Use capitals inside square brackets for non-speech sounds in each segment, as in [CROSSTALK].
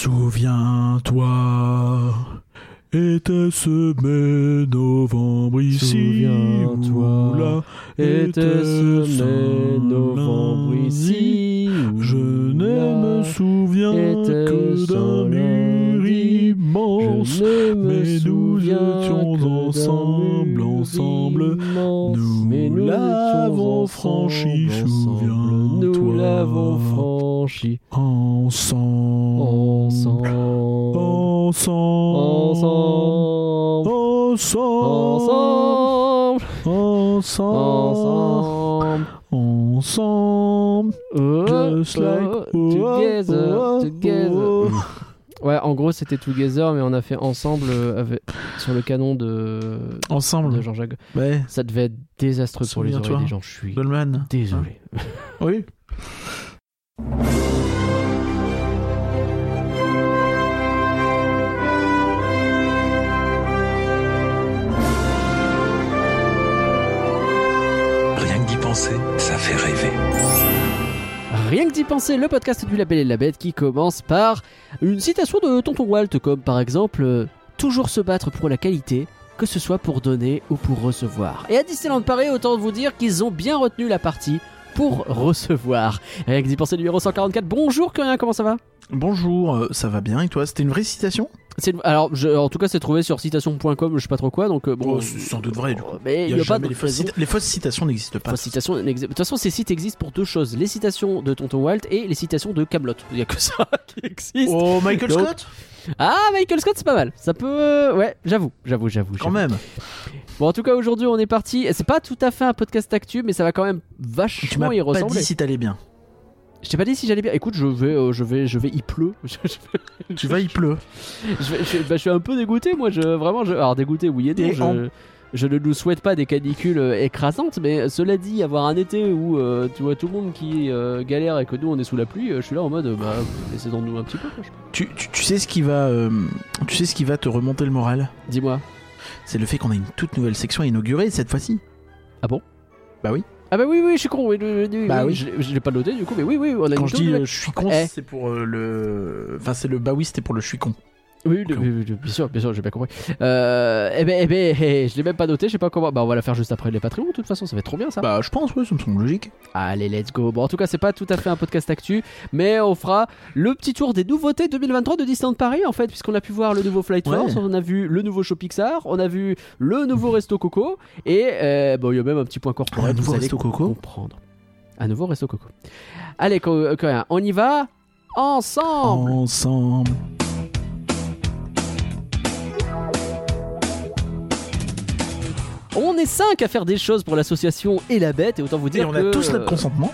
Souviens-toi, était-ce mai, novembre ici Souviens-toi, ou là Était-ce mai, novembre ici Je ne me souviens que d'un un mur immense. Mais nous étions ensemble, ensemble. Nous l'avons franchi, souviens-toi. Franchi Ensemble, ensemble. ensemble, Ensemble. ensemble, Ensemble. ensemble, Oh, Just like- oh, oh, together, together. [LAUGHS] Ouais, en gros, c'était Together, mais on a fait ensemble euh, avec, sur le canon de, ensemble. de Jean-Jacques. Ouais, Ça devait être désastreux pour les oreilles des gens. Je suis Goldman. désolé. Oui. [LAUGHS] ça fait rêver. Rien que d'y penser, le podcast du Label et la Bête qui commence par une citation de Tonton Walt, comme par exemple euh, Toujours se battre pour la qualité, que ce soit pour donner ou pour recevoir. Et à Disneyland Paris, autant vous dire qu'ils ont bien retenu la partie pour recevoir. Rien que numéro 144. Bonjour, Curien, comment ça va? Bonjour, euh, ça va bien et toi C'était une vraie citation? Alors, je- en tout cas, c'est trouvé sur citation.com, je sais pas trop quoi, donc euh, bon. Oh, c'est sans doute vrai, du coup. Mais il y a a, pas de les, fausses les citations n'existent pas. Citations De toute façon, ces sites existent pour deux choses les citations de Tonton Walt et les citations de Camelot. Il y a que ça [LAUGHS] qui existe. Oh, Michael Donc, Scott? Ah, Michael Scott, c'est pas mal. Ça peut. euh, Ouais, j'avoue, j'avoue, j'avoue. Quand même. Bon, en tout cas, aujourd'hui, on est parti. C'est pas tout à fait un podcast actu, mais ça va quand même Tu vachement m'as y pas ressembler. dit si t'allais bien. Je t'ai pas dit si j'allais bien. Écoute, je vais, euh, je vais, je vais. Il pleut. [LAUGHS] Tu vas, il pleut. je vais- je- bah, je suis un peu dégoûté, moi. Je vraiment, je... alors dégoûté, oui et non. Je... en- je ne nous souhaite pas des canicules euh, écrasantes, mais cela dit, avoir un été où euh, tu vois tout le monde qui euh, galère et que nous on est sous la pluie, je suis là en mode, bah, laissez-en nous un petit peu. quoi, Tu, tu- tu sais ce qui va, tu sais ce qui va te remonter le moral? Dis-moi. C'est le fait qu'on a une toute nouvelle section à inaugurer cette fois-ci. Ah bon? Bah oui. Ah bah oui, oui, je suis con. Oui, oui, oui, Bah oui. Je, je l'ai pas noté du coup, mais oui, oui, on a Quand une je dis euh, je suis con, Eh. c'est pour euh, le, enfin c'est le bah oui, c'était pour le je suis con. Oui, oui, oui, bien sûr, bien sûr, j'ai bien compris. Euh, eh ben, eh ben, eh, je l'ai même pas noté, je sais pas comment. Bah, on va la faire juste après les Patreons, de toute façon, ça va être trop bien ça. Bah je pense, ouais, ça me semble logique. Allez, let's go. Bon, en tout cas, c'est pas tout à fait un podcast actu, mais on fera le petit tour des nouveautés 2023 de Disneyland Paris, en fait, puisqu'on a pu voir le nouveau Flight Ouais. Force, on a vu le nouveau show Pixar, on a vu le nouveau Resto Coco, et euh, bon, il y a même un petit point corporel. Un nouveau Resto Coco comprendre. Un nouveau Resto Coco. Allez, euh, on y va ensemble. Ensemble. On est cinq à faire des choses pour l'association et la bête, et autant vous Et dire on que, [LAUGHS] a tous notre consentement.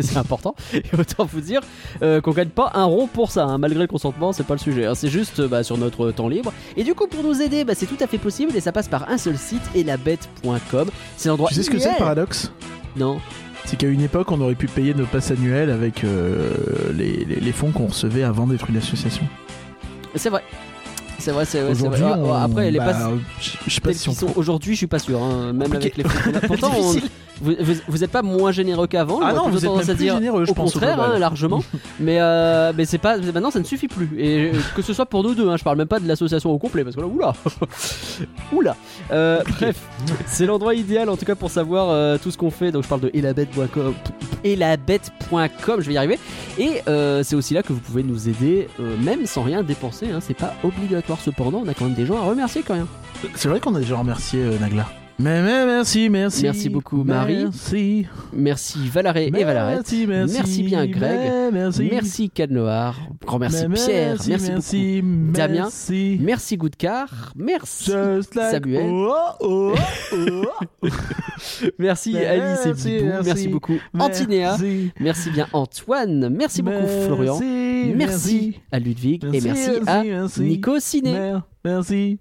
c'est important. Et autant vous dire euh, qu'on gagne pas un rond pour ça, hein, malgré le consentement, c'est pas le sujet. hein, c'est juste bah, sur notre temps libre. Et du coup, pour nous aider, bah, c'est tout à fait possible et ça passe par un seul site, elabête.com. C'est l'endroit. Tu sais ce que c'est le paradoxe? Non. C'est qu'à une époque, on aurait pu payer nos passes annuelles avec euh, les, les- les fonds qu'on recevait avant d'être une association. C'est vrai. C'est vrai, c'est vrai. c'est Aujourd'hui, vrai. Ah, on- après, les bah, passes je je sais pas telles si on qu'ils sont aujourd'hui, je suis pas sûr. hein, même avec les fonds qu'on a. Pourtant, [LAUGHS] on-. Vous, vous, vous êtes pas moins généreux qu'avant. Ah non, vous êtes même à plus dire généreux, je au pense, au contraire, global. hein, largement. [LAUGHS] mais euh, mais c'est pas maintenant ça ne suffit plus. Et euh, que ce soit pour nous deux, hein, je parle même pas de l'association au complet parce que là, oula, [LAUGHS] oula. Euh, bref, c'est l'endroit idéal en tout cas pour savoir euh, tout ce qu'on fait. Donc je parle de elabette.com, elabette.com, je vais y arriver. Et c'est aussi là que vous pouvez nous aider, même sans rien dépenser. Hein, c'est pas obligatoire. Cependant, on a quand même des gens à remercier quand même. C'est vrai qu'on a déjà remercié Nagla. Mais, mais merci, merci. Merci beaucoup, Marie. Merci. Merci Valaré et Valarette. Merci, merci. Merci bien, Greg. Merci. Merci Cal Noir. Grand merci Mais Pierre. Merci, Merci, merci, beaucoup. Damien. Merci. Goudcar. Merci. Like Samuel. Oh, oh, oh. [LAUGHS] Merci Alice et Bibou. Merci, merci. beaucoup Antinéa. Merci. Bien Antoine. Merci beaucoup Florian. Merci, à Ludwig et merci à. Nico Ciné. Mer- Merci.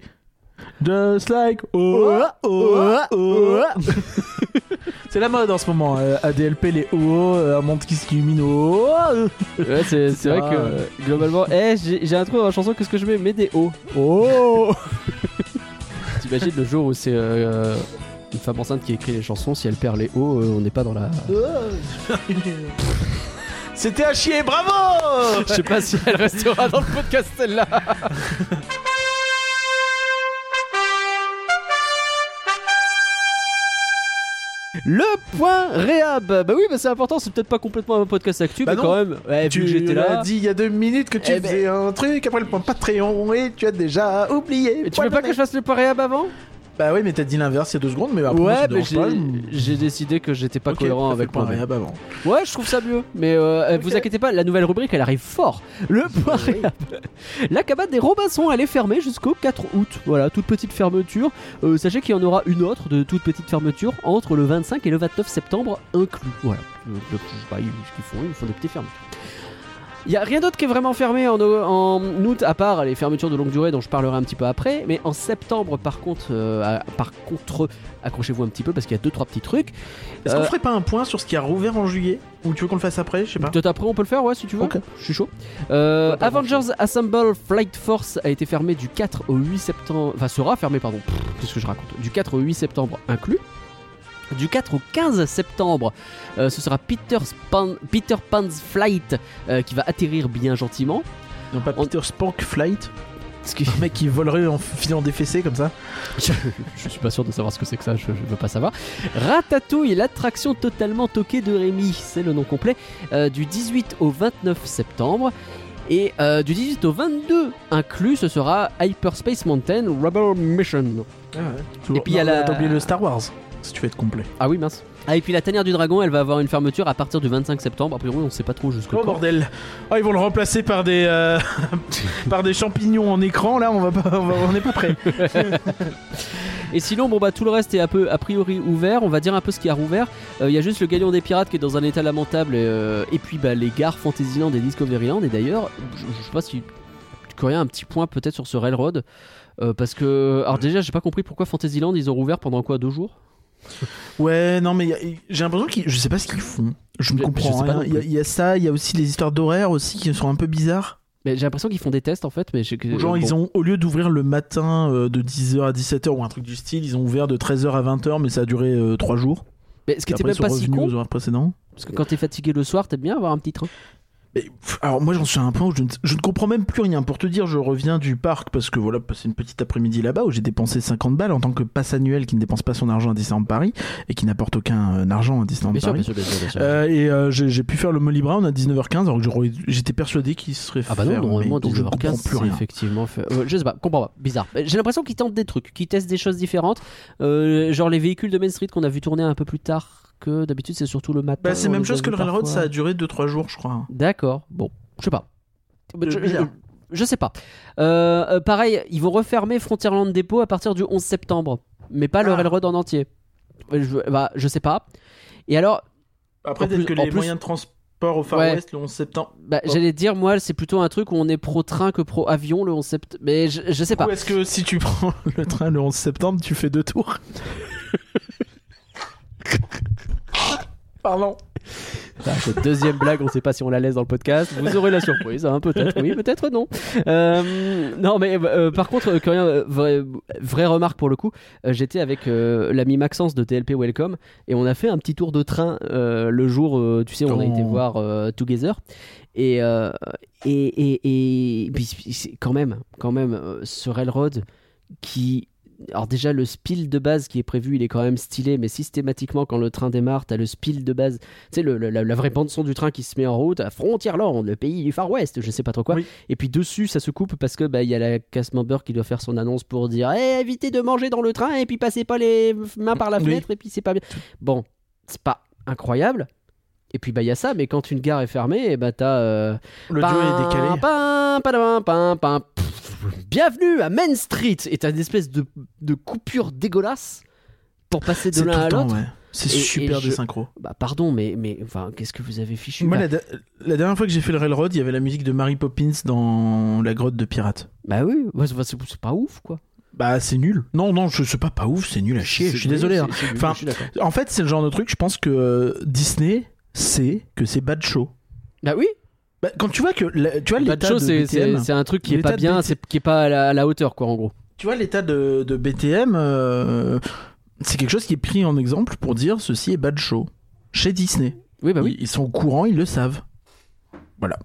Just like oh, oh, oh. [LAUGHS] C'est la mode en ce moment. euh, ADLP, les oh, euh, un monde qui s'illumine. Oh. Ouais, c'est c'est vrai que euh, globalement, eh, j'ai j'ai un trou dans la chanson. Qu'est-ce que je mets? Mets des hauts. Oh. [LAUGHS] T'imagines le jour où c'est euh, une femme enceinte qui écrit les chansons, si elle perd les hauts, euh, on n'est pas dans la. [LAUGHS] C'était à chier, bravo Je sais pas si elle restera dans le podcast celle-là. Le point réhab. Bah oui, bah c'est important, c'est peut-être pas complètement un podcast actu, Bah mais non. quand même. Ouais, vu Tu que j'étais là. dit il y a deux minutes que tu Eh ben- faisais un truc, après le point Patreon, et tu as déjà oublié. Mais tu veux pas que je fasse le point réhab avant? Bah oui, mais t'as dit l'inverse il y a deux secondes, mais après, moi, Ouais, mais j'ai décidé que j'étais pas cohérent avec moi-même. réhab avant. Ouais, je trouve ça mieux. Mais euh, vous inquiétez pas, la nouvelle rubrique elle arrive fort. Le point réhab. La cabane des Robinson elle est fermée jusqu'au 4 août. Voilà, toute petite fermeture. Euh, sachez qu'il y en aura une autre de toute petite fermeture entre le 25 et le 29 septembre inclus. Voilà. Le, le- bah, ils- ce qu'ils font, ils font des petites fermetures. Il y a rien d'autre qui est vraiment fermé en, en août à part les fermetures de longue durée dont je parlerai un petit peu après. Mais en septembre, par contre, euh, par contre, accrochez-vous un petit peu parce qu'il y a deux trois petits trucs. Est-ce qu'on Euh, ferait pas un point sur ce qui a rouvert en juillet? Ou tu veux qu'on le fasse après? Je sais pas. Peut-être après on peut le faire, ouais, si tu veux. Ok. Je suis chaud. Euh, Ouais, Avengers Assemble Flight Force a été fermé du 4 au 8 septembre. Enfin, sera fermé, pardon. Qu'est-ce que je raconte? Du 4 au 8 septembre inclus. Du 4 au 15 septembre, euh, ce sera Peter, Pan, Peter Pan's Flight euh, qui va atterrir bien gentiment. Non, pas On- Peter Spank Flight Ce qui- Un mec qui volerait en filant des fessées comme ça [LAUGHS] je, je suis pas sûr de savoir ce que c'est que ça, je, je veux pas savoir. Ratatouille, l'attraction totalement toquée de Rémi, c'est le nom complet, euh, du 18 au 29 septembre. Et euh, du 18 au 22 inclus, ce sera Hyperspace Mountain Rubber Mission. Et puis, il y a la- oublié le Star Wars, si tu veux être complet. Ah oui, mince. Ah, et puis la tanière du dragon, elle va avoir une fermeture à partir du 25 septembre. A priori, on sait pas trop jusqu'au Oh bordel Ah ils vont le remplacer par des euh, [LAUGHS] par des champignons en écran là on va pas on va- on n'est pas prêt. [LAUGHS] Et sinon, bon bah tout le reste est un peu a priori ouvert. On va dire un peu ce qui a rouvert. Euh, Il y a juste le Galion des Pirates qui est dans un état lamentable. Et, euh, et puis bah, les gares Fantasyland et Discoveryland. Et d'ailleurs, je, je sais pas si tu aurais un petit point peut-être sur ce railroad. Euh, parce que, alors déjà, j'ai pas compris pourquoi Fantasyland ils ont rouvert pendant quoi deux jours? Ouais non mais y a- j'ai l'impression qu'ils je sais pas ce qu'ils font. Je ne comprends rien. Il y, a- y ça, il y a aussi les histoires d'horaire aussi qui sont un peu bizarres. Mais j'ai l'impression qu'ils font des tests en fait. Mais Genre bon. ils ont au lieu d'ouvrir le matin euh, de 10h à 17h ou un truc du style, ils ont ouvert de 13h à 20h mais ça a duré 3 jours. Mais ce qui était même pas si con. aux horaires précédents. Parce que quand t'es fatigué le soir, t'aimes bien avoir un petit train. Alors moi j'en suis à un point où je ne, je ne comprends même plus rien. Pour te dire, je reviens du parc parce que voilà, passer une petite après-midi là-bas où j'ai dépensé 50 balles en tant que passe annuel qui ne dépense pas son argent à Disneyland Paris et qui n'apporte aucun euh, argent à Disneyland Bien Paris. sûr, bien sûr, bien sûr. Euh, et euh, j'ai pu faire le Molly Brown à 19h15 alors que j'étais persuadé qu'il serait Ah bah non, normalement, donc je ne comprends 19h15, plus rien. effectivement fait. euh, je sais pas, comprends pas, bizarre. J'ai l'impression qu'ils tentent des trucs, qu'ils testent des choses différentes. Genre les véhicules de Main Street qu'on a vu tourner un peu plus tard que d'habitude, c'est surtout le matin. Bah, c'est même chose que le Railroad, parfois. ça a duré 2-3 jours je crois. D'accord, bon, je sais pas. Euh, Je, bizarre. je- je sais pas. Euh, euh, pareil, ils vont refermer Frontierland Depot à partir du 11 septembre, mais pas le Ah. Railroad en entier. Je, bah, je sais pas. Et alors, Après peut-être que les plus- moyens de transport au Far Ouais. West le 11 septembre. bah, j'allais dire, moi, c'est plutôt un truc où on est pro train que pro avion le 11 septembre. Mais je, je sais pas. Ou est-ce que si tu [LAUGHS] prends le train le 11 septembre, tu fais deux tours? [LAUGHS] Pardon. Cette deuxième blague, on sait pas si on la laisse dans le podcast. Vous aurez la surprise, hein, peut-être oui, peut-être non. Euh, non, mais euh, par contre, euh, Curien, euh, vraie, vraie remarque pour le coup, euh, j'étais avec euh, l'ami Maxence de TLP Welcome et on a fait un petit tour de train euh, le jour, euh, tu sais, on a Oh. été voir euh, Together. Et, euh, et, et, et quand même, quand même, euh, ce railroad qui. Alors déjà le spill de base qui est prévu il est quand même stylé mais systématiquement quand le train démarre t'as le spill de base tu sais, le- le- la, la vraie bande son du train qui se met en route à Frontierland, le pays du Far West, je sais pas trop quoi. Oui. Et puis dessus, ça se coupe parce que bah il y a la cast member qui doit faire son annonce pour dire Eh, évitez de manger dans le train et puis passez pas les mains par la Oui. fenêtre et puis c'est pas bien. Bon, c'est pas incroyable. Et puis bah il y a ça, mais quand une gare est fermée, et bah t'as. euh, Le duo est décalé. Bienvenue à Main Street Et t'as une espèce de, de coupure dégueulasse pour passer de l'un à l'autre. ouais. C'est super et des je- synchros. Bah pardon, mais, mais enfin, qu'est-ce que vous avez fichu Moi, bah, la, dernière fois que j'ai fait le Railroad, il y avait la musique de Mary Poppins dans la grotte de pirates. bah oui, ouais, c'est pas ouf quoi. Bah, c'est nul. Non, non, je sais pas, pas ouf, c'est nul à chier. Je suis désolé. hein. nul, Enfin, je suis d'accord. En fait, c'est le genre de truc, je pense que euh, Disney sait que c'est bad show. Bah oui, Bah, quand tu vois que la- tu vois Bad l'état Show, de c'est BTM, c'est- c'est un truc qui est pas de bien, c'est qui est pas à la, à la hauteur quoi en gros. tu vois l'état de, de BTM, euh, c'est quelque chose qui est pris en exemple pour dire ceci est bad show chez Disney. Oui bah oui. Ils, ils sont au courant, ils le savent. Voilà.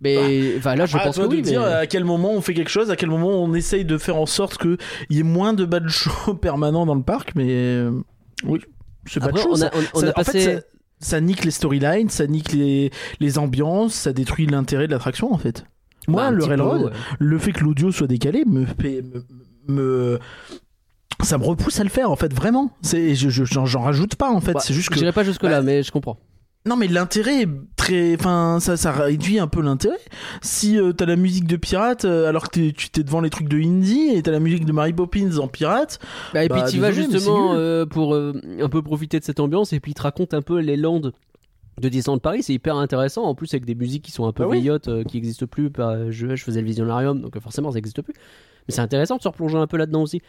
Mais enfin, là, je Ah, pense toi que de oui. dire mais- à quel moment on fait quelque chose, à quel moment on essaye de faire en sorte qu'il y ait moins de bad show [LAUGHS] permanents dans le parc, mais euh, oui, c'est bad Après, show. on ça- a, on, a passé. fait, ça, nique les storylines, ça nique les, les ambiances, ça détruit l'intérêt de l'attraction en fait. Moi, bah, le peu, railroad, ouais. le fait que l'audio soit décalé me fait me, me- ça me repousse à le faire en fait vraiment c'est je je- j'en j'en rajoute pas en fait Bah, c'est juste que J'irai pas jusque là, bah, mais je comprends. Non mais l'intérêt est très enfin ça ça réduit un peu l'intérêt si euh, t'as la musique de pirate euh, alors que tu t'es devant les trucs de indie et t'as la musique de Mary Poppins en pirate Bah, et Bah, puis tu vas justement euh, pour un peu profiter de cette ambiance et puis il te raconte un peu les landes de Disneyland Paris, c'est hyper intéressant. En plus avec des musiques qui sont un peu Bah oui. euh, qui existent plus. Bah, je, je faisais le Visionarium, donc forcément ça existe plus. Mais c'est intéressant de se replonger un peu là-dedans aussi.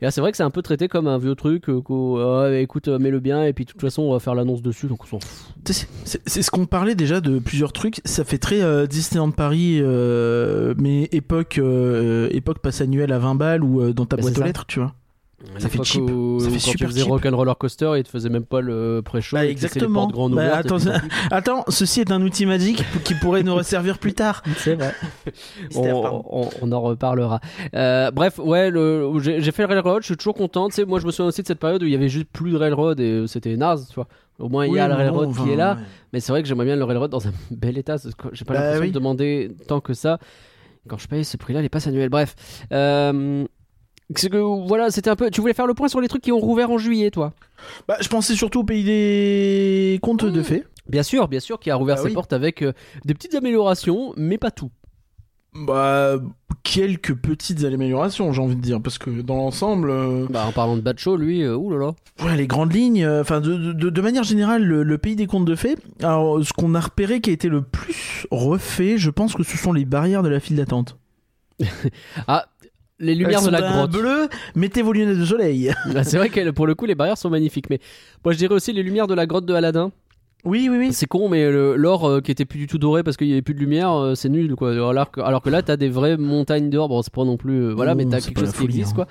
Et là c'est vrai que c'est un peu traité comme un vieux truc. euh, ah, écoute, euh, mets-le bien et puis de toute façon on va faire l'annonce dessus, donc on s'en fout. C'est c'est ce qu'on parlait déjà de plusieurs trucs ça fait très euh, Disneyland Paris euh, mais époque euh, époque passe annuel à 20 balles ou euh, dans ta Bah, boîte aux ça. lettres tu vois Ça fait cheap. Ça fait quand super tu faisais cheap. Rock and Roller Coaster, il te faisait même pas le pré-show. Bah, les exactement. portes Bah, attends, ceci est un outil magique qui pourrait nous resservir plus tard [LAUGHS] C'est vrai. [LAUGHS] On, on- on en reparlera. Euh, bref, ouais, j'ai fait le railroad, je suis toujours content. Tu sais, moi, je me souviens aussi de cette période où il y avait juste plus de railroad et euh, c'était naze, tu vois. Au moins, il y a le railroad qui est là, ouais. mais c'est vrai que j'aimerais bien le railroad dans un [LAUGHS] bel état. J'ai pas Bah l'impression oui. de demander tant que ça. Quand je paye ce prix-là, les passes annuelles. Bref. Euh, c'est que voilà, c'était un peu. Tu voulais faire le point sur les trucs qui ont rouvert en juillet, toi? Bah, je pensais surtout au pays des contes de fées. Bien sûr, bien sûr, qui a rouvert Bah ses oui. portes avec euh, des petites améliorations, mais pas tout. Bah, quelques petites améliorations, j'ai envie de dire, parce que dans l'ensemble, euh, Bah, en parlant de Bacho, lui, euh, oulala. ouais, les grandes lignes, enfin, de, de, de manière générale, le, le pays des contes de fées, alors, ce qu'on a repéré qui a été le plus refait, je pense que ce sont les barrières de la file d'attente. [LAUGHS] Ah, les lumières de la grotte. bleu, mettez vos lunettes de soleil. [LAUGHS] Ah, c'est vrai que pour le coup, les barrières sont magnifiques. Mais moi, je dirais aussi les lumières de la grotte de Aladdin. Oui, oui, oui. C'est con, mais l'or euh, qui était plus du tout doré parce qu'il y avait plus de lumière, euh, c'est nul, quoi. Alors que, alors que là, t'as des vraies montagnes d'or. Bon, c'est pas non plus, euh, voilà, Oh, mais t'as quelque chose qui existe, hein. quoi.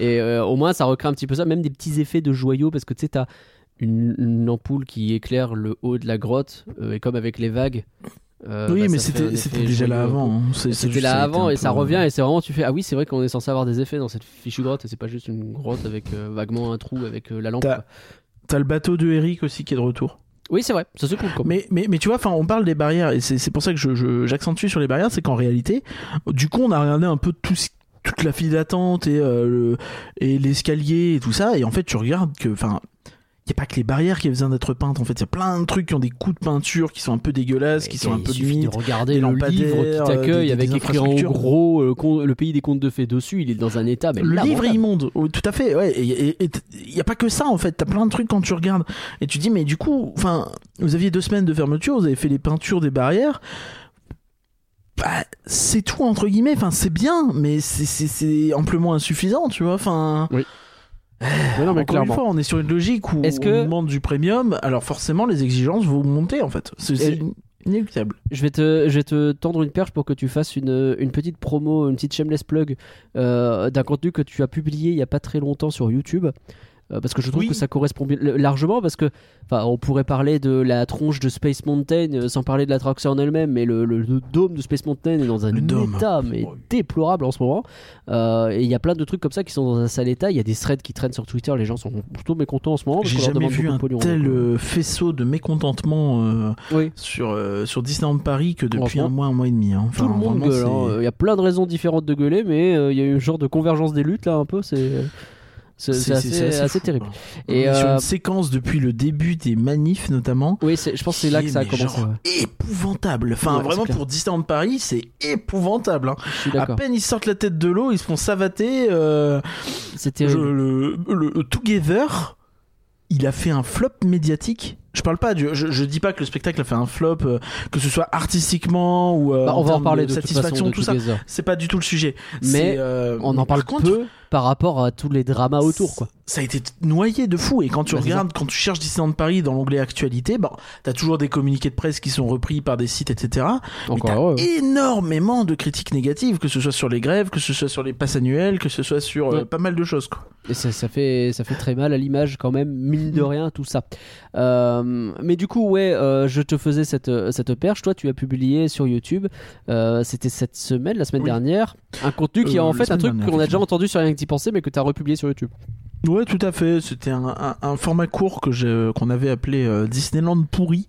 Et au moins, ça recrée un petit peu ça, même des petits effets de joyaux parce que tu sais, t'as une, une ampoule qui éclaire le haut de la grotte, et comme avec les vagues. Euh, oui, bah, mais c'était déjà là avant. hein. C'est- C'était juste, là avant et ça revient et c'est vraiment tu fais ah oui c'est vrai qu'on est censé avoir des effets dans cette fichue grotte et c'est pas juste une grotte avec euh, vaguement un trou avec euh, la lampe. T'as- quoi. T'as le bateau de Eric aussi qui est de retour. Oui c'est vrai ça c'est cool. Comme... Mais, mais, mais tu vois, enfin, on parle des barrières et c'est c'est pour ça que je- je- j'accentue sur les barrières, c'est qu'en réalité, du coup, on a regardé un peu tout ce- toute la file d'attente et, euh, le- et l'escalier et tout ça, et en fait, tu regardes que, enfin, n'y a pas que les barrières qui ont besoin d'être peintes, en fait, il y a plein de trucs qui ont des coups de peinture qui sont un peu dégueulasses, qui sont un il peu limites. de regarder des le lampadaires, livre qui euh, t'accueille avec des écrit en gros euh, le pays des contes de fées dessus il est dans un état mais Le livre est immonde, Oui, tout à fait, ouais. Et il n'y a pas que ça en fait. T'as plein de trucs quand tu regardes et tu dis mais du coup, enfin, vous aviez deux semaines de fermeture, vous avez fait les peintures des barrières. Bah, c'est tout entre guillemets. Enfin, c'est bien, mais c'est- amplement insuffisant, tu vois. Enfin, Ouais, non, mais encore clairement. une fois, on est sur une logique où Est-ce on que- demande du premium. Alors forcément, les exigences vont monter en fait. C'est inéluctable. Je vais, te, je vais te tendre une perche pour que tu fasses une, une petite promo, une petite shameless plug euh, d'un contenu que tu as publié il y a pas très longtemps sur YouTube. Euh, parce que je trouve Oui. que ça correspond bien- largement parce que enfin on pourrait parler de la tronche de Space Mountain euh, sans parler de l'attraction en elle-même mais le, le- le dôme de Space Mountain est dans un Le dôme. état mais déplorable en ce moment Euh, et il y a plein de trucs comme ça qui sont dans un sale état il y a des threads qui traînent sur Twitter les gens sont plutôt mécontents en ce moment J'ai jamais vu un tel euh, faisceau de mécontentement euh, oui. sur sur Disneyland Paris que depuis un mois, un mois et demi. hein. Enfin, tout le monde hein. Il y a plein de raisons différentes de gueuler, mais il y a eu un genre de convergence des luttes là, un peu. C'est c'est assez, terrible. Et est sur euh, une séquence depuis le début des manifs notamment. oui, je pense que c'est là que ça a commencé. genre ouais. Épouvantable. Enfin, Ouais, vraiment pour Disneyland Paris, c'est épouvantable. hein. Je suis À peine ils sortent la tête de l'eau, ils se font savater. euh, C'est terrible. le, le- le Together, il a fait un flop médiatique. Je parle pas du, je, je dis pas que le spectacle a fait un flop, euh, que ce soit artistiquement ou euh, Bah, on va en parler de de satisfaction, de tout ça. C'est pas du tout le sujet. Mais euh, On en mais parle contre, peu par rapport à tous les dramas autour, quoi. Ça a été noyé de fou. Et quand tu Bah, regardes, quand tu cherches Disneyland Paris dans l'onglet actualité, bon, t'as toujours des communiqués de presse qui sont repris par des sites, etc. Mais Encore t'as ouais. énormément de critiques négatives, que ce soit sur les grèves, que ce soit sur les passes annuelles, que ce soit sur Ouais. pas mal de choses. Quoi. Et ça, ça fait, ça fait très mal à l'image quand même, mine Mm. de rien, tout ça. Euh, Euh, mais du coup, ouais, euh, je te faisais cette, cette perche. Toi, tu as publié sur YouTube, euh, c'était cette semaine, la semaine Oui. dernière, un contenu qui est Euh, en fait un truc qu'on a déjà entendu sur Rien que d'y penser, mais que tu as republié sur YouTube. Ouais, tout à fait. C'était un, un- un format court que j'ai- qu'on avait appelé euh, Disneyland pourri.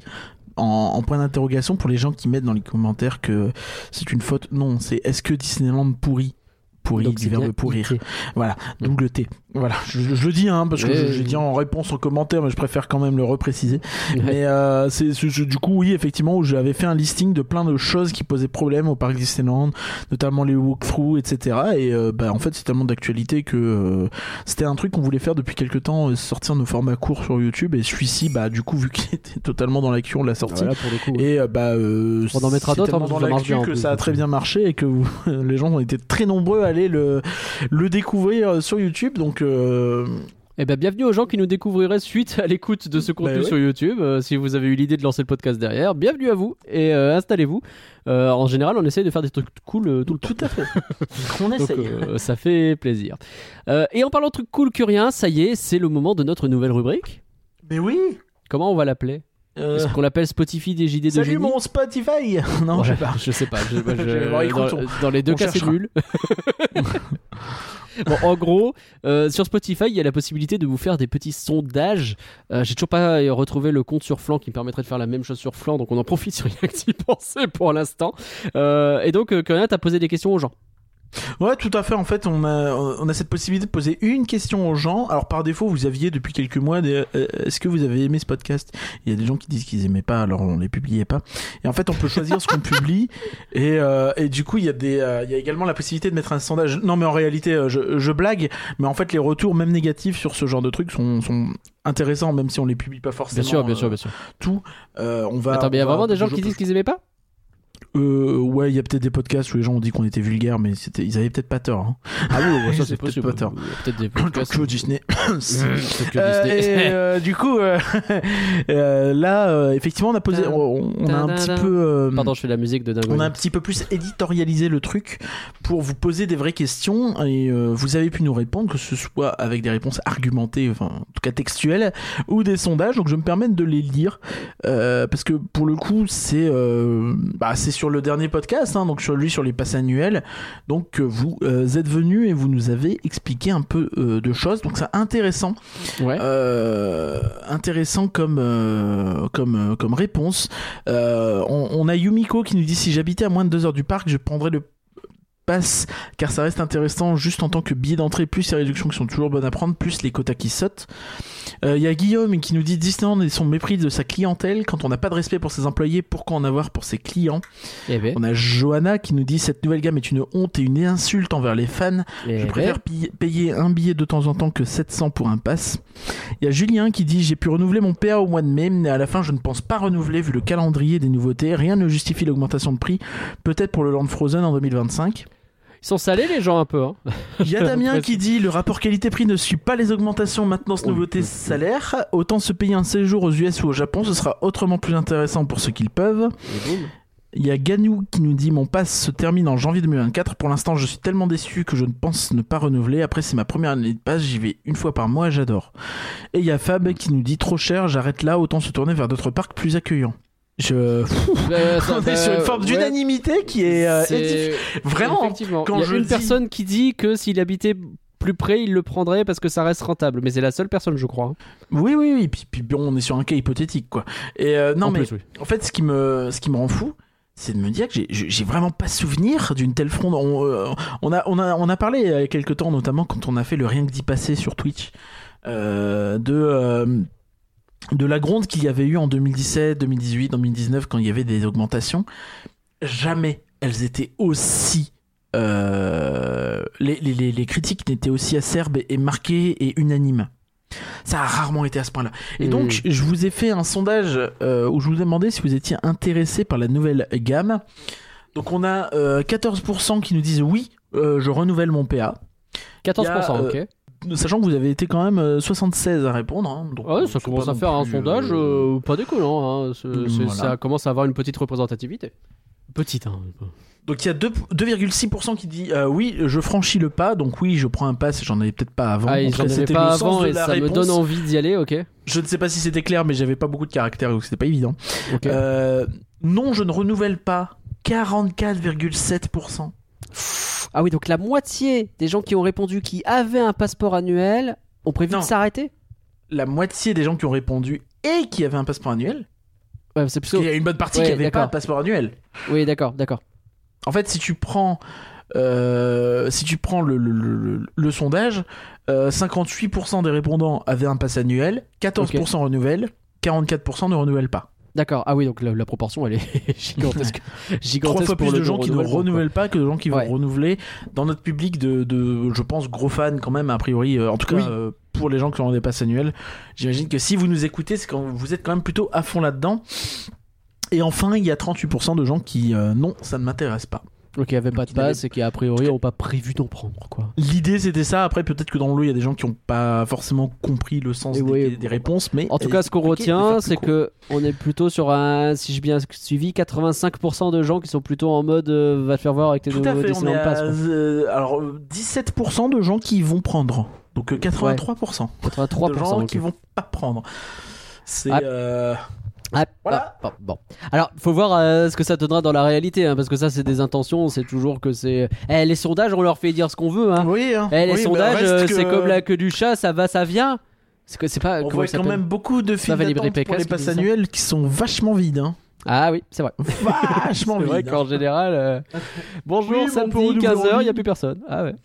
En, en point d'interrogation pour les gens qui mettent dans les commentaires que c'est une faute. Non, c'est est-ce que Disneyland pourri? Pourri, Donc, du verbe pourrir. Voilà, double T. Voilà, je, je le dis hein, parce que ouais, j'ai dit en réponse aux commentaires, mais je préfère quand même le repréciser. Mais euh, c'est du coup oui effectivement où j'avais fait un listing de plein de choses qui posaient problème au parc Disneyland, notamment les walkthroughs etc. Et euh, bah en fait c'est tellement d'actualité que euh, c'était un truc qu'on voulait faire depuis quelques temps, euh, sortir nos formats courts sur YouTube et celui-ci bah du coup [LAUGHS] vu qu'il était totalement dans l'actu on l'a sorti. Voilà, pour le coup. Et euh, bah euh, On en mettra d'autres, hein, dans que ça marche l'actu en que plus, ça a très bien marché et que vous- [LAUGHS] les gens ont été très nombreux à aller le le découvrir sur YouTube donc euh, Eh ben, bienvenue aux gens qui nous découvriraient suite à l'écoute de ce contenu Bah ouais. sur YouTube. Euh, si vous avez eu l'idée de lancer le podcast derrière, bienvenue à vous et euh, installez-vous. Euh, en général, on essaye de faire des trucs cool euh, tout le temps. tout à fait. [LAUGHS] on Donc essaye. euh, ça fait plaisir. Euh, et en parlant de trucs cool que rien, ça y est, c'est le moment de notre nouvelle rubrique. Mais oui. Comment on va l'appeler? Euh, Est-ce qu'on l'appelle Spotify des JD de Salut génie? mon Spotify [LAUGHS] Non, Ouais, je sais pas. Je sais pas. je- [LAUGHS] je- dans, les deux on cas, c'est nul. Bon, en gros, euh, sur Spotify, il y a la possibilité de vous faire des petits sondages. Euh, J'ai toujours pas retrouvé le compte sur Flan qui me permettrait de faire la même chose sur Flan, donc on en profite sur rien que pour l'instant. Euh, et donc, euh, Corinne, t'as posé des questions aux gens. Ouais, tout à fait. En fait, on a, on a cette possibilité de poser une question aux gens. Alors, par défaut, vous aviez depuis quelques mois des, euh, est-ce que vous avez aimé ce podcast? Il y a des gens qui disent qu'ils aimaient pas, alors on les publiait pas. Et en fait, on peut choisir ce qu'on publie. [LAUGHS] Et, euh, et du coup, il y a des, euh, il y a également la possibilité de mettre un sondage. Non, mais en réalité, euh, je, je blague. Mais en fait, les retours, même négatifs, sur ce genre de trucs sont, sont intéressants, même si on les publie pas forcément. Bien sûr, bien euh, sûr, bien sûr. Tout. Euh, on va. Attends, mais il y a vraiment des gens qui disent qu'ils aimaient pas? Euh, ouais, il y a peut-être des podcasts où les gens ont dit qu'on était vulgaire, mais c'était, ils avaient peut-être pas tort. Hein. Ah oui, [LAUGHS] ça c'est peut-être pas tort. Peut-être des [COUGHS] podcasts. [COUGHS] [COUGHS] Tokyo Disney. Euh, et, euh, du coup, euh, [LAUGHS] là, effectivement, on a posé, on, on a un petit peu, Pardon, je fais la musique de dingue. on a un petit peu plus éditorialisé le truc pour vous poser des vraies questions et vous avez pu nous répondre, que ce soit avec des réponses argumentées, enfin en tout cas textuelles, ou des sondages. Donc je me permets de les lire parce que pour le coup c'est bah, c'est sur le dernier podcast, hein, donc sur lui sur les passes annuelles. Donc euh, vous euh, êtes venu et vous nous avez expliqué un peu euh, de choses. Donc c'est intéressant. Ouais. Euh, intéressant comme comme comme réponse. On, on a Yumiko qui nous dit si j'habitais à moins de deux heures du parc, je prendrais le car ça reste intéressant juste en tant que billet d'entrée plus les réductions qui sont toujours bonnes à prendre plus les quotas qui sautent. Euh, Il y a Guillaume qui nous dit Disneyland et son mépris de sa clientèle quand on n'a pas de respect pour ses employés pourquoi en avoir pour ses clients. Eh ben, On a Johanna qui nous dit cette nouvelle gamme est une honte et une insulte envers les fans. eh Je ben. préfère payer un billet de temps en temps que 700 pour un pass. Il y a Julien qui dit J'ai pu renouveler mon PA au mois de mai, mais à la fin, je ne pense pas renouveler vu le calendrier des nouveautés. Rien ne justifie l'augmentation de prix. Peut-être pour le Land Frozen en 2025. Ils sont salés les gens un peu. Hein. Il y a Damien qui dit Le rapport qualité-prix ne suit pas les augmentations maintenance oui. salaires. Autant se payer un séjour aux US ou au Japon, ce sera autrement plus intéressant pour ceux qui le peuvent. Il y a Ganou qui nous dit mon pass se termine en janvier 2024. Pour l'instant, je suis tellement déçu que je ne pense ne pas renouveler. Après, c'est ma première année de pass, j'y vais une fois par mois, j'adore. Et il y a Fab qui nous dit trop cher, j'arrête là, autant se tourner vers d'autres parcs plus accueillants. Je... Ça- [LAUGHS] On est sur une forme ouais. d'unanimité qui est, euh. Vraiment, Effectivement. quand il y a je une dis- personne qui dit que s'il habitait plus près, il le prendrait parce que ça reste rentable. Mais c'est la seule personne, je crois. hein. Oui, oui, oui. Puis, puis bon, on est sur un cas hypothétique, quoi. Et euh, non, en mais plus, oui. En fait, ce qui me, ce qui me rend fou, c'est de me dire que j'ai- vraiment pas souvenir d'une telle fronde. On, euh, on a, on, a, on a parlé il y a quelques temps, notamment quand on a fait le rien que d'y passer sur Twitch, de, de la gronde qu'il y avait eu en 2017, 2018, 2019, quand il y avait des augmentations. Jamais elles étaient aussi. euh, les, les, les, critiques n'étaient aussi acerbes et marquées et unanimes. Ça a rarement été à ce point-là. Et Mm. donc, je vous ai fait un sondage euh, où je vous ai demandé si vous étiez intéressé par la nouvelle gamme. Donc, on a euh, 14% qui nous disent oui, euh, je renouvelle mon PA. 14%, il y a, euh, ok. Sachant que vous avez été quand même euh, 76 à répondre. hein. donc, Ouais, euh, ça commence à faire un sondage euh, euh, pas déconnant. Hein. Voilà. Ça commence à avoir une petite représentativité. Petite, hein. Donc il y a deux- 2,6% qui dit euh, oui, je franchis le pas, donc oui, je prends un pass, j'en avais peut-être pas avant. Ah, j'en avais pas avant et la ça me réponse. donne envie d'y aller, ok. Je ne sais pas si c'était clair, mais j'avais pas beaucoup de caractères, donc c'était pas évident. Ok. Euh, non, je ne renouvelle pas. 44,7%. Ah oui, donc la moitié des gens qui ont répondu qui avaient un passeport annuel ont prévu Non. de s'arrêter La moitié des gens qui ont répondu et qui avaient un passeport annuel. Ouais, c'est Parce qu'il y a une bonne partie Ouais, qui n'avait pas d'accord. un passeport annuel. Oui, d'accord, d'accord. En fait, si tu prends, euh, si tu prends le, le- le- le- le sondage, euh, 58% des répondants avaient un pass annuel, 14% renouvellent, 44% ne renouvellent pas. D'accord. Ah oui, donc la, la proportion, elle est [LAUGHS] gigantesque. [LAUGHS] gigantesque Trois fois pour plus de gens qui ne renouvellent pas que de gens qui Ouais. vont renouveler. Dans notre public de, de, je pense, gros fans quand même, a priori, euh, en tout cas Oui. euh, pour les gens qui ont des passes annuelles, j'imagine que si vous nous écoutez, c'est quand vous êtes quand même plutôt à fond là-dedans. Et enfin, il y a 38% de gens qui, euh, non, ça ne m'intéresse pas. Donc il n'y avait pas de passe et qui a priori n'ont pas prévu d'en prendre, quoi. L'idée c'était ça. Après, peut-être que dans le lot, il y a des gens qui n'ont pas forcément compris le sens des, des réponses. Mais En tout cas, ce qu'on de retient, c'est que on est plutôt sur un, si j'ai bien suivi, 85% de gens qui sont plutôt en mode euh, va te faire voir avec tes nouveaux fait, on est Disneyland à, Pass. quoi. euh, alors euh, 17% de gens qui vont prendre. Donc euh, 83%. 83%. de gens ok. qui vont pas prendre. C'est Ah. euh, Ah, Voilà. ah, bon. Alors, faut voir euh, ce que ça donnera dans la réalité, hein, parce que ça, c'est des intentions. C'est toujours que c'est. Eh, les sondages, on leur fait dire ce qu'on veut. Hein. oui, hein. Eh, les Oui, sondages, euh, que- c'est comme la queue du chat, ça va, ça vient. C'est que c'est pas. On voit quand même beaucoup de d'attente pour les passes annuelles qui sont vachement vides. Hein. Ah oui, c'est vrai. [LAUGHS] Vachement C'est vides. vrai qu'en général, euh, [LAUGHS] bonjour, Oui, samedi, renouveler en 15h, il n'y a plus personne. Ah ouais.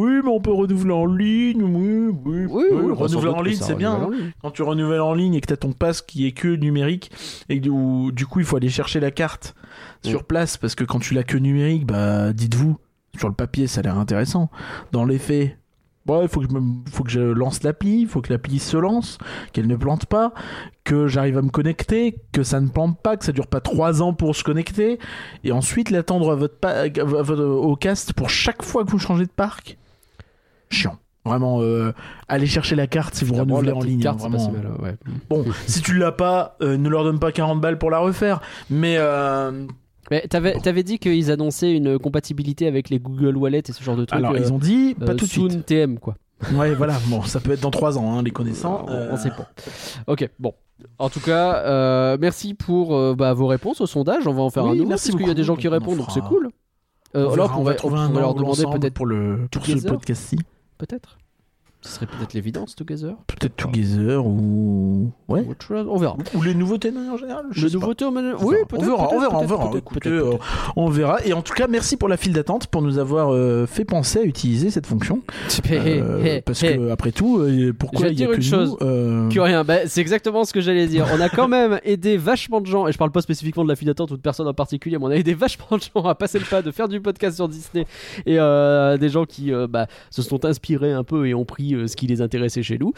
Oui, mais on peut renouveler en ligne. Oui, oui. Oui, oui, renouveler en ligne, c'est bien. hein. Quand tu renouvelles en ligne et que tu as ton pass qui est que numérique et que du, du coup il faut aller chercher la carte sur place parce que quand tu l'as que numérique, bah dites-vous, sur le papier ça a l'air intéressant. Dans les faits, bon, il faut que je, me- faut que je lance l'appli, il faut que l'appli se lance, qu'elle ne plante pas, que j'arrive à me connecter, que ça ne plante pas, que ça dure pas trois ans pour se connecter et ensuite l'attendre à votre, pa- à votre- au cast pour chaque fois que vous changez de parc. Chiant. Vraiment, euh, allez chercher la carte si vous D'abord, renouvelez la en ligne. hein, carte, c'est pas vraiment. si mal, ouais. Bon, si tu l'as pas, euh, ne leur donne pas 40 balles pour la refaire. Mais euh, Mais t'avais, t'avais dit qu'ils annonçaient une compatibilité avec les Google Wallet et ce genre de trucs. alors, euh, ils ont dit pas euh, tout de suite. TM quoi. Ouais, voilà. Bon, ça peut être dans 3 ans, hein, les connaissants. on, Euh, on sait pas. Ok, bon. En tout cas, euh, merci pour euh, bah, vos réponses au sondage. On va en faire Oui, un nouveau merci parce qu'il y a des gens qui On en répondent, donc c'est cool. Euh, on alors, verra, on, va, trouver on un pourrait leur demander peut-être, pour le pour ce podcast-ci. Peut-être. Ce serait peut-être l'évidence, Together. Peut-être Together ou ouais. Ou autre chose. On verra. Ou les nouveautés de manière générale. je Le sais pas. nouveauté au menu- On Oui, peut-être. on verra, on verra, on verra. euh, on verra. Et en tout cas, merci pour la file d'attente pour nous avoir euh, fait penser à utiliser cette fonction. [LAUGHS] Euh, parce que après tout, euh, pourquoi il y a dire que une nous, chose. euh, Que rien, bah, c'est exactement ce que j'allais dire. On a quand [LAUGHS] même aidé vachement de gens, et je parle pas spécifiquement de la file d'attente ou de personne en particulier, mais on a aidé vachement de gens à passer le pas de faire du podcast sur Disney et euh, des gens qui euh, bah, se sont inspirés un peu et ont pris euh, ce qui les intéressait chez nous.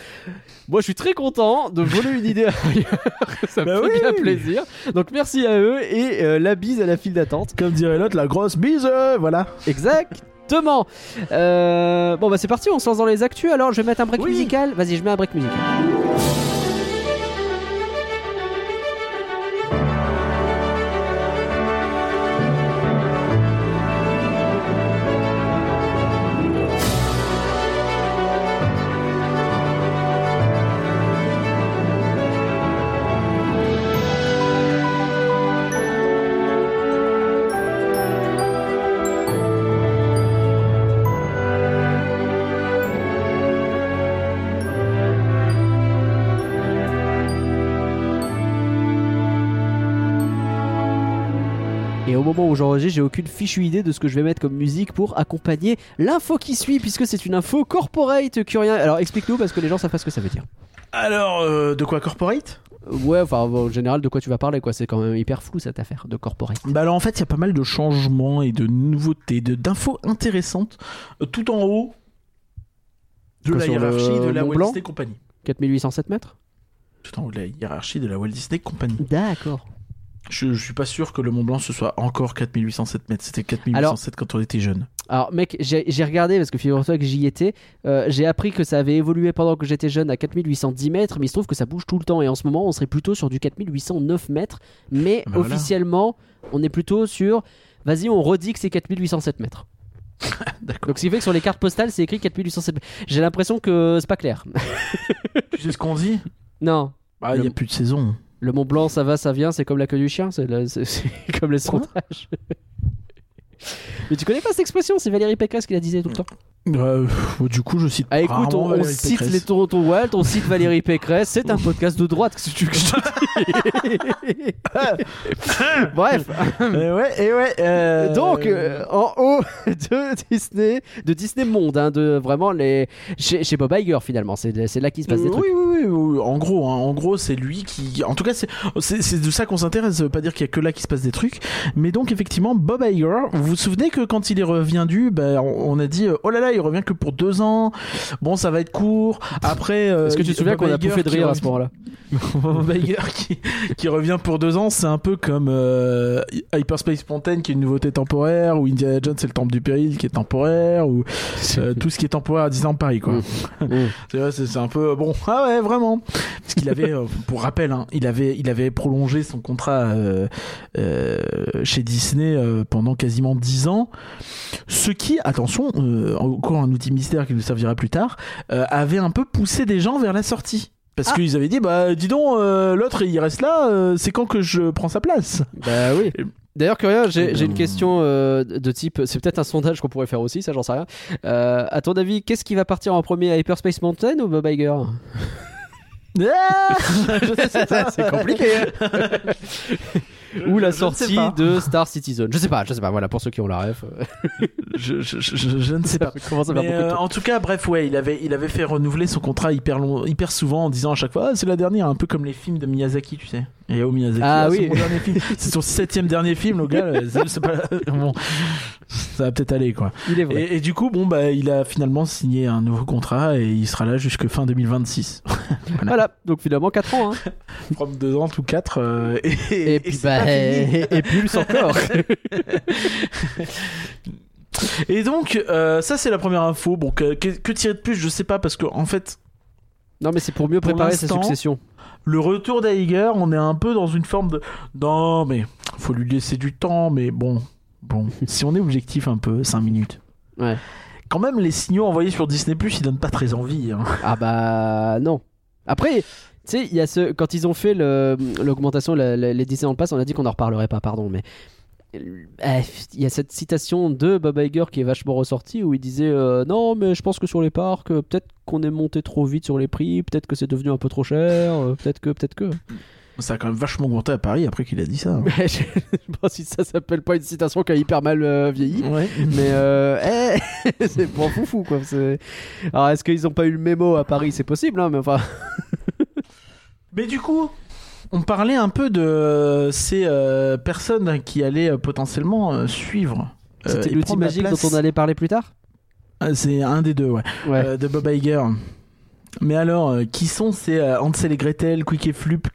Moi, je suis très content de voler une idée ailleurs. [LAUGHS] Ça Bah me fait oui. bien plaisir. Donc, merci à eux et euh, la bise à la file d'attente. Comme dirait l'autre, la grosse bise, euh, voilà. Exactement. Euh, bon, bah, c'est parti, on se lance dans les actus. Alors, je vais mettre un break Oui. musical. Vas-y, je mets un break musical. J'enregistre, j'ai aucune fichue idée de ce que je vais mettre comme musique pour accompagner l'info qui suit, puisque c'est une info corporate curien. Alors explique-nous parce que les gens savent pas ce que ça veut dire. Alors, euh, de quoi corporate? Ouais, enfin en général, de quoi tu vas parler quoi C'est quand même hyper flou cette affaire de corporate. Bah alors en fait, il y a pas mal de changements et de nouveautés, de d'infos intéressantes euh, tout en haut de la hiérarchie de la Mont Walt Disney Company. 4807 mètres? Tout en haut de la hiérarchie de la Walt Disney Company. D'accord. Je, suis pas sûr que le Mont Blanc ce soit encore 4807 mètres. C'était 4807 quand on était jeune. Alors mec, j'ai regardé parce que figure-toi que j'y étais. euh, j'ai appris que ça avait évolué pendant que j'étais jeune à 4810 mètres, mais il se trouve que ça bouge tout le temps. Et en ce moment, on serait plutôt sur du 4809 mètres. Mais Bah voilà. officiellement, on est plutôt sur vas-y, on redit que c'est 4807 mètres. [LAUGHS] D'accord. Donc, ce qui fait que sur les cartes postales, c'est écrit 4807 mètres. J'ai l'impression que c'est pas clair. Tu sais ce qu'on dit? Non. Bah, il y a plus de saison. Le Mont Blanc, ça va, ça vient, c'est comme la queue du chien, c'est [LAUGHS] comme les sondages. [LAUGHS] Mais tu connais pas cette expression, c'est Valérie Pécresse qui la disait tout le temps. Euh, du coup, je cite. Ah écoute, on, cite les Toronto Wild, on cite Valérie Pécresse, c'est un podcast de droite, que tu que je te dise [LAUGHS] Bref, Euh, ouais, et ouais. euh, donc euh, en haut de Disney, de Disney Monde, hein, de vraiment les chez, chez Bob Iger finalement, c'est là qu'il se passe des Euh, trucs. oui, oui, oui, oui, en gros, hein, en gros, c'est lui qui. En tout cas, c'est de ça qu'on s'intéresse. Ça veut pas dire qu'il y a que là qui se passe des trucs, mais donc effectivement, Bob Iger. Vous vous souvenez que quand il est reviendu, ben, on, on a dit, euh, oh là là, il revient que pour deux ans. Bon, ça va être court. Après, euh, Est-ce que tu te souviens qu'on a Iger pouffé de rire à ce moment-là? [LAUGHS] Bob Iger qui, qui revient pour deux ans, c'est un peu comme euh, Hyperspace Mountain qui est une nouveauté temporaire, ou Indiana Jones c'est le temple du péril qui est temporaire, ou euh, tout ce qui est temporaire à Disneyland Paris quoi. Mm. [LAUGHS] C'est vrai, c'est un peu bon. Ah ouais, vraiment. Parce qu'il avait, euh, pour rappel, hein, il avait, il avait prolongé son contrat euh, euh, chez Disney euh, pendant quasiment 10 ans. Ce qui, attention, euh, encore un outil mystère qui nous servira plus tard, euh, avait un peu poussé des gens vers la sortie. Parce Ah. qu'ils avaient dit, bah dis donc, euh, l'autre il reste là, euh, c'est quand que je prends sa place? Bah oui. D'ailleurs, Curien, j'ai j'ai une Euh, question euh, de type. C'est peut-être un sondage qu'on pourrait faire aussi, ça, j'en sais rien. Euh, à ton avis, qu'est-ce qui va partir en premier, Hyperspace Mountain ou Bob Iger? Ah [LAUGHS] Je sais pas. C'est compliqué. [LAUGHS] ou la sortie de Star Citizen. Je sais pas, je sais pas. Voilà, pour ceux qui ont la ref. [LAUGHS] je, je, je, je- je ne sais pas. ça à faire Mais, euh, en tout cas, bref, ouais, il avait, il avait fait renouveler son contrat hyper long, hyper souvent en disant à chaque fois, ah, c'est la dernière, un peu comme les films de Miyazaki, tu sais. Et Hayao Miyazaki, Ah c'est oui. [LAUGHS] C'est son septième dernier film, le gars. [LAUGHS] c'est- pas, bon, ça va peut-être aller, quoi. Il est vrai. Et, et du coup, bon, bah, il a finalement signé un nouveau contrat et il sera là jusque fin 2026. [LAUGHS] Voilà, donc finalement 4 ans. Hein. From deux ans, tout quatre. euh, et, Et, puis, bah, et, et Pulse encore. Et donc, euh, ça, c'est la première info. Bon, que, que, que tirer de plus, je sais pas, parce que, en fait, non, mais c'est pour mieux Pour préparer sa succession. le retour d'Aiger, on est un peu dans une forme de non mais faut lui laisser du temps mais bon bon [LAUGHS] si on est objectif un peu 5 minutes. Ouais. Quand même les signaux envoyés sur Disney Plus ils donnent pas très envie. hein. Ah bah non. Après, tu sais, il y a ce quand ils ont fait le- l'augmentation, la- la- les Disneyland Pass, on a dit qu'on en reparlerait pas, pardon, mais il y a cette citation de Bob Iger qui est vachement ressortie où il disait euh, non mais je pense que sur les parcs euh, peut-être qu'on est monté trop vite sur les prix peut-être que c'est devenu un peu trop cher euh, peut-être que peut-être que Ça a quand même vachement augmenté à Paris après qu'il a dit ça. hein. mais [LAUGHS] je, je sais pas si ça s'appelle pas une citation qui a hyper mal euh, vieilli Ouais. mais euh, eh, [LAUGHS] c'est pour foufou quoi alors est-ce qu'ils ont pas eu le mémo à Paris? C'est possible hein, mais enfin Mais du coup, on parlait un peu de ces euh, personnes qui allaient euh, potentiellement euh, suivre. c'était l'outil magique dont on allait parler plus tard Ah, C'est un des deux, ouais. ouais de Bob Iger. Mais alors, qui sont ces Hansel et Gretel, Quick et Flup,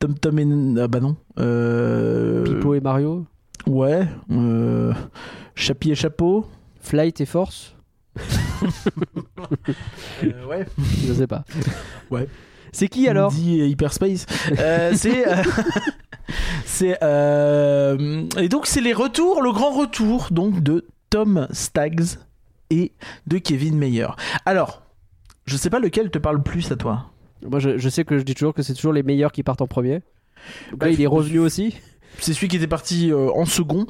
Tom Tom et... Ah bah non. Pipo et Mario Ouais. Chapi et Chapeau. Flight et Force [LAUGHS] Euh, ouais. [LAUGHS] Je sais pas. Ouais. C'est qui alors et Hyperspace. Euh, [LAUGHS] c'est... euh, [LAUGHS] c'est... euh, Et donc, c'est les retours, le grand retour donc de Tom Staggs et de Kevin Mayer. Alors, je sais pas lequel te parle plus à toi. Moi je, je sais que je dis toujours que c'est toujours les meilleurs qui partent en premier. Donc Bah, là il est revenu aussi. C'est celui qui était parti euh, en second.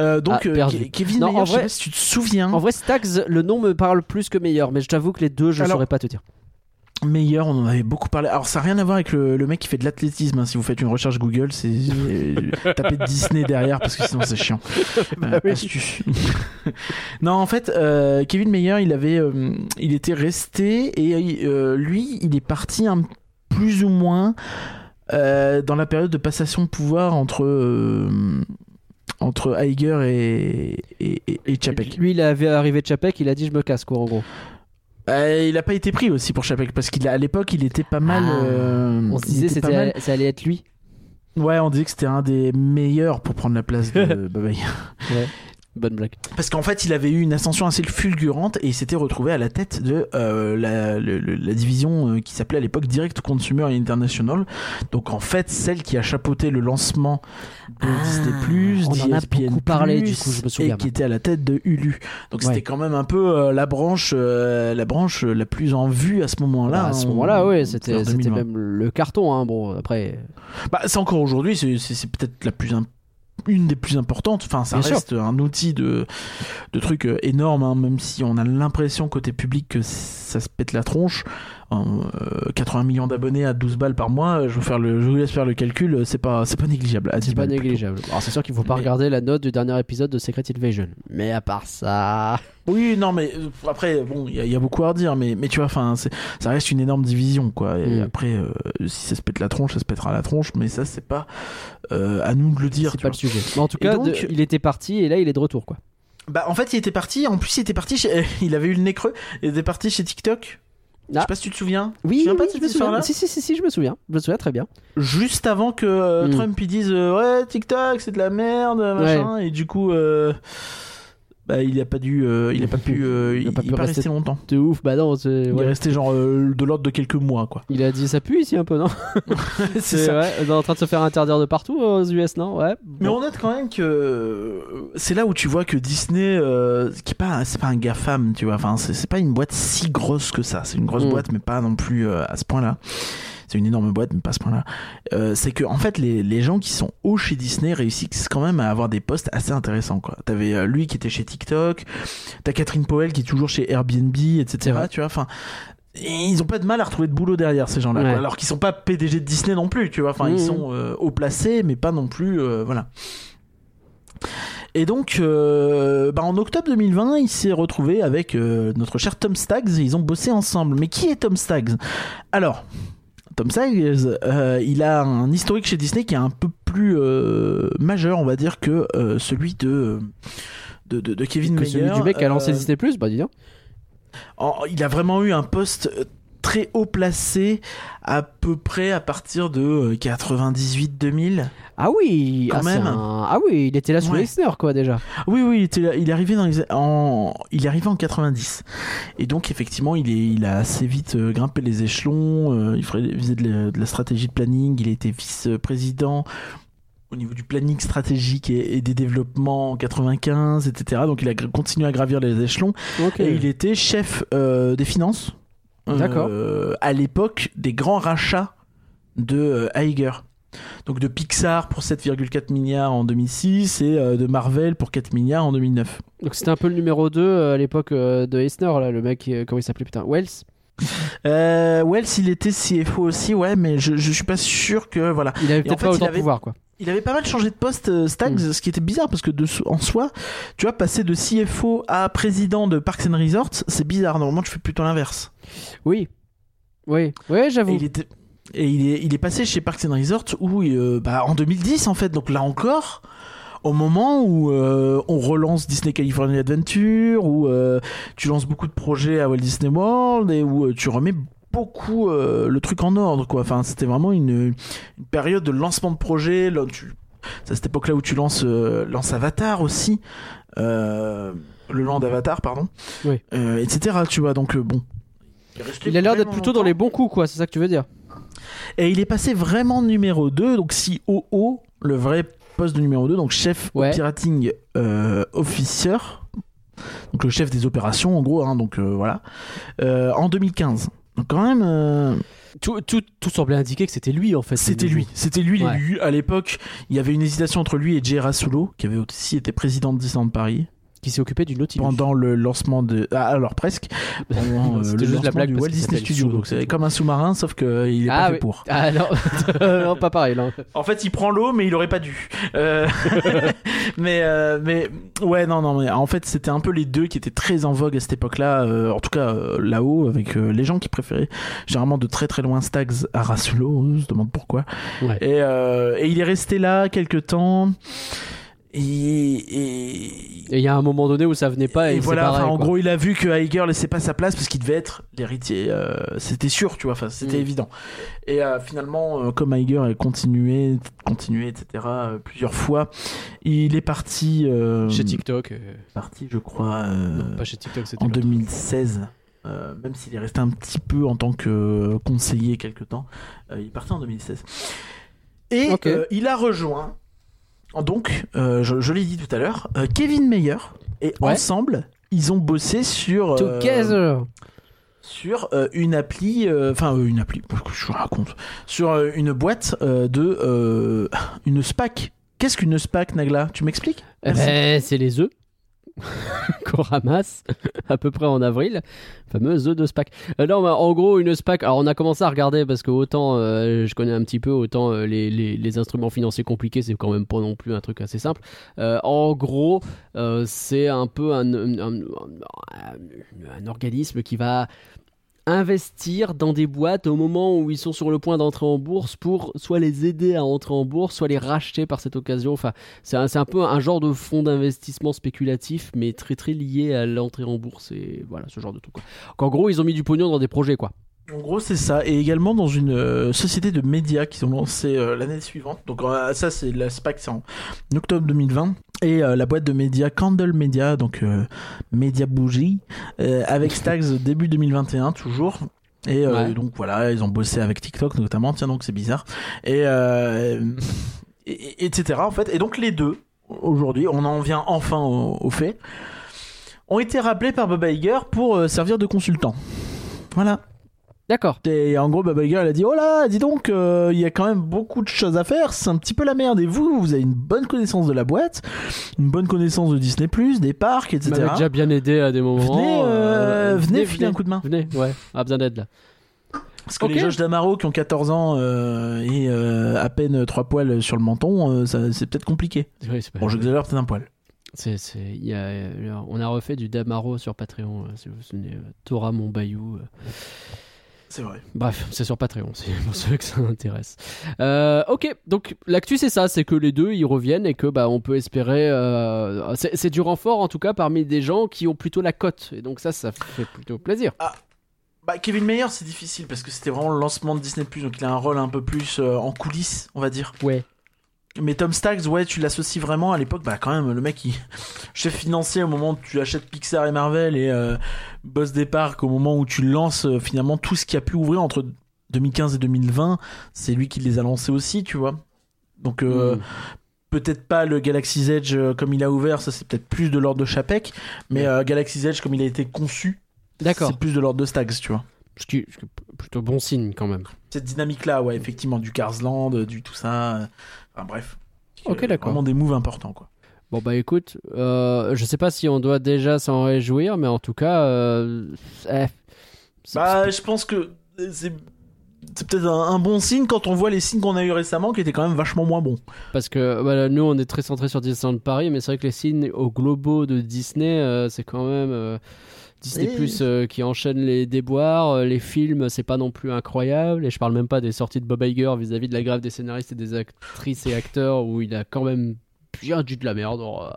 Euh, donc, Ah, perdu. Kevin Non, Mayer, en je sais vrai- pas si tu te souviens. En vrai Stags, le nom me parle plus que meilleur, mais je t'avoue que les deux je Alors- saurais pas te dire. Meilleur, on en avait beaucoup parlé. Alors, ça n'a rien à voir avec le, le mec qui fait de l'athlétisme. hein. Si vous faites une recherche Google, c'est euh, [LAUGHS] tapez Disney derrière parce que sinon c'est chiant. [LAUGHS] Euh, oui. astuce. [LAUGHS] non, en fait, euh, Kevin Mayer, il avait, euh, il était resté et euh, lui, il est parti un, plus ou moins euh, dans la période de passation de pouvoir entre euh, entre Iger et et, et, et Chapek. Lui il avait arrivé de Chapek, il a dit je me casse quoi en gros. Euh, il a pas été pris aussi pour Chapek parce qu'il a- à l'époque il était pas mal. Ah. euh, On se disait c'était mal. ça allait être lui. Ouais, on disait que c'était un des meilleurs pour prendre la place de [LAUGHS] Iger. Ouais. Bonne blague. Parce qu'en fait, il avait eu une ascension assez fulgurante et il s'était retrouvé à la tête de euh, la, le- le- la division euh, qui s'appelait à l'époque Direct Consumer International. Donc en fait, celle qui a chapeauté le lancement de Ah, Disney+, on en a beaucoup parlé, du coup, je me souviens et qui était à la tête de Hulu. Donc c'était quand même un peu euh, la branche, euh, la branche la plus en vue à ce moment-là. Bah, à ce moment-là, vers c'était c'était 2020. même le carton. Hein. Bon, après. Bah, c'est encore aujourd'hui, c'est- peut-être la plus im- une des plus importantes. Enfin, ça Bien sûr. reste un outil de, de trucs euh, énorme, hein, même si on a l'impression côté public que ça se pète la tronche. En, euh, 80 millions d'abonnés à 12 balles par mois, je vous, faire le, je vous laisse faire le calcul, euh, c'est pas, c'est pas négligeable. à 10 C'est pas plutôt. négligeable. Alors c'est sûr qu'il faut pas Mais- regarder la note du dernier épisode de Secret Invasion. Mais à part ça. [LAUGHS] Oui, non, mais euh, après, bon, il y, a- il y a beaucoup à redire, mais, mais tu vois, enfin, ça reste une énorme division, quoi. Et Mm. après, euh, si ça se pète la tronche, ça se pètera la tronche, mais ça, c'est pas euh, à nous de le dire. C'est pas vois. le sujet. Mais en tout cas, donc- de- il était parti et là il est de retour quoi. Bah en fait il était parti, en plus il était parti chez... [LAUGHS] il avait eu le nez creux, il était parti chez TikTok. Je Ah. sais pas si tu te souviens. tu Oui, pas oui, je me souviens. Si, si, si, si, je me souviens. Je me souviens très bien. Juste avant que euh, Mm. Trump il dise euh, ouais TikTok c'est de la merde machin et du coup euh, bah il a pas dû euh, il a pas pu [LAUGHS] euh, il, pas il pu pas rester- longtemps. De ouf, bah non, c'est- Il ouais. est resté genre euh, de l'ordre de quelques mois quoi. Il a dit ça pue ici un peu, non? [LAUGHS] C'est ça. ouais, on est en train de se faire interdire de partout aux US, non? Ouais. Mais on note quand même que euh, c'est là où tu vois que Disney, euh, qui est pas, c'est pas un GAFAM, tu vois. Enfin, c'est c'est pas une boîte si grosse que ça. C'est une grosse Mm. boîte, mais pas non plus euh, à ce point-là. C'est une énorme boîte, mais pas à ce point-là. Euh, c'est que en fait, les, les gens qui sont hauts chez Disney réussissent quand même à avoir des postes assez intéressants. Quoi. T'avais euh, lui qui était chez TikTok, t'as Catherine Powell qui est toujours chez Airbnb, etc. Tu vois. Enfin. et ils ont pas de mal à retrouver de boulot derrière ces gens-là, Ouais. alors qu'ils sont pas PDG de Disney non plus, tu vois. Enfin, ils sont euh, haut placés, mais pas non plus, euh, voilà. Et donc, euh, bah, en octobre 2020, il s'est retrouvé avec notre cher Tom Staggs et ils ont bossé ensemble. Mais qui est Tom Staggs? Alors, Tom Staggs, euh, il a un historique chez Disney qui est un peu plus euh, majeur, on va dire, que euh, celui de, de, de, de Kevin Mayer. celui du mec qui a lancé Euh, Disney Plus, bah dis donc. en- il a vraiment eu un poste très haut placé à peu près à partir de euh, 98-2000. Ah oui, Quand ah, même. un- ah oui, il était là sous Ouais. Eisner quoi déjà. Oui, oui, il, était là- il est arrivé dans les, en, il est arrivé en 90. Et donc, effectivement, il, est, il a assez vite euh, grimpé les échelons. euh, il faisait de la, stratégie de planning. Il été vice-président au niveau du planning stratégique et, des développements en 95, etc. Donc, il a continué à gravir les échelons. Et il était chef euh, des finances. Euh, à l'époque des grands rachats de euh, Iger. Donc de Pixar pour 7,4 milliards en 2006 et euh, de Marvel pour 4 milliards en 2009. Donc c'était un peu le numéro 2 euh, à l'époque euh, de Eisner là, le mec euh, comment il s'appelait putain, Wells? Euh, Wells, il était CFO aussi, ouais, mais je, je suis pas sûr que voilà. Il avait peut-être pas autant de avait- pouvoir quoi. Il avait pas mal changé de poste, euh, Staggs, Mm. ce qui était bizarre parce que de, en soi, tu vois, passer de CFO à président de Parks and Resorts, c'est bizarre. Normalement, tu fais plutôt l'inverse. Oui. Oui, Et j'avoue. il était et il est, il est passé chez Parks and Resorts où euh, bah, en 2010 en fait donc là encore au moment où euh, on relance Disney California Adventure où euh, tu lances beaucoup de projets à Walt Disney World et où tu remets beaucoup le truc en ordre quoi enfin c'était vraiment une, une période de lancement de projets là, tu- c'est à cette époque là où tu lances lances Avatar aussi le land Avatar pardon Oui. Euh, etc tu vois donc euh, bon Il a l'air d'être plutôt dans les bons coups quoi, c'est ça que tu veux dire. Et il est passé vraiment numéro 2, donc COO, le vrai poste de numéro 2, donc chef Ouais. operating euh, officer, donc le chef des opérations en gros, hein, donc euh, voilà, euh, en 2015. Donc quand même, euh, Tout, tout, tout semblait indiquer que c'était lui en fait. c'était lui, c'était lui Ouais. À l'époque, il y avait une hésitation entre lui et Jay Rasulo, qui avait aussi été président de Disneyland Paris Qui s'est occupé du Nautilus. pendant le lancement de, ah, alors presque, pendant euh, C'était le juste la blague du Walt Disney Studio. Donc c'est comme un sous-marin, sauf qu'il est Ah pas fait oui. pour. Ah non, [LAUGHS] non pas pareil. En fait, il prend l'eau, mais il aurait pas dû. Euh, [LAUGHS] mais, euh, mais ouais, non, non, mais en fait, c'était un peu les deux qui étaient très en vogue à cette époque-là. euh, en tout cas, euh, là-haut, avec euh, les gens qui préféraient généralement de très très loin Stags à Rasulo. On se demande pourquoi. Ouais. Et, euh, et il est resté là quelques temps. Et, il y a un moment donné où ça venait pas et, Et il voilà, enfin, en gros, il a vu que Iger laissait pas sa place parce qu'il devait être l'héritier. euh, c'était sûr, tu vois, enfin, c'était Mm. évident. Et euh, finalement, euh, comme Iger a continué, continué, etc., plusieurs fois, il est parti. Chez TikTok. Parti, je crois, non, pas chez TikTok, c'était en l'autre. 2016. euh, même s'il est resté un petit peu en tant que conseiller quelque temps, euh, il est parti en 2016. Et il a rejoint, donc, euh, je, je l'ai dit tout à l'heure, euh, Kevin Mayer. Et Ouais. ensemble, ils ont bossé sur, euh, Together. sur euh, une appli, euh, enfin euh, une appli, que je vous raconte, sur euh, une boîte euh, de euh, une SPAC. Qu'est-ce qu'une SPAC, Nagla? Tu m'expliques? Eh ben, c'est les œufs [LAUGHS] qu'on ramasse à peu près en avril, fameux œufs de SPAC. Euh, non, mais en gros, une SPAC. Alors, on a commencé à regarder parce que autant euh, je connais un petit peu, autant euh, les, instruments financiers compliqués, c'est quand même pas non plus un truc assez simple. Euh, en gros, c'est un peu un organisme qui va investir dans des boîtes au moment où ils sont sur le point d'entrer en bourse pour soit les aider à entrer en bourse, soit les racheter par cette occasion. Enfin, c'est un, un peu un genre de fonds d'investissement spéculatif, mais très très lié à l'entrée en bourse et voilà ce genre de truc. Quoi. En gros, ils ont mis du pognon dans des projets quoi. En gros, c'est ça. Et également dans une euh, société de médias qu'ils ont lancé euh, l'année suivante. Donc euh, ça, c'est la SPAC, c'est en octobre 2020. Et la boîte de médias Candle Media, donc Média Bougie, avec [LAUGHS] Stax début 2021 toujours. Et Ouais. donc voilà, ils ont bossé avec TikTok notamment. Tiens donc c'est bizarre. Et, et- et- etc. En fait. Et donc les deux aujourd'hui, on en vient enfin au, au fait, ont été rappelés par Bob Iger pour servir de consultant. Voilà. D'accord. Et en gros, Baba Yaga, elle a dit Oh là, dis donc, euh, il y a quand même beaucoup de choses à faire, c'est un petit peu la merde. Et vous, vous avez une bonne connaissance de la boîte, une bonne connaissance de Disney, des parcs, etc. m'avait déjà bien aidé à des moments. Venez, euh, venez filer un coup de main. Venez, ouais, a besoin d'aide là. Parce que Ok. les Josh Damaro qui ont 14 ans euh, et euh, à peine 3 poils sur le menton, euh, ça- c'est peut-être compliqué. Oui, pas- Bon, j'exagère peut-être un poil. y a, euh, on a refait du Damaro sur Patreon, euh, si vous vous souvenez. euh, Torah mon bayou. C'est vrai. Bref, c'est sur Patreon, c'est pour ceux que ça intéresse. Euh, ok, donc l'actu c'est ça, c'est que les deux ils reviennent et que bah on peut espérer. euh, c'est du renfort en tout cas parmi des gens qui ont plutôt la cote et donc ça, ça fait plutôt plaisir. Bah, Kevin Mayer, c'est difficile parce que c'était vraiment le lancement de Disney, donc il a un rôle un peu plus euh, en coulisses, on va dire. Ouais. Mais Tom Staggs, ouais, tu l'associes vraiment à l'époque, bah quand même, le mec, il... [LAUGHS] chef financier au moment où tu achètes Pixar et Marvel et euh, boss des parcs au moment où tu lances euh, finalement tout ce qui a pu ouvrir entre 2015 et 2020, c'est lui qui les a lancés aussi, tu vois. Donc euh, Mm. peut-être pas le Galaxy's Edge euh, comme il a ouvert, ça c'est peut-être plus de l'ordre de Chapek, mais euh, Galaxy's Edge comme il a été conçu, D'accord. c'est plus de l'ordre de Staggs, tu vois. Ce qui, ce qui est plutôt bon signe quand même. Cette dynamique-là, ouais, effectivement, du Carsland, du tout ça. Enfin bref. Ok, d'accord. Vraiment des moves importants, quoi. Bon bah écoute, euh, je sais pas si on doit déjà s'en réjouir, mais en tout cas, euh, eh, Bah, je pense que c'est peut-être un, un bon signe quand on voit les signes qu'on a eu récemment qui étaient quand même vachement moins bons. Parce que voilà, nous, on est très centré sur Disneyland Paris, mais c'est vrai que les signes au globaux de Disney, euh, c'est quand même euh, Disney Oui. Plus euh, qui enchaîne les déboires. euh, les films, c'est pas non plus incroyable. Et je parle même pas des sorties de Bob Iger vis-à-vis de la grève des scénaristes et des actrices et acteurs où il a quand même bien dit de la merde. euh,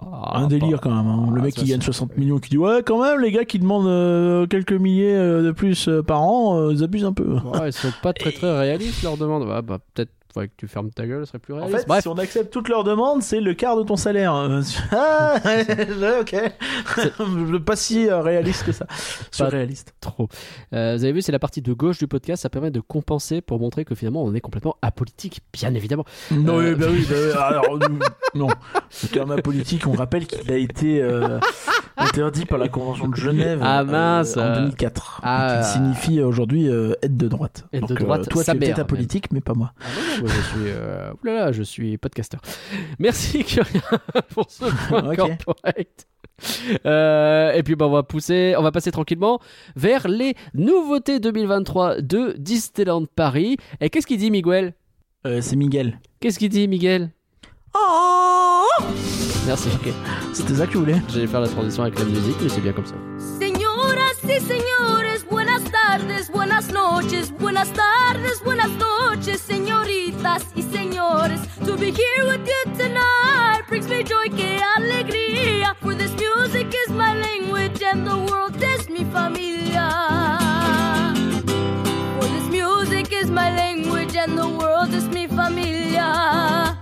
ah, un délire quand même. hein. Le Ah, mec qui gagne c'est- 60 millions qui dit Ouais, quand même, les gars qui demandent euh, quelques milliers euh, de plus euh, par an, euh, ils abusent un peu. Ouais, ils sont pas très très réalistes leurs demandes. Ouais, bah, peut-être faudrait que tu fermes ta gueule, ce serait plus En réaliste. fait, Bref, si on accepte toutes leurs demandes, c'est le quart de ton salaire. hein. [LAUGHS] [LAUGHS] Ah, ok. pas si euh, réaliste que ça. Surréaliste. trop. Euh, vous avez vu, c'est la partie de gauche du podcast, ça permet de compenser pour montrer que finalement on est complètement apolitique, bien évidemment. Non, Euh, oui, bah oui, [LAUGHS] bah. Alors, euh, non. Le terme apolitique, on rappelle qu'il a été euh, interdit par la Convention de Genève Ah, euh, mince. en 2004. Ah. et qui signifie aujourd'hui euh, aide de droite. Aide de Donc, euh, droite, toi, tu es apolitique, mais pas moi. Ah non, je suis, euh, oulala, je suis podcaster. Merci [LAUGHS] Curien pour ce point Ok. corporate. Euh, et puis bah, on va pousser, on va passer tranquillement vers les nouveautés 2023 de Disneyland Paris. Et qu'est-ce qu'il dit Miguel? Euh, c'est Miguel. Qu'est-ce qu'il dit Miguel? Oh Merci. C'était ça que tu voulais? J'allais faire la transition avec la musique, mais c'est bien comme ça. Señoras y señores, buenas tardes, buenas noches, buenas tardes, buenas noches, señoritas y señores. To be here with you tonight brings me joy, que alegría. For this music is my language and the world is mi familia. For this music is my language and the world is mi familia.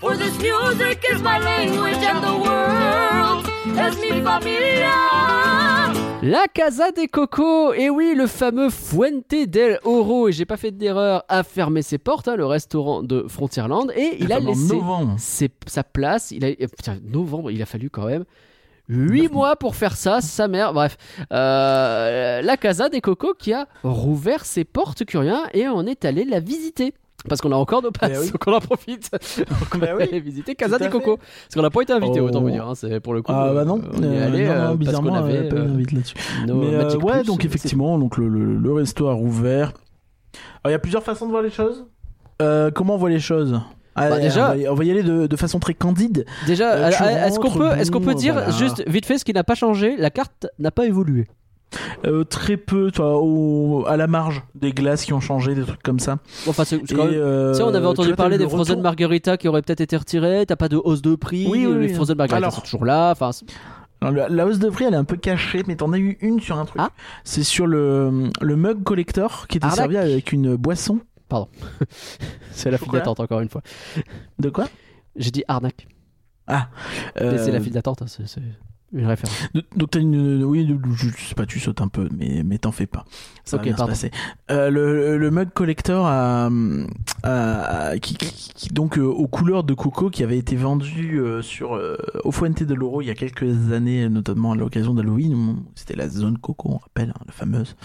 For this music is my language and the world is mi familia. La Casa des Cocos, et oui, le fameux Fuente del Oro, et j'ai pas fait d'erreur, a fermé ses portes, hein, le restaurant de Frontierland, et il a laissé ses- sa place. Il a, euh, putain, novembre, il a fallu quand même 8 mois pour faire ça, sa mère. Bref, Euh, la Casa des Cocos qui a rouvert ses portes, Curien, et on est allé la visiter. Parce qu'on a encore nos passes, Eh oui. donc on en profite. [LAUGHS] on Bah va oui. aller visiter Casa des Cocos. Parce qu'on n'a pas été invité, Oh. autant vous dire. hein, c'est pour le coup. Ah bah non, euh, on y est euh, allé non, euh, non, bizarrement, avait pas euh, là-dessus. Mais euh, ouais, Plus, donc effectivement, donc le, le, le resto a rouvert. Il y a plusieurs façons de voir les choses. Comment on voit les choses? Ah, Bah, déjà- on va, y- on aller de, de façon très candide. Déjà, est-ce qu'on peut, est-ce qu'on peut bon, dire voilà. juste vite fait ce qui n'a pas changé? La carte n'a pas évolué. Euh, très peu, toi, au- à la marge, des glaces qui ont changé, des trucs comme ça. Enfin, c'est quand même- euh, Tu sais, on avait entendu parler des Frozen retour- Margarita qui auraient peut-être été retirés. T'as pas de hausse de prix. Oui, oui, les oui. Frozen Margarita Alors- sont toujours là. Enfin, la, la hausse de prix, elle est un peu cachée, mais t'en as eu une sur un truc. Ah. C'est sur le, le mug collector qui était Arnaque. servi avec une boisson. [LAUGHS] c'est la file d'attente encore une fois. De quoi? J'ai dit arnaque. Ah. Euh, c'est la file d'attente. hein, c'est une référence. Donc t'as une, oui, je sais pas, tu sautes un peu, mais mais t'en fais pas. Ça va bien pardon. se passer. Euh, le, le mug collector a, a- a- qui, qui- qui- donc euh, aux couleurs de coco qui avait été vendu euh, sur euh, au Fuente de l'Oro il y a quelques années, notamment à l'occasion d'Halloween. C'était la zone coco, on rappelle, hein, la fameuse.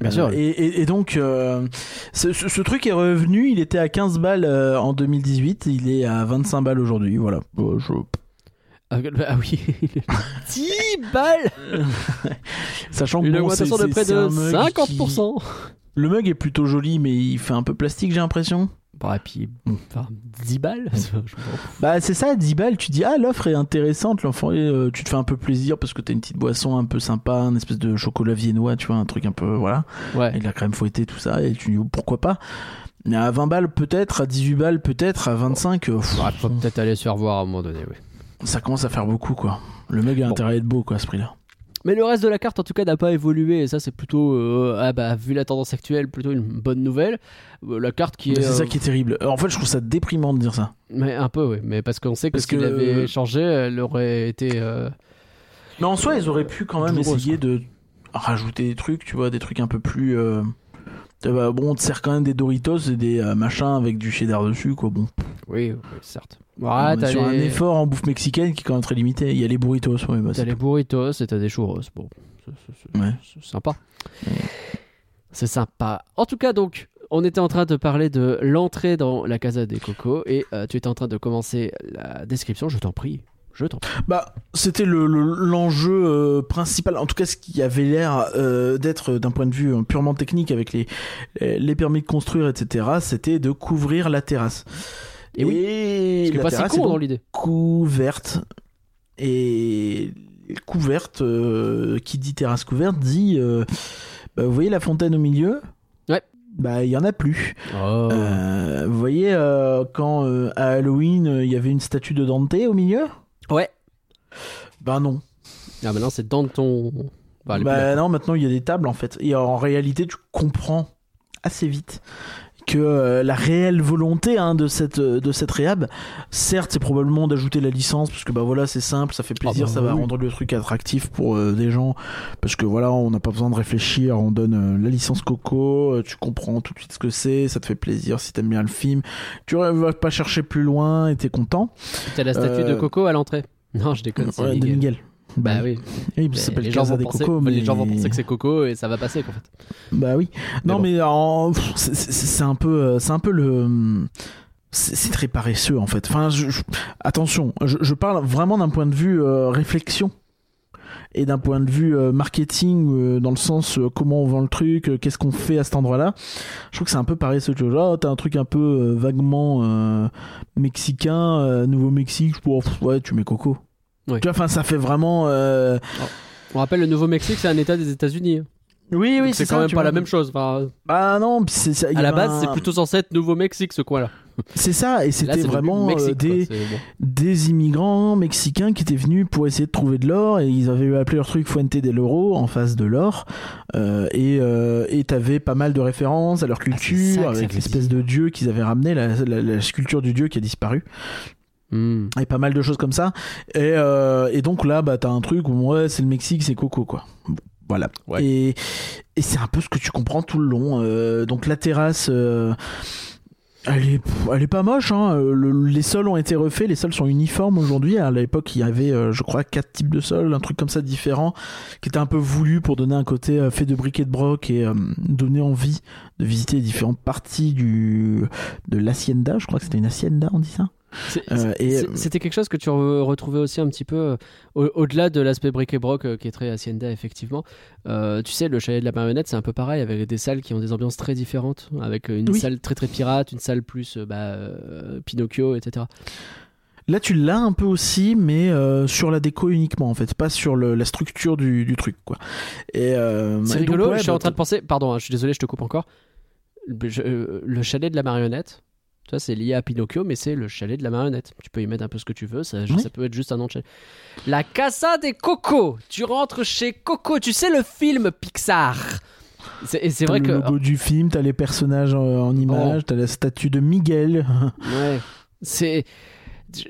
Bien Euh, sûr. Et, et- et donc, euh, ce, ce- ce truc est revenu. Il était à 15 balles euh, en 2018. Il est à 25 balles aujourd'hui. Voilà. Euh, je- Ah, bah, ah oui. [LAUGHS] 10 balles [LAUGHS] Sachant que Une bon, augmentation c'est- de près de un mug 50%. qui- Le mug est plutôt joli, mais il fait un peu plastique, j'ai l'impression. Bon, et puis, enfin, 10 balles. [LAUGHS] Bah, c'est ça, 10 balles. Tu dis, ah, l'offre est intéressante. L'enfant, euh, tu te fais un peu plaisir parce que t'as une petite boisson un peu sympa, une espèce de chocolat viennois, tu vois, un truc un peu, voilà. Ouais. Avec de la crème fouettée, tout ça. Et tu dis, oh, pourquoi pas. Mais à 20 balles, peut-être. À 18 balles, peut-être. À 25, euh, pff, Ouais, faut peut-être aller se faire voir à un moment donné, oui. Ça commence à faire beaucoup, quoi. Le mug a Bon. intérêt à être beau, quoi, à ce prix-là. Mais le reste de la carte, en tout cas, n'a pas évolué. Et ça, c'est plutôt, euh, ah bah, vu la tendance actuelle, plutôt une bonne nouvelle. Euh, la carte qui est. C'est ça euh, qui est terrible. En fait, je trouve ça déprimant de dire ça. Mais un peu, oui. Mais parce qu'on sait que Parce s'il que- avait changé, elle aurait été. Mais en soi, ils auraient pu quand même essayer de rajouter des trucs, tu vois, des trucs un peu plus. Euh, bah, bon, on te sert quand même des Doritos et des euh, machins avec du cheddar dessus, quoi. Bon, Oui, oui, certes. est t'as sur un effort en bouffe mexicaine qui est quand même très limité. Il y a les burritos, ouais, bah, t'as les burritos et t'as des churros. Bon, c'est- Ouais. sympa. C'est sympa. En tout cas, donc, on était en train de parler de l'entrée dans la Casa des Cocos et euh, tu étais en train de commencer la description. Je t'en prie. Je t'en. Bah, c'était le- le- l'enjeu euh, principal, en tout cas ce qui avait l'air euh, d'être euh, d'un point de vue euh, purement technique avec les, les permis de construire, etc. C'était de couvrir la terrasse. Et oui, Et la pas si terrasse est dans donc l'idée. couverte. Et couverte, euh, qui dit terrasse couverte, dit... bah, vous voyez la fontaine au milieu? Ouais. Bah, il y en a plus. Oh. Euh, vous voyez, euh, quand euh, à Halloween, il y avait une statue de Dante au milieu? Ouais. Bah non. Ah, maintenant, c'est dans ton. Bah, bah non, maintenant il y a des tables en fait. Et en réalité, tu comprends assez vite que euh, la réelle volonté hein, de cette euh, de cette réhab, certes, c'est probablement d'ajouter la licence parce que bah voilà, c'est simple, ça fait plaisir, Ah bah ça va rendre le truc attractif pour euh, des gens parce que voilà, on n'a pas besoin de réfléchir, on donne euh, la licence Coco, euh, tu comprends tout de suite ce que c'est, ça te fait plaisir si t'aimes bien le film, tu vas pas chercher plus loin et t'es content. T'as la statue de Coco à l'entrée. Non, je déconne. c'est Ouais, de Miguel. Miguel. Bah oui. Oui, Mais ça s'appelle les, gens vont des penser, Coco, les mais- gens vont penser que c'est Coco et ça va passer, en fait. Bah oui. Non, bon. mais c'est- un peu, euh, c'est un peu le. C'est c'est très paresseux en fait. Enfin, je- je- attention, je, je parle vraiment d'un point de vue euh, réflexion et d'un point de vue euh, marketing euh, dans le sens comment on vend le truc, qu'est-ce qu'on fait à cet endroit-là. Je trouve que c'est un peu paresseux. Tu vois, oh, t'as un truc un peu vaguement mexicain, Nouveau-Mexique. Ouais, tu mets Coco. Ouais. Tu vois, enfin, ça fait vraiment. euh, On rappelle, le Nouveau-Mexique, c'est un état des États-Unis. hein. Oui, oui, c'est ça, quand même pas vois. la même chose. Enfin, Bah non, c'est ça. à la base, un- c'est plutôt censé être Nouveau-Mexique, ce coin-là. C'est ça, et c'était vraiment euh, Mexique, des, immigrants mexicains qui étaient venus pour essayer de trouver de l'or, et ils avaient appelé leur truc Fuente del Oro en face de l'or, euh, et euh, et t'avais pas mal de références à leur Ah, culture, avec l'espèce de dieu qu'ils avaient ramené, la, la, la sculpture du dieu qui a disparu. Hmm. et pas mal de choses comme ça. Et, euh, et donc là, bah, t'as un truc où ouais, c'est le Mexique, c'est Coco, quoi. Bon, Voilà. Ouais. Et, et c'est un peu ce que tu comprends tout le long. Euh, donc la terrasse. euh, elle est, elle est pas moche, hein. Le- les sols ont été refaits, les sols sont uniformes aujourd'hui. À l'époque, il y avait, je crois, quatre types de sols, un truc comme ça différent, qui était un peu voulu pour donner un côté fait de briques et de broc et euh, donner envie de visiter les différentes parties du de l'hacienda. Je crois que c'était une hacienda, on dit ça? Euh, c'est- C'était quelque chose que tu re- retrouvais aussi un petit peu euh, au- au-delà de l'aspect bric et broc euh, qui est très hacienda effectivement. Euh, tu sais, le chalet de la marionnette, c'est un peu pareil avec des salles qui ont des ambiances très différentes, avec une Oui. salle très très pirate, une salle plus euh, bah, euh, Pinocchio, etc. Là, tu l'as un peu aussi, mais euh, sur la déco uniquement, en fait, pas sur le- la structure du, du truc, quoi. Et euh, C'est donc, rigolo, ouais, je suis bah, en train de penser, pardon, hein, je suis désolé, je te coupe encore. Je- euh, le chalet de la marionnette, ça c'est lié à Pinocchio, mais c'est le chalet de la marionnette. Tu peux y mettre un peu ce que tu veux, ça, Oui. ça peut être juste un nom de chalet. La Casa des Coco, tu rentres chez Coco, tu sais le film Pixar. C'est- Et c'est T'as vrai le que. logo du film, t'as les personnages en, en image, t'as la statue de Miguel. [LAUGHS] Ouais, c'est.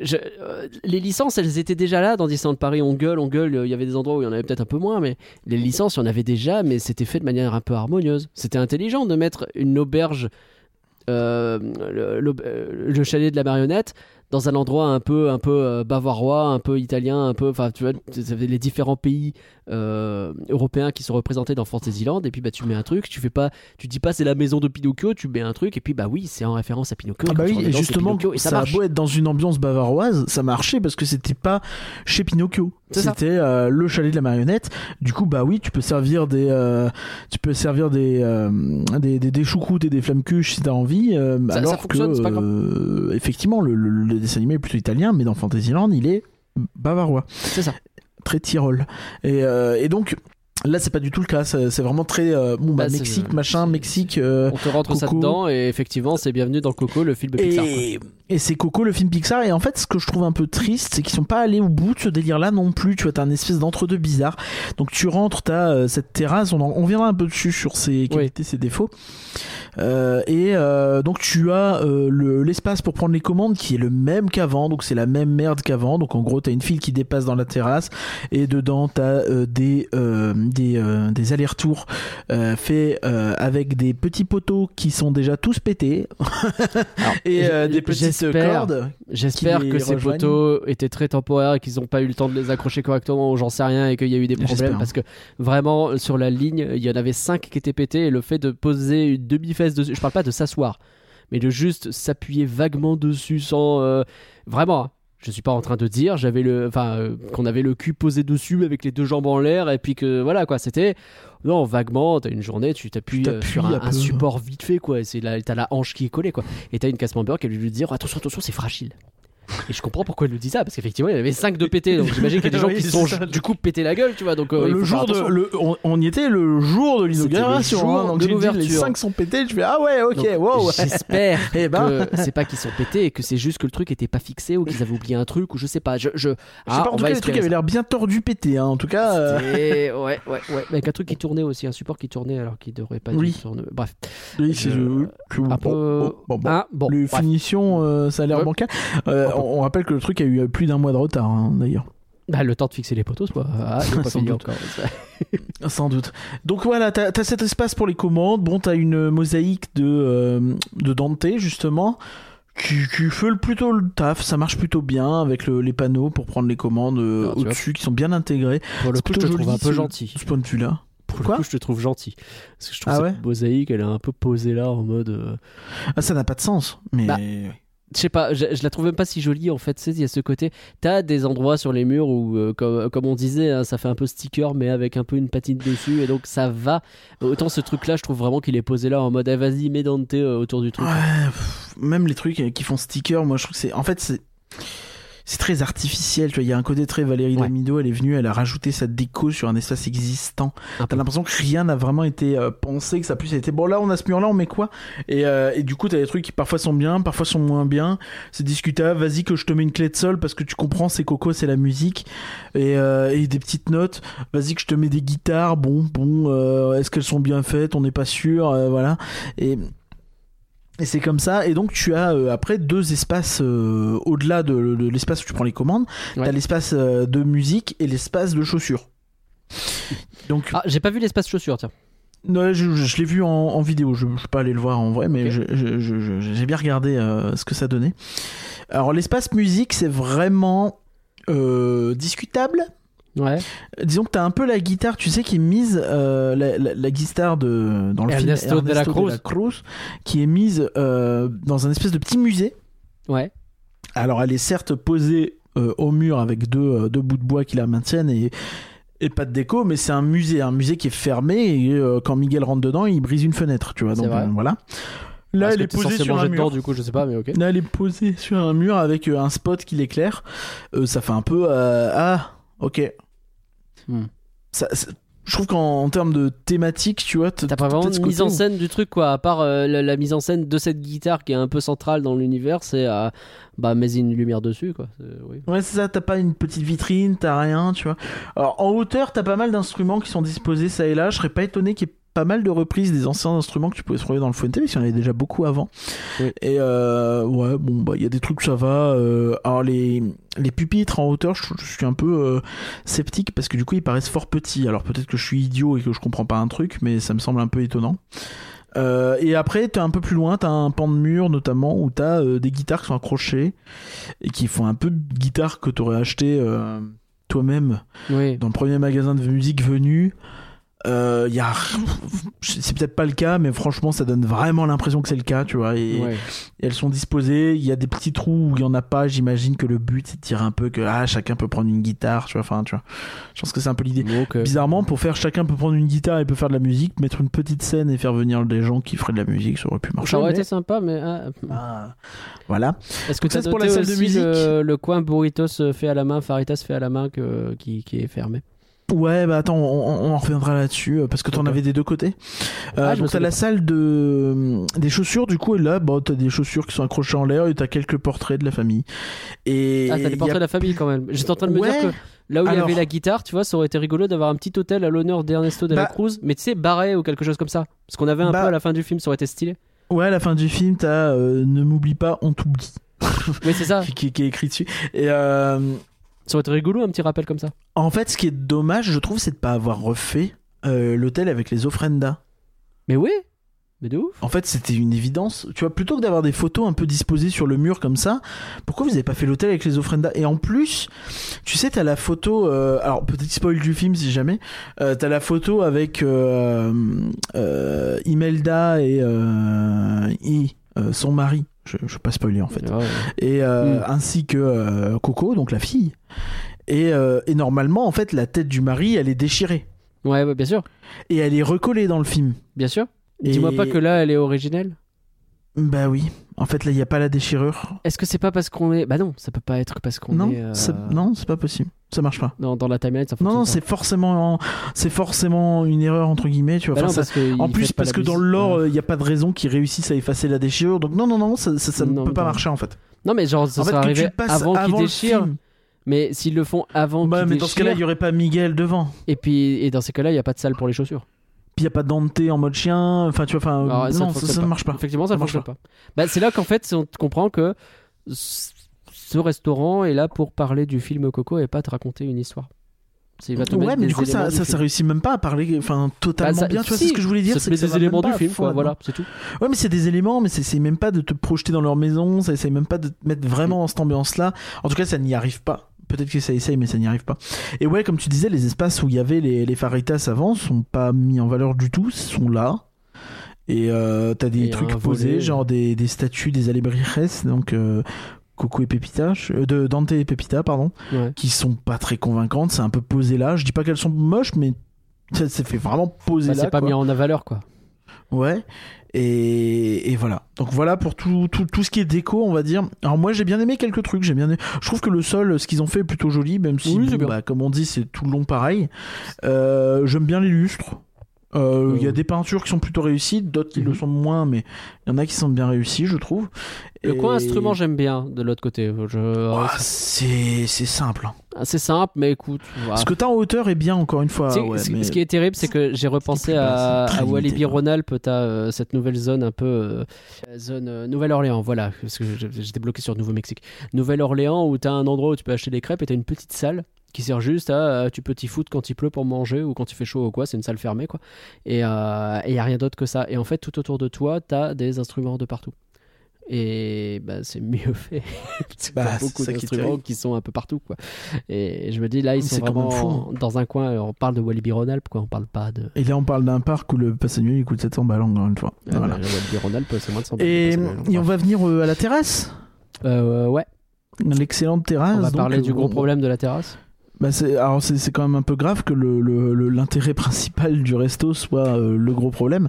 je- euh, les licences, elles étaient déjà là dans Disneyland Paris. On gueule, on gueule. Il y avait des endroits où il y en avait peut-être un peu moins, mais les licences, il y en avait déjà, mais c'était fait de manière un peu harmonieuse. C'était intelligent de mettre une auberge, euh, le, chalet de la marionnette, dans un endroit un peu, un peu euh, bavarois, un peu italien, un peu. Enfin, tu vois, les différents pays euh, européens qui sont représentés dans Fantasyland. Et puis, bah, tu mets un truc. Tu fais pas, tu dis pas c'est la maison de Pinocchio. Tu mets un truc. Et puis, bah oui, c'est en référence à Pinocchio. Ah bah oui, et dedans, justement, et ça, ça, a beau être dans une ambiance bavaroise, ça marchait parce que c'était pas chez Pinocchio. Ça. C'était euh, le chalet de la marionnette. Du coup, bah oui, tu peux servir des, euh, tu peux servir des, euh, des, des, des choucroutes et des flammes cuches si t'as envie. euh, Ça- ça alors fonctionne, que, c'est pas grave. effectivement, le, le, le dessin animé est plutôt italien, mais dans Fantasyland, il est bavarois. C'est ça. très Tyrol. Et, et donc là, c'est pas du tout le cas. C'est vraiment très euh, bon, bah, Bah, Mexique, machin, Mexique. euh, On te rentre ça Coco. dedans et effectivement, c'est bienvenue dans Coco, le film de Pixar. et, et c'est Coco, le film Pixar. Et en fait, ce que je trouve un peu triste, c'est qu'ils sont pas allés au bout de ce délire-là non plus. Tu vois, t'as un espèce d'entre-deux bizarre. Donc tu rentres, t'as euh, cette terrasse. On, en- on viendra un peu dessus sur ses qualités, ses défauts. Euh, et euh, donc tu as euh, le- l'espace pour prendre les commandes qui est le même qu'avant. Donc c'est la même merde qu'avant. Donc en gros, t'as une file qui dépasse dans la terrasse et dedans t'as euh, des euh, des, euh, des allers-retours euh, faits euh, avec des petits poteaux qui sont déjà tous pétés [LAUGHS] et euh, des petites j'espère- que ces rejoignent. poteaux étaient très temporaires et qu'ils n'ont pas eu le temps de les accrocher correctement ou j'en sais rien et qu'il y a eu des problèmes parce que vraiment sur la ligne il y en avait 5 qui étaient pétés et le fait de poser une demi-fesse dessus, je parle pas de s'asseoir mais de juste s'appuyer vaguement dessus sans euh, vraiment je suis pas en train de dire j'avais le enfin euh, qu'on avait le cul posé dessus avec les deux jambes en l'air et puis que voilà quoi c'était non vaguement t'as une journée tu t'appuies euh, sur un, support vite fait quoi. Et c'est là t'as la hanche qui est collée quoi. Et t'as une casse member qui lui dit dire attention attention c'est fragile et je comprends pourquoi elle nous dit ça parce qu'effectivement il y avait 5 de pétés donc j'imagine qu'il y a des [LAUGHS] gens Oui, qui c'est sont ça. du coup pété la gueule tu vois donc euh, il le jour de, le, on, on y était le jour de l'inauguration. Le hein, jour donc de dit, les l'ouverture. 5 sont pétés. Je fais ah ouais, ok, Donc, wow. [LAUGHS] J'espère Eh ben. que c'est pas qu'ils sont pétés et que c'est juste que le truc était pas fixé ou qu'ils avaient oublié un truc ou je sais pas. Je, je... Je sais Ah, pas, en tout cas, les trucs espérer avaient l'air bien tordus, pétés. Hein. En tout cas, euh, Ouais, ouais, ouais. Avec un truc qui tournait aussi, un support qui tournait alors qu'il devrait pas Oui. tourner. Bref, oui, c'est euh, un bon, peu. bon, bon, bon. Hein, bon, les bref. finitions, euh, ça a l'air Ouais. bancal. Euh. On, rappelle que le truc a eu plus d'un mois de retard, hein, d'ailleurs. Bah, le temps de fixer les poteaux, c'est pas, ah, pas [LAUGHS] Sans doute. encore. [LAUGHS] Sans doute. Donc voilà, t'as as cet espace pour les commandes. Bon, t'as une mosaïque de, euh, de Dante, justement, qui, qui fait le- plutôt le taf. Ça marche plutôt bien avec le- les panneaux pour prendre les commandes euh, Ah, au-dessus, qui sont bien intégrés. Pour le coup, je te trouve un peu gentil. De ce point de vue-là. Pour le Quoi coup, je te trouve gentil. Parce que je trouve Ah cette ouais mosaïque, elle est un peu posée là en mode. euh, Ah, ça n'a pas de sens. Mais Bah, je sais pas, je, la trouve même pas si jolie en fait. Il y a ce côté. T'as des endroits sur les murs où, euh, comme, on disait, hein, ça fait un peu sticker, mais avec un peu une patine dessus, et donc ça va. Autant ce truc-là, je trouve vraiment qu'il est posé là en mode, ah, vas-y, mets Dante euh, autour du truc. Ouais, même les trucs qui font sticker, moi je trouve que c'est. En fait, c'est. C'est très artificiel, tu vois. Il y a un côté très Valérie Ouais. Damido, elle est venue, elle a rajouté sa déco sur un espace existant. T'as l'impression que rien n'a vraiment été euh, pensé, que ça puisse été bon là on a ce mur là, on met quoi? Et, euh, et du coup t'as des trucs qui parfois sont bien, parfois sont moins bien. C'est discutable, vas-y que je te mets une clé de sol parce que tu comprends, c'est Coco, c'est la musique. Et, euh, et des petites notes, vas-y que je te mets des guitares, bon, bon, euh, est-ce qu'elles sont bien faites, on n'est pas sûr, euh, voilà. Et Et c'est comme ça. Et donc tu as euh, après deux espaces euh, au-delà de, de l'espace où tu prends les commandes. Ouais. T'as l'espace euh, de musique et l'espace de chaussures. Donc Ah, j'ai pas vu l'espace chaussures, tiens. Ouais, je, je- je l'ai vu en, en vidéo, je ne suis pas allé le voir en vrai, mais j'ai bien regardé euh, ce que ça donnait. Alors l'espace musique, c'est vraiment euh, discutable. Ouais. Disons que tu as un peu la guitare, tu sais, qui est mise, euh, la, la- la guitare de, dans le Ernesto film de la Ernesto Cruz, qui est mise euh, dans un espèce de petit musée. Ouais. Alors elle est certes posée euh, au mur avec deux, deux bouts de bois qui la maintiennent et, et pas de déco, mais c'est un musée, un musée qui est fermé et quand Miguel rentre dedans, il brise une fenêtre, tu vois. Donc vrai. voilà. Là, elle est posée sur un dedans, mur. du coup, je sais pas, mais ok. Là, elle est posée sur un mur avec un spot qui l'éclaire. Ça fait un peu ah, ok. Hmm. Ça, ça- je trouve qu'en en termes de thématique, tu vois, T'as pas vraiment une mise en scène du truc, quoi. À part euh, la, la mise en scène de cette guitare qui est un peu centrale dans l'univers, c'est euh, bah, mais une lumière dessus, quoi. Oui. Ouais, c'est ça, t'as pas une petite vitrine, t'as rien, tu vois. Alors, en hauteur, t'as pas mal d'instruments qui sont disposés ça et là. Je serais pas étonné qu'il y ait pas mal de reprises des anciens instruments que tu pouvais trouver dans le Fuente, parce qu'il y en avait déjà beaucoup avant. Oui. Et euh, ouais, bon, bah, il y a des trucs, ça va. euh, alors, les, les pupitres en hauteur, je, je suis un peu euh, sceptique parce que du coup, ils paraissent fort petits. Alors, peut-être que je suis idiot et que je comprends pas un truc, mais ça me semble un peu étonnant. Euh, et après, t'es un peu plus loin, t'as un pan de mur notamment où t'as euh, des guitares qui sont accrochées et qui font un peu de guitare que t'aurais acheté euh, toi-même Oui. dans le premier magasin de musique venu. Euh, y a... C'est peut-être pas le cas, mais franchement, ça donne vraiment l'impression que c'est le cas, tu vois. Et, Ouais. et elles sont disposées. Il y a des petits trous où il y en a pas. J'imagine que le but, c'est de dire un peu que ah, chacun peut prendre une guitare, tu vois. Enfin, tu vois. Je pense que c'est un peu l'idée. Bizarrement, pour faire chacun peut prendre une guitare et peut faire de la musique, mettre une petite scène et faire venir des gens qui feraient de la musique, ça aurait pu marcher. ça aurait mais- été sympa, mais. ah, Ah, voilà. Est-ce que tu as pour la salle de musique. le, le coin burritos euh, fait à la main, faritas fait à la main que, qui, qui est fermé? Ouais, bah attends, on, on en reviendra là-dessus euh, parce que t'en Ok. avais des deux côtés. Euh, Ah, je me donc t'as la salle de euh, des chaussures du coup et là, bah t'as des chaussures qui sont accrochées en l'air et t'as quelques portraits de la famille. Et Ah, t'as des a- portraits de la famille quand même. J'étais en train de me Ouais. dire que là où il y avait la guitare, tu vois, ça aurait été rigolo d'avoir un petit hôtel à l'honneur d'Ernesto de la Bah- Cruz, mais tu sais, barré ou quelque chose comme ça. Parce qu'on avait un Bah- peu à la fin du film, ça aurait été stylé. Ouais, à la fin du film, t'as euh, ne m'oublie pas, on t'oublie Oui, c'est ça. [LAUGHS] qui, qui est écrit dessus. Et euh, Ça aurait été rigolo, un petit rappel comme ça. En fait, ce qui est dommage, je trouve, c'est de pas avoir refait euh, l'hôtel avec les offrendas. Mais oui Mais de ouf En fait, c'était une évidence. Tu vois, plutôt que d'avoir des photos un peu disposées sur le mur comme ça, pourquoi vous avez pas fait l'hôtel avec les offrendas Et en plus, tu sais, t'as la photo. euh, alors, petit spoil du film si jamais. Euh, t'as la photo avec euh, euh, Imelda et, euh, son mari. Je, je vais pas spoiler en fait. Ouais, ouais. Et Mm. ainsi que Coco, donc la fille. Et, euh, et normalement, en fait, la tête du mari, elle est déchirée. Ouais, ouais, bien sûr. Et elle est recollée dans le film. Bien sûr. Et- Dis-moi pas que là, elle est originelle. Bah oui. En fait, là, il n'y a pas la déchirure. Est-ce que c'est pas parce qu'on est. Bah non, ça peut pas être parce qu'on Non, est. euh, non, c'est pas possible. Ça marche pas. Dans, dans la timeline, ça Non, fonctionne non, pas. c'est forcément, c'est forcément une erreur entre guillemets, tu vois. Bah Enfin, non, ça- en plus, parce que dans le lore, Ouais. il n'y a pas de raison qu'ils réussissent à effacer la déchirure. Donc non, non, non, ça, ça, ça Non, ne peut pas non. marcher en fait. Non, mais genre, ça en fait, serait arrivé passes avant qu'il le déchire. film. Mais s'ils le font avant Bah, mais dans ce cas-là, il n'y aurait pas Miguel devant. et puis et dans ces cas-là, il y a pas de salle pour les chaussures. Puis il n'y a pas Dante en mode chien. Enfin, tu vois, enfin, Alors, non, ça, ne marche pas. Effectivement, ça ne marche fonctionne pas. Bah, c'est là qu'en fait, on comprend que ce restaurant est là pour parler du film Coco et pas te raconter une histoire. Va te Ouais, mais du coup, ça, du ça, réussit même pas à parler, enfin, totalement Bah, ça- bien. Tu vois, c'est ce que je voulais dire. c'est ça des éléments du pas film, quoi. Voilà, c'est tout. Ouais, mais c'est des éléments, mais c'est c'est même pas de te projeter dans leur maison, ça essaye même pas de te mettre vraiment dans cette ambiance-là. En tout cas, ça n'y arrive pas. Peut-être que ça essaye, mais ça n'y arrive pas. Et ouais, comme tu disais, les espaces où il y avait les, les faritas avant sont pas mis en valeur du tout, sont là. Et euh, t'as des trucs posés, volet. genre des, des statues des alebrijes, donc euh, Coco et Pepita, euh, de Dante et Pepita, pardon, Ouais. qui sont pas très convaincantes. C'est un peu posé là. Je dis pas qu'elles sont moches, mais ça s'est fait vraiment poser Bah, là. c'est pas quoi. mis en valeur, quoi. Ouais. Et, et voilà. Donc voilà pour tout, tout, tout ce qui est déco, on va dire. Alors moi j'ai bien aimé quelques trucs. J'ai bien aimé- Je trouve que le sol, ce qu'ils ont fait est plutôt joli, même si, Oui, bon, bah, comme on dit, c'est tout le long pareil. Euh, J'aime bien les lustres. Euh, Il y a Euh. des peintures qui sont plutôt réussies, d'autres qui le Mhm. sont moins, mais il y en a qui sont bien réussies, je trouve. Le Et- coin instrument, j'aime bien de l'autre côté. Je... Ah, c'est simple. hein. C'est simple, mais écoute. voilà. Ce que t'as en hauteur est bien, encore une fois. Ouais, ce, mais- ce qui est terrible, c'est que j'ai repensé à, à Walibi. Rhône-Alpes. T'as euh, cette nouvelle zone un peu euh, zone euh, Nouvelle-Orléans, voilà, parce que j'étais bloqué sur Nouveau-Mexique. Nouvelle-Orléans où t'as un endroit où tu peux acheter des crêpes et t'as une petite salle qui sert juste à euh, tu peux t'y foutre quand il pleut pour manger ou quand il fait chaud ou quoi. C'est une salle fermée quoi. Et il y a rien d'autre que ça. Et en fait, tout autour de toi, t'as des instruments de partout. Et bah, c'est mieux fait. [LAUGHS] Bah, beaucoup qui d'instruments terrible. qui sont un peu partout quoi. Et je me dis là ils sont vraiment fou. dans un coin. On parle de Walibi Rhône-Alpes quoi. On parle pas de. Et là, on parle d'un parc où le pass annuel il coûte 700 balles encore une fois. Ah, Voilà. bah, Walibi Rhône-Alpes c'est moins de 100 balles, Et, on va venir euh, à la terrasse? Euh, ouais. L'excellente terrasse. On va parler euh, du gros on- problème de la terrasse. Bah c'est alors c'est c'est quand même un peu grave que le le- le- l'intérêt principal du resto soit euh, le gros problème.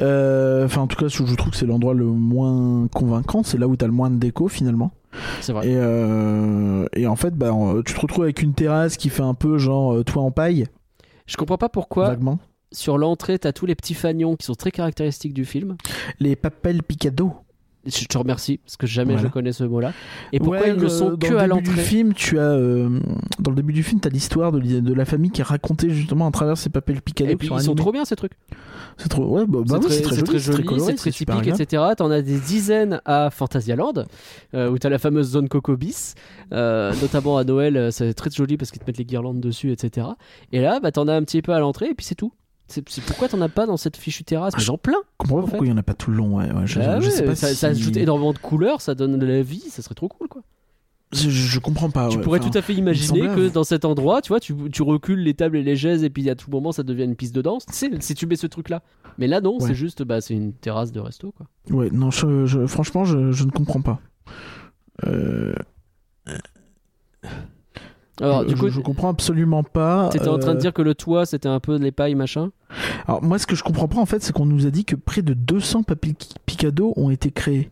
Euh, Enfin en tout cas je, je trouve que c'est l'endroit le moins convaincant. C'est là où t'as le moins de déco finalement. C'est vrai. Et euh, et en fait bah tu te retrouves avec une terrasse qui fait un peu genre toit en paille Je comprends pas pourquoi vaguement. sur l'entrée t'as tous les petits fanions qui sont très caractéristiques du film. Les papels picado. Je te remercie parce que jamais Voilà. je connais ce mot-là. Et pourquoi Ouais, ils ne le- sont que le à l'entrée film, tu as euh, dans le début du film, t'as l'histoire de, la famille qui est racontée justement à travers ces papels picado Et puis ils sont trop bien ces trucs. C'est trop ouais bah, bah oui, c'est très, joli, c'est très très typique, etc. T'en as des dizaines à Phantasialand, euh, où t'as la fameuse zone Coco Bis, euh, notamment à Noël, euh, c'est très joli parce qu'ils te mettent les guirlandes dessus, etc. Et là, bah, t'en as un petit peu à l'entrée, et puis c'est tout. C'est pourquoi t'en as pas dans cette fichue terrasse? Ah, j'en plein. Je comprends pas en pourquoi il y en a pas tout le long. Ouais, ouais, je, Bah je ouais, sais pas ça, si... ça ajoute énormément de couleurs, ça donne de la vie, ça serait trop cool quoi. Je, je comprends pas. tu pourrais enfin, tout à fait imaginer que dans cet endroit, tu vois, tu, tu recules les tables et les chaises et puis à tout moment ça devient une piste de danse. Tu sais, si tu mets ce truc là. Mais là non, c'est juste, bah, c'est une terrasse de resto quoi. Ouais, non, franchement, je, je ne comprends pas. Euh, Alors je, du coup, je, je comprends absolument pas. t'étais en train de euh, dire que le toit c'était un peu de l'épaille machin. Alors moi, ce que je comprends pas en fait, c'est qu'on nous a dit que près de 200 papels Picado ont été créés.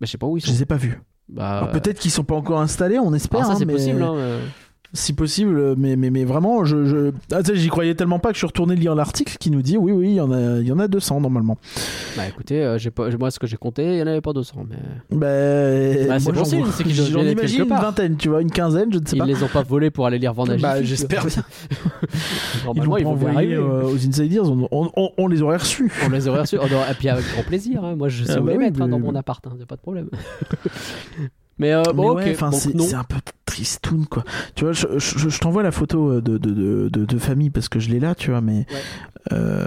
Bah, je sais pas où ils Je sont. les ai pas vus. Bah, peut-être qu'ils sont pas encore installés, on espère. alors ça hein, c'est mais- possible. Hein, euh. Si possible, mais, mais, mais vraiment, je, je... Ah, sais, j'y croyais tellement pas que je suis retourné lire l'article qui nous dit oui, oui, il y en a, il y en a 200 normalement. Bah écoutez, euh, j'ai pas, moi ce que j'ai compté, il y en avait pas 200, mais Ben, Bah, c'est vois- c'est qu'ils [LAUGHS] j'en imagine une part. vingtaine, tu vois, une quinzaine, je ne sais ils pas. les ont pas volés pour aller les revendre à Bah, j'espère. [LAUGHS] Ils l'ont Normalement, ils vont bien envoyé euh, aux Insiders, on, on, on- on les aurait reçus. On les aurait reçus. Oh, et puis avec grand plaisir. hein. Moi, je sais Ah où bah les oui, mettre hein, mais- dans mon appart. Hein. Y a pas de problème. [LAUGHS] mais euh, Mais bon, ouais, c'est un peu tristoun, quoi. Tu vois, je, je- je t'envoie la photo euh, de, de, de, famille parce que je l'ai là, tu vois, mais. euh,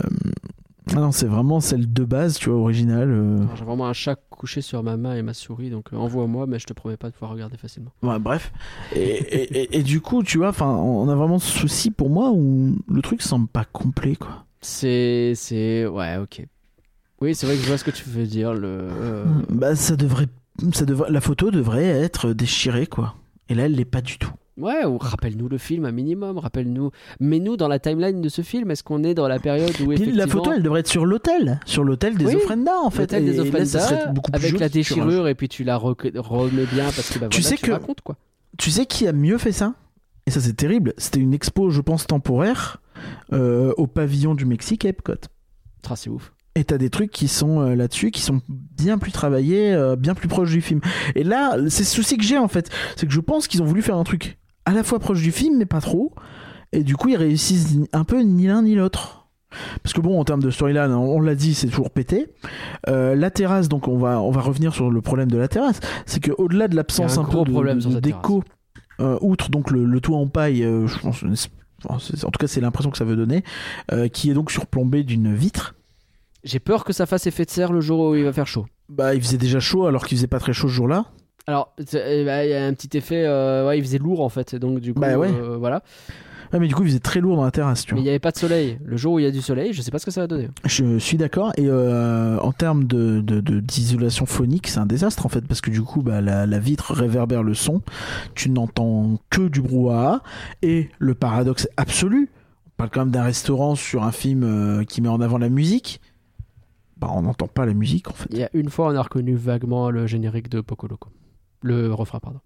ah non, c'est vraiment celle de base, tu vois, originale. euh. J'ai vraiment un chat couché sur ma main et ma souris, donc euh, envoie-moi, mais je te promets pas de pouvoir regarder facilement. Ouais, bref. Et, et, et- et du coup, tu vois, enfin, on a vraiment ce souci pour moi où le truc semble pas complet, quoi. C'est, c'est, ouais, ok. Oui, c'est vrai que je vois ce que tu veux dire. Le, Bah, ça devrait, ça la photo devrait être déchirée, quoi. Et là, elle l'est pas du tout. Ouais, ou rappelle-nous le film un minimum, rappelle-nous. Mets-nous dans la timeline de ce film. Est-ce qu'on est dans la période où effectivement. la photo, elle devrait être sur l'hôtel, sur l'hôtel des Oui, offrendas, en fait. L'hôtel des là, ça serait beaucoup plus avec la déchirure et puis tu la remets bien parce que bah, Tu voilà, sais tu que- racontes quoi. Tu sais qui a mieux fait ça? Et ça, c'est terrible. C'était une expo, je pense, temporaire euh, au pavillon du Mexique à Epcot. Ah, c'est ouf. Et t'as des trucs qui sont euh, là-dessus, qui sont bien plus travaillés, euh, bien plus proches du film. Et là, c'est ce souci que j'ai en fait. C'est que je pense qu'ils ont voulu faire un truc à la fois proche du film, mais pas trop. Et du coup, ils réussissent un peu ni l'un ni l'autre. Parce que bon, en termes de storyline, on, on l'a dit, c'est toujours pété. Euh, la terrasse, donc on va, on va revenir sur le problème de la terrasse. C'est que au-delà de l'absence un un, peu de, déco, euh, outre donc le, le toit en paille, euh, je pense, en tout cas c'est l'impression que ça veut donner, qui est donc surplombé d'une vitre. J'ai peur que ça fasse effet de serre le jour où il va faire chaud. Bah, il faisait déjà chaud alors qu'il faisait pas très chaud ce jour-là. Alors, eh ben, il y a un petit effet. euh, ouais, il faisait lourd en fait. Donc, du coup, Bah ouais. euh, voilà. Ouais, mais du coup, il faisait très lourd dans la terrasse, tu Mais il n'y avait pas de soleil. Le jour où il y a du soleil, je sais pas ce que ça va donner. Je suis d'accord. Et euh, en termes de, de- de- d'isolation phonique, c'est un désastre en fait, parce que du coup, bah, la, la vitre réverbère le son. Tu n'entends que du brouhaha. Et le paradoxe absolu, on parle quand même d'un restaurant sur un film qui met en avant la musique. Bah, on n'entend pas la musique en fait. Il y a une fois, on a reconnu vaguement le générique de Poco Loco. Le refrain, pardon.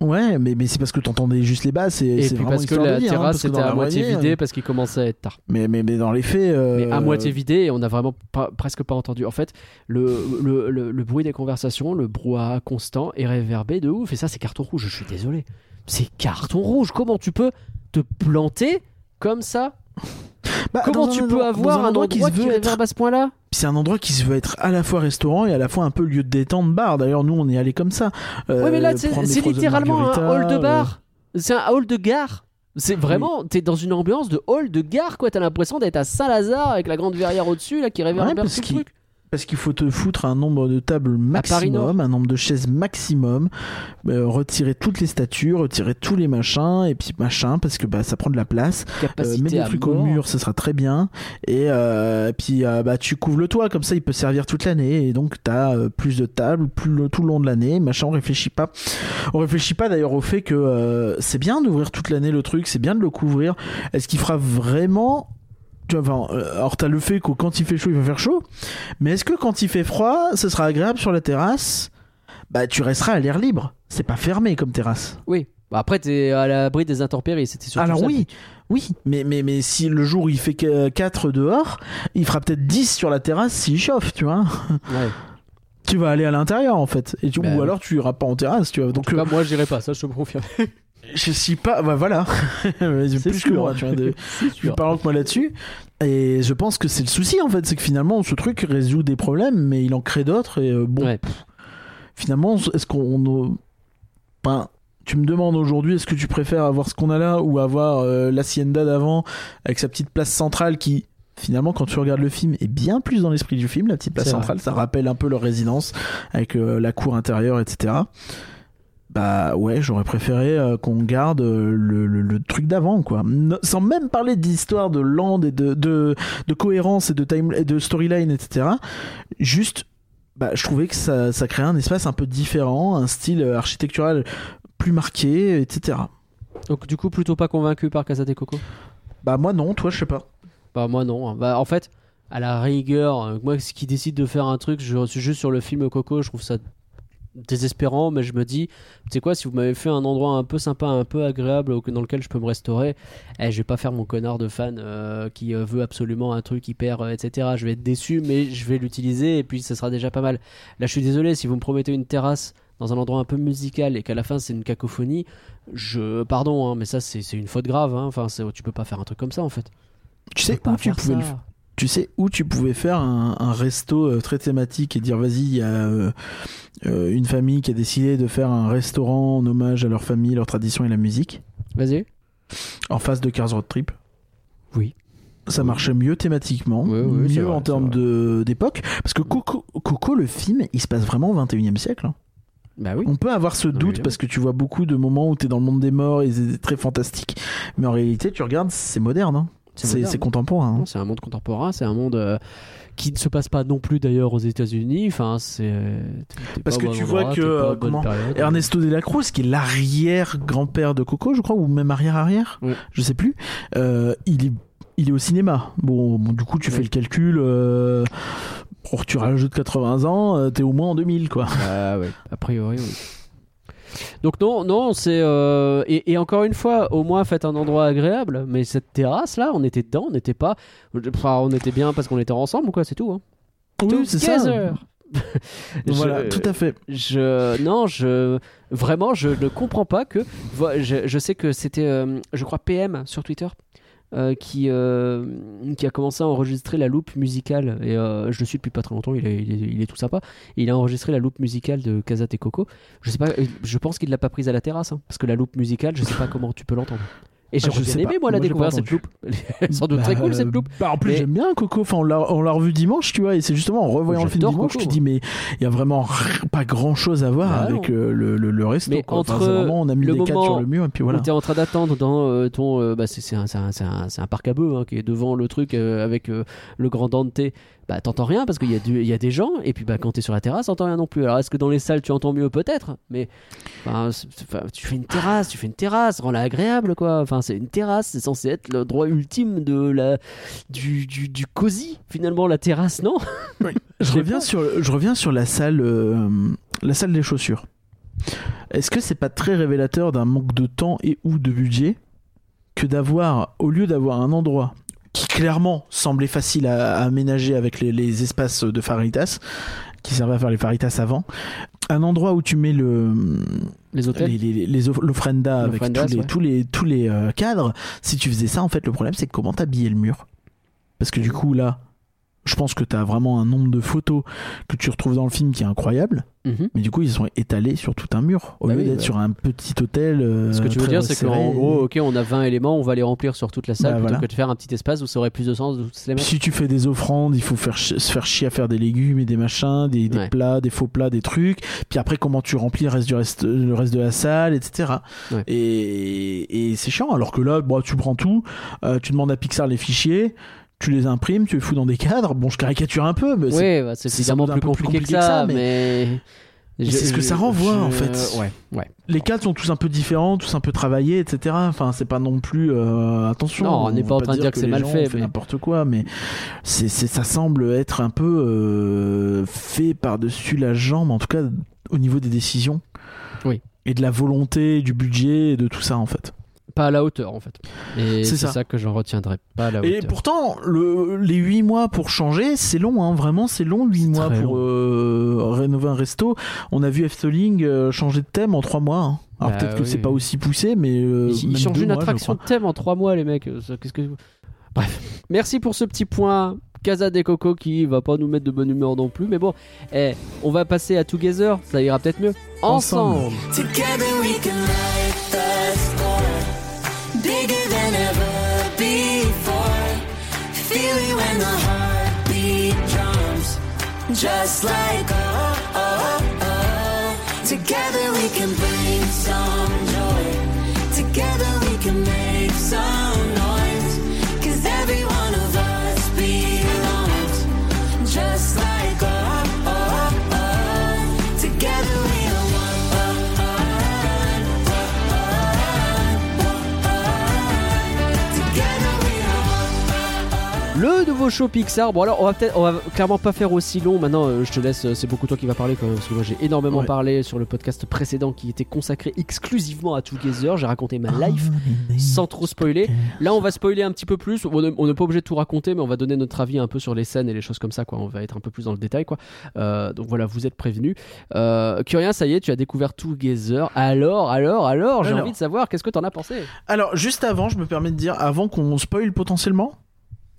Ouais, mais, mais c'est parce que t'entendais juste les basses et, Et puis parce que la dire, hein, terrasse était à moitié vidée euh, parce qu'il commençait à être tard. Mais, mais, mais dans les faits. euh, Mais à moitié vidé et on a vraiment pas- presque pas entendu. En fait, le, le, le, le bruit des conversations, le brouhaha constant est réverbé de ouf. Et ça, c'est carton rouge. Je suis désolé. C'est carton rouge. Comment tu peux te planter comme ça? Bah, Comment tu un peux avoir un endroit qui, se veut être à ce point-là? C'est un endroit qui se veut être à la fois restaurant et à la fois un peu lieu de détente bar. D'ailleurs, nous, on est allé comme ça. Euh, Oui, mais là, c'est littéralement un hall de euh, bar. C'est un hall de gare. C'est vraiment, t'es dans une ambiance de hall de gare, quoi. T'as l'impression d'être à Saint-Lazare avec la grande verrière au-dessus, là, qui réverbère Ouais, tout parce le qu'il- truc. Parce qu'il faut te foutre un nombre de tables Paris maximum, un nombre de chaises maximum, euh, retirer toutes les statues, retirer tous les machins, et puis machin, parce que bah, ça prend de la place. Euh, mets des trucs au mur, ce sera très bien. Et euh, puis euh, bah, tu couvres le toit, comme ça il peut servir toute l'année. Et donc tu as plus de tables plus le- tout le long de l'année. Machin, on réfléchit pas. On réfléchit pas d'ailleurs au fait que euh, c'est bien d'ouvrir toute l'année le truc, c'est bien de le couvrir. Est-ce qu'il fera vraiment. Tu vois, enfin, euh, alors t'as le fait que quand il fait chaud, il va faire chaud. Mais est-ce que quand il fait froid, ce sera agréable sur la terrasse? Bah tu resteras à l'air libre. C'est pas fermé comme terrasse. Oui. Bah, après, t'es à l'abri des intempéries. C'était surtout Alors ça. oui, oui, mais, mais, mais si le jour il fait que 4 dehors, il fera peut-être 10 sur la terrasse s'il chauffe, tu vois. Ouais. Tu vas aller à l'intérieur en fait. Et tu, Bah ou alors tu iras pas en terrasse, tu vois. En Donc tout euh, cas, moi, j'irai pas. Ça, je te confirme. [LAUGHS] je suis pas. Bah voilà. [LAUGHS] Plus que moi, tu vois. de- [LAUGHS] plus parlant que moi là-dessus. Et je pense que c'est le souci en fait, c'est que finalement ce truc résout des problèmes, mais il en crée d'autres. Et euh, bon, Ouais. pff, finalement, est-ce qu'on. on- Enfin, tu me demandes aujourd'hui, est-ce que tu préfères avoir ce qu'on a là ou avoir euh, l'Hacienda d'avant avec sa petite place centrale qui. Finalement, quand tu regardes le film, est bien plus dans l'esprit du film, la petite place vrai. centrale. Ça rappelle un peu leur résidence avec euh, la cour intérieure, etc. Bah ouais, j'aurais préféré euh, qu'on garde euh, le, le- le truc d'avant, quoi. No- sans même parler d'histoire de land et de, de, de cohérence et de, time, et de storyline, etc. Juste, bah, je trouvais que ça, ça créait un espace un peu différent, un style euh, architectural plus marqué, etc. Donc, du coup, plutôt pas convaincu par Casa des Coco? Bah moi non, toi je sais pas. Bah, moi, non. Bah, en fait, à la rigueur, moi, ce qui décide de faire un truc, je suis juste sur le film Coco, je trouve ça désespérant, mais je me dis, tu sais quoi, si vous m'avez fait un endroit un peu sympa, un peu agréable dans lequel je peux me restaurer, eh, je vais pas faire mon connard de fan euh, qui euh, veut absolument un truc hyper, euh, etc. Je vais être déçu, mais je vais l'utiliser et puis ça sera déjà pas mal. Là, je suis désolé, si vous me promettez une terrasse dans un endroit un peu musical et qu'à la fin c'est une cacophonie, je pardon, hein, mais ça c'est c'est une faute grave. hein. Enfin, c'est- tu peux pas faire un truc comme ça en fait. Tu Tu sais pas où tu faire pouvais le ça. Tu sais où tu pouvais faire un, un resto euh, très thématique et dire vas-y, il y a euh, une famille qui a décidé de faire un restaurant en hommage à leur famille, leur tradition et la musique, Vas-y. en face de Cars Road Trip. Oui. Ça marchait mieux thématiquement, Oui, oui, c'est mieux vrai, en termes d'époque. Parce que Coco, Coco, le film, il se passe vraiment au 21 e siècle. hein. Bah oui. On peut avoir ce doute parce que tu vois beaucoup de moments où tu es dans le monde des morts et c'est très fantastique. Mais en réalité, tu regardes, c'est moderne. hein. C'est contemporain. hein. C'est un monde contemporain, c'est un monde euh, qui ne se passe pas non plus d'ailleurs aux États-Unis. Enfin, c'est. Parce que tu vois que, euh, comment- période. Ernesto de la Cruz, qui est l'arrière-grand-père de Coco, je crois, ou même arrière-arrière, Ouais. je sais plus, euh, il, est, il est au cinéma. Bon, bon, du coup, tu fais le calcul, euh, oh, tu rajoutes 80 ans, t'es au moins en 2000, quoi. Ouais, a priori, oui. Donc non, non, c'est euh, et, et encore une fois, au moins faites un endroit agréable. Mais cette terrasse là, on était dedans, on n'était pas, enfin, on était bien parce qu'on était ensemble ou quoi, c'est tout. Hein. Oui, c'est ça. [LAUGHS] Voilà, tout à fait. Je non, je vraiment je ne comprends pas que je, je sais que c'était euh, je crois PM sur Twitter euh, qui euh, qui a commencé à enregistrer la loupe musicale et euh, je le suis depuis pas très longtemps, il est, tout sympa. Et il a enregistré la loupe musicale de Casat et Coco. Je sais pas je pense qu'il l'a pas prise à la terrasse hein, parce que la loupe musicale, je sais pas comment tu peux l'entendre. Et Ah, bien sais aimé moi la Moi, j'ai découvrir cette loupe. [LAUGHS] sans doute très Bah, cool cette loupe. Bah, en plus, Mais- j'aime bien Coco. Enfin, on l'a, revu dimanche, tu vois, et c'est justement en revoyant le film dimanche, Coco, tu dis, mais il y a vraiment pas grand chose à voir Bah, avec euh, le, le, le resto. Mais quoi. Enfin, entre vraiment, on a mis le des cadres sur le mur, et puis voilà. T'es en train d'attendre dans euh, ton. euh, bah, c'est, un, un- un- un parc à bœufs hein, qui est devant le truc avec le grand Dante. Bah, t'entends rien parce qu'il y, a du- y a des gens, et puis bah, quand t'es sur la terrasse, t'entends rien non plus. Alors, est-ce que dans les salles tu entends mieux Peut-être, mais enfin, tu fais une terrasse, tu fais une terrasse, rends-la agréable quoi. Enfin, c'est une terrasse, c'est censé être le droit ultime de la, du, du, du cosy finalement, la terrasse, non? [LAUGHS] Je reviens pas. sur, je reviens sur la salle, euh, la salle des chaussures. est-ce que c'est pas très révélateur d'un manque de temps et ou de budget que d'avoir, au lieu d'avoir un endroit qui clairement semblait facile à, à aménager avec les, les espaces de Faritas, qui servaient à faire les Faritas avant, un endroit où tu mets le, Les hôtels les, les, les off- l'offrenda avec tous les, ouais. tous les, tous les euh, cadres, si tu faisais ça, en fait, le problème, c'est comment t'habillais le mur? Parce que du coup, là, je pense que t'as vraiment un nombre de photos que tu retrouves dans le film qui est incroyable. Mhm. Mais du coup, ils sont étalés sur tout un mur. Au Bah lieu oui, d'être bah. sur un petit hôtel. euh, Ce que tu veux dire, c'est qu'en gros, ok, on a 20 éléments, on va les remplir sur toute la salle Bah, plutôt voilà. que de faire un petit espace où ça aurait plus de sens de tous les mettre. Si tu fais des offrandes, il faut faire se faire chier à faire des légumes et des machins, des, des Ouais. plats, des faux plats, des trucs. Puis après, comment tu remplis le reste du reste, le reste de la salle, etc. Ouais. Et, et c'est chiant. Alors que là, bon, tu prends tout, euh, tu demandes à Pixar les fichiers, tu les imprimes, tu les fous dans des cadres. Bon, je caricature un peu, mais c'est- Oui, bah, c'est évidemment plus un peu plus compliqué, compliqué que que ça, mais. Mais c'est ce que ça renvoie, en fait. Ouais, ouais. les cadres sont tous un peu différents, tous un peu travaillés, etc. Enfin, c'est pas non plus euh, attention. Non, on n'est pas en train de dire que c'est mal gens fait, fait mais- n'importe quoi, mais c'est, c'est, ça semble être un peu euh, fait par-dessus la jambe, en tout cas au niveau des décisions. Oui. Et de la volonté, du budget, et de tout ça en fait. Pas à la hauteur, en fait. Et C'est ça. ça. que j'en retiendrai. Pas à la Et pourtant, le, les 8 mois pour changer, c'est long, hein, vraiment, c'est long 8 C'est mois pour euh, rénover un resto. On a vu Efteling euh, changer de thème en 3 mois. hein. Alors Bah peut-être que oui. c'est pas aussi poussé, mais. euh, Ils, changent une mois, attraction de thème en trois mois, les mecs. Qu'est-ce que... Bref, merci pour ce petit point. Casa des Coco qui va pas nous mettre de bonne humeur non plus, mais bon, eh, on va passer à Together, ça ira peut-être mieux. Ensemble. Ensemble. Just like oh oh oh. Together we can bring some joy. Together we can make some nouveau show Pixar. Bon alors on va peut-être, on va clairement pas faire aussi long. Maintenant, euh, je te laisse. euh, C'est beaucoup toi qui va parler quand même, parce que moi j'ai énormément Ouais. parlé sur le podcast précédent qui était consacré exclusivement à Together. J'ai raconté ma life sans trop spoiler. Là, on va spoiler un petit peu plus. On n'est pas obligé de tout raconter, mais on va donner notre avis un peu sur les scènes et les choses comme ça. Quoi. On va être un peu plus dans le détail. Quoi. Euh, donc voilà, vous êtes prévenus. Euh, Curien, ça y est, tu as découvert Together. Alors, alors, alors, j'ai envie de savoir qu'est-ce que t'en as pensé? Alors, juste avant, je me permets de dire, avant qu'on spoil potentiellement.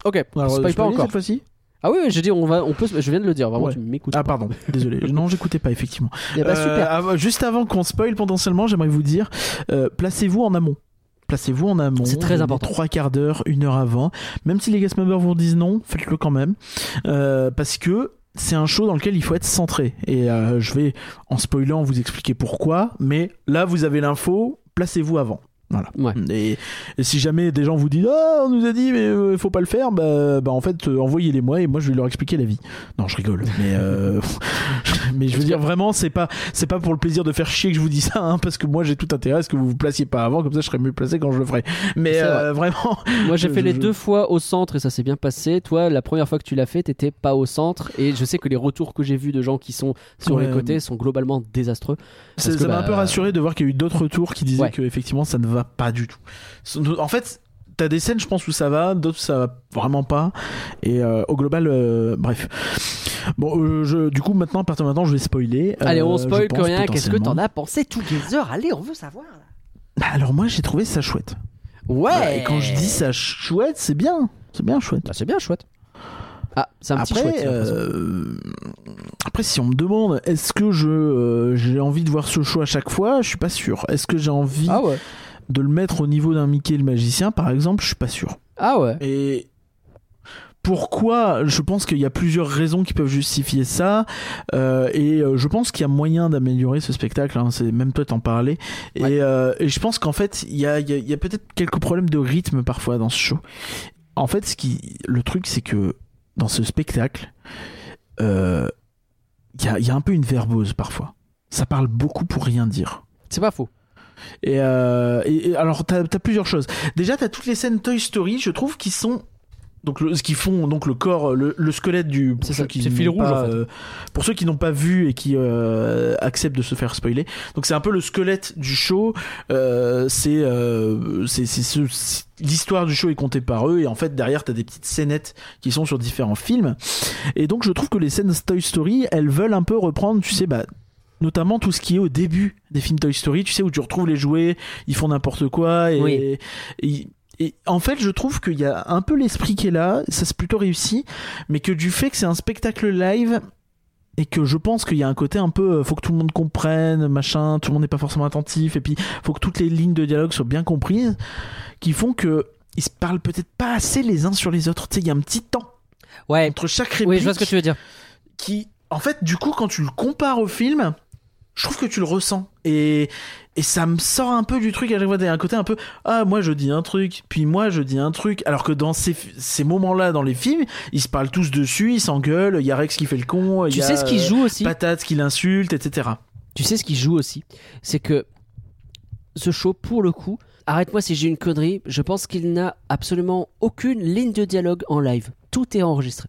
Ok, Alors, spoil pas encore. cette fois-ci? Ah oui, oui, j'ai dit, on va, on peut, je viens de le dire. Vraiment, Ouais. tu m'écoutes. Ah, pardon, désolé. [LAUGHS] non, j'écoutais pas, effectivement. Eh Euh, super. juste avant qu'on spoil potentiellement, j'aimerais vous dire, euh, placez-vous en amont. Placez-vous en amont. C'est très important. Trois quarts d'heure, une heure avant. Même si les guest members vous disent non, faites-le quand même. Euh, parce que c'est un show dans lequel il faut être centré. Et euh, je vais, en spoilant, vous expliquer pourquoi. Mais là, vous avez l'info, placez-vous avant. Voilà. Ouais. Et, et si jamais des gens vous disent ah on nous a dit mais euh, faut pas le faire bah, bah en fait euh, envoyez-les moi et moi je vais leur expliquer la vie. Non je rigole mais euh, [LAUGHS] mais je veux dire vraiment c'est pas c'est pas pour le plaisir de faire chier que je vous dis ça hein, parce que moi j'ai tout intérêt à ce que vous vous placiez pas avant comme ça je serais mieux placé quand je le ferai. Mais euh, vraiment [LAUGHS] Moi, j'ai je- fait les je- deux fois au centre et ça s'est bien passé. Toi, la première fois que tu l'as fait, t'étais pas au centre. Et je sais que les retours que j'ai vus de gens qui sont sur Ouais. les côtés sont globalement désastreux. ça m'a bah, un peu rassuré de voir qu'il y a eu d'autres retours qui disaient Ouais. que effectivement ça ne va pas du tout. En fait T'as des scènes, je pense, où ça va, d'autres ça va vraiment pas. Et euh, au global, euh, bref. Bon, euh, je, du coup, maintenant, à partir de maintenant, je vais spoiler. Allez, on spoil Curien. Qu'est-ce que t'en as pensé Together Allez, on veut savoir. Bah, Alors, moi, j'ai trouvé ça chouette. Ouais. Et quand je dis ça chouette, c'est bien. C'est bien chouette. Bah, c'est bien chouette. Ah, c'est un petit Après, chouette. l'impression. euh, après, si on me demande, est-ce que je euh, j'ai envie de voir ce show à chaque fois, je suis pas sûr. Est-ce que j'ai envie Ah ouais. De le mettre au niveau d'un Mickey le magicien, par exemple Je suis pas sûr. Ah ouais. Et pourquoi Je pense qu'il y a plusieurs raisons qui peuvent justifier ça. Euh, et euh, je pense qu'il y a moyen d'améliorer ce spectacle. hein, c'est même toi t'en parler. Et, Ouais. euh, et je pense qu'en fait, il y a, il y a- il y a peut-être quelques problèmes de rythme parfois dans ce show. En fait, ce qui, le truc, c'est que dans ce spectacle, euh, il y, a, il y a un peu une verbose parfois. Ça parle beaucoup pour rien dire. C'est pas faux. Et, euh, et- et alors, t'as as plusieurs choses. Déjà, t'as toutes les scènes Toy Story, je trouve, qui sont donc le- ce qui font donc le corps, le, le squelette du. pour ceux ça, qui fil n'ont rouge, pas, en fait. euh, pour ceux qui n'ont pas vu et qui euh, acceptent de se faire spoiler. Donc c'est un peu le squelette du show. euh, c'est c'est c'est ce- c'est- l'histoire du show est contée par eux et en fait derrière t'as des petites scénettes qui sont sur différents films. Et donc je trouve que les scènes Toy Story, elles veulent un peu reprendre, tu sais, bah notamment tout ce qui est au début des films Toy Story, tu sais, où tu retrouves les jouets, ils font n'importe quoi, et, Oui. et, et en fait, je trouve qu'il y a un peu l'esprit qui est là, ça c'est plutôt réussi, mais que du fait que c'est un spectacle live, et que je pense qu'il y a un côté un peu, euh, faut que tout le monde comprenne, machin, tout le monde n'est pas forcément attentif, et puis faut que toutes les lignes de dialogue soient bien comprises, qui font que ils se parlent peut-être pas assez les uns sur les autres. Tu sais, il y a un petit temps Ouais. entre chaque réplique Oui, je vois ce que tu veux dire. qui, en fait, du coup, quand tu le compares au film, je trouve que tu le ressens. Et, et ça me sort un peu du truc à chaque fois. Il y a un côté un peu, ah, moi je dis un truc, puis moi je dis un truc. Alors que dans ces, ces moments-là, dans les films, ils se parlent tous dessus, ils s'engueulent, il y a Rex qui fait le con, il Tu y a, sais ce qui joue aussi? Patate qui l'insulte, etc. Tu sais ce qui joue aussi? C'est que ce show, pour le coup, arrête-moi si j'ai une connerie, je pense qu'il n'a absolument aucune ligne de dialogue en live. Tout est enregistré.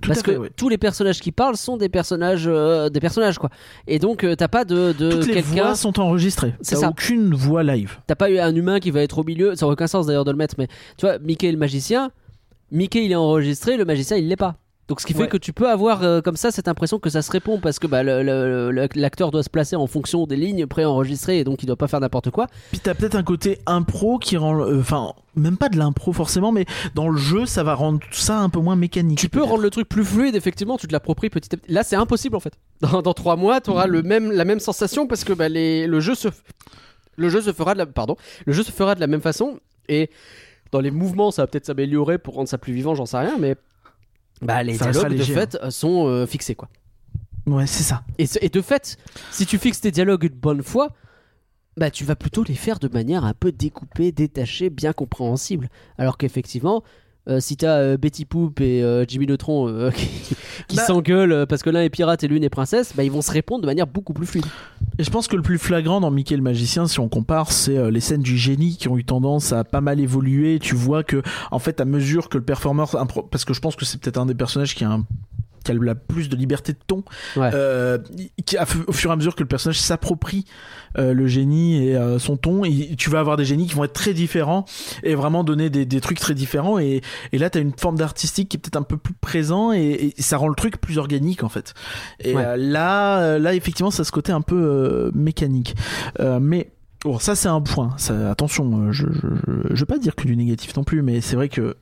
Tout Parce fait, que tous les personnages qui parlent sont des personnages, euh, des personnages quoi. Et donc euh, t'as pas de, de Toutes les voix sont enregistrées. C'est ça. aucune voix live. t'as pas eu un humain qui va être au milieu. Ça aurait aucun sens d'ailleurs de le mettre, mais tu vois, Mickey le magicien, Mickey il est enregistré, le magicien il l'est pas. Donc ce qui fait Ouais. que tu peux avoir euh, comme ça cette impression que ça se répond parce que bah, l'acteur doit se placer en fonction des lignes préenregistrées et donc il doit pas faire n'importe quoi. Puis t'as peut-être un côté impro qui rend, euh, enfin, même pas de l'impro forcément, mais dans le jeu, ça va rendre tout ça un peu moins mécanique. Tu peux rendre le truc plus fluide, effectivement, tu te l'appropries petit à petit. Là, c'est impossible en fait. Dans, dans trois mois, tu auras le même, la même sensation parce que bah, les, le, jeu se, le jeu se fera de la, pardon, le jeu se fera de la même façon et dans les mouvements, ça va peut-être s'améliorer pour rendre ça plus vivant, j'en sais rien, mais bah, les Ça dialogues de léger, fait euh, sont euh, fixés quoi. Ouais, c'est ça. Et, et de fait, si tu fixes tes dialogues une bonne fois, bah tu vas plutôt les faire de manière un peu découpée, détachée, bien compréhensible. Alors qu'effectivement, euh, si t'as euh, Betty Poop et euh, Jimmy Neutron [LAUGHS] qui, qui Bah- s'engueulent parce que l'un est pirate et l'une est princesse, bah ils vont se répondre de manière beaucoup plus fluide. Et je pense que le plus flagrant dans Mickey le magicien, si on compare, c'est les scènes du génie qui ont eu tendance à pas mal évoluer. Tu vois que, en fait, à mesure que le performeur, impro- parce que je pense que c'est peut-être un des personnages qui a un qui a la plus de liberté de ton, Ouais. euh, qui, au fur et à mesure que le personnage s'approprie euh, le génie et euh, son ton, et tu vas avoir des génies qui vont être très différents et vraiment donner des, des trucs très différents. Et, et là, tu as une forme d'artistique qui est peut-être un peu plus présent et, et ça rend le truc plus organique en fait. Et Ouais. là, là, effectivement, ça a ce côté un peu mécanique. Mais bon, ça c'est un point. Ça, attention, je, je, je, je veux pas dire que du négatif non plus, mais c'est vrai que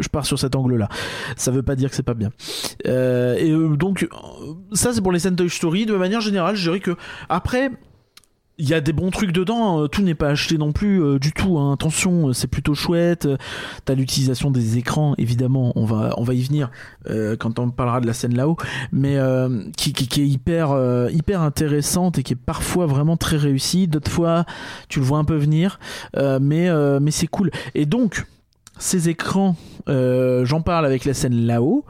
je pars sur cet angle-là. Ça veut pas dire que c'est pas bien. Euh, et euh, donc, euh, ça c'est pour les scènes Toy Story. De manière générale, je dirais que après. Il y a des bons trucs dedans, euh, tout n'est pas acheté non plus euh, du tout. hein. Attention, euh, c'est plutôt chouette. Euh, T'as l'utilisation des écrans, évidemment, on va on va y venir euh, quand on parlera de la scène là-haut, mais euh, qui, qui, est hyper euh, hyper intéressante et qui est parfois vraiment très réussie. D'autres fois, tu le vois un peu venir, euh, mais euh, mais c'est cool. Et donc ces écrans, euh, j'en parle avec la scène là-haut,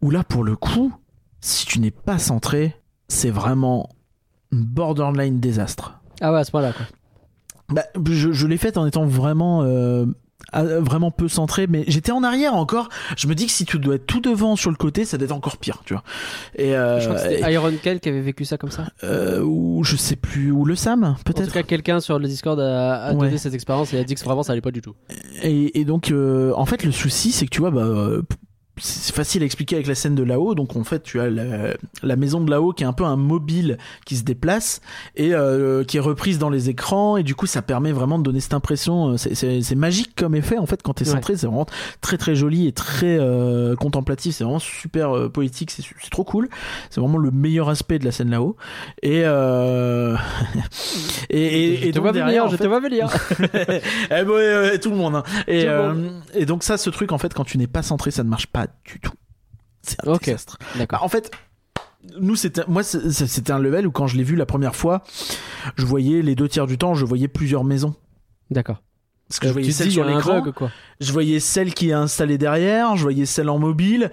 où là pour le coup, si tu n'es pas centré, c'est vraiment borderline désastre. Ah ouais, à ce point-là quoi. Bah, je, je l'ai faite en étant vraiment euh, vraiment peu centré, mais j'étais en arrière encore. Je me dis que si tu dois être tout devant sur le côté, ça doit être encore pire, tu vois. Et, euh, Je crois que et- c'était Iron Kel qui avait vécu ça comme ça. euh, ou je sais plus, ou le Sam, En tout peut-être. cas, quelqu'un sur le Discord a, a Ouais. donné cette expérience et a dit que vraiment ça allait pas du tout. Et, et donc, euh, en fait, le souci, c'est que tu vois, bah, euh, c'est facile à expliquer avec la scène de là-haut. Donc, en fait, tu as la, la maison de là-haut qui est un peu un mobile qui se déplace et euh, qui est reprise dans les écrans. Et du coup, ça permet vraiment de donner cette impression. euh, C'est, magique comme effet, en fait, quand t'es Ouais. centré. C'est vraiment très, très joli et très euh, contemplatif. C'est vraiment super euh, poétique. C'est, trop cool. C'est vraiment le meilleur aspect de la scène là-haut. Et, euh... [LAUGHS] et, et, je et te donc vois derrière, venir, en je te vois venir. [LAUGHS] eh tout le monde. hein. Et, Tout le monde. et donc ça, ce truc, en fait, quand tu n'es pas centré, ça ne marche pas du tout. [LAUGHS] C'est un Ok. désastre. D'accord. Bah, en fait, nous, c'était, moi, c'était un level où quand je l'ai vu la première fois, je voyais les deux tiers du temps, je voyais plusieurs maisons. D'accord. Parce que je voyais celle sur l'écran, je voyais celle qui est installée derrière, je voyais celle en mobile.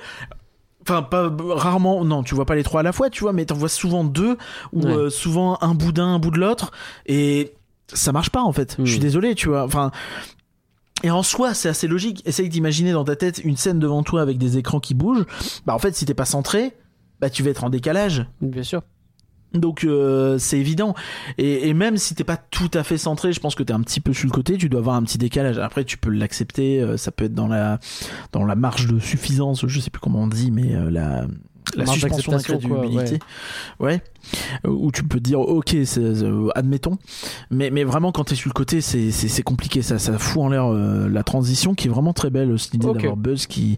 Enfin, pas rarement, non, tu vois pas les trois à la fois, tu vois, mais t'en vois souvent deux, ou Ouais. euh, souvent un bout d'un, un bout de l'autre, et ça marche pas en fait. Hmm. Je suis désolé, tu vois. Enfin, Et en soi, c'est assez logique. Essaye d'imaginer dans ta tête une scène devant toi avec des écrans qui bougent. Bah en fait, si t'es pas centré, bah tu vas être en décalage. Bien sûr. Donc euh, c'est évident. Et, et même si t'es pas tout à fait centré, je pense que t'es un petit peu sur le côté, tu dois avoir un petit décalage. Après, tu peux l'accepter. euh, ça peut être dans la dans la marge de suffisance. Je sais plus comment on dit, mais euh, la la suspension quoi, d'incrédulité. Ouais. Euh, Où tu peux dire ok, euh, admettons. Mais mais vraiment quand t'es sur le côté, c'est compliqué. Ça ça fout en l'air euh, la transition qui est vraiment très belle. Cette idée Ok. d'avoir Buzz qui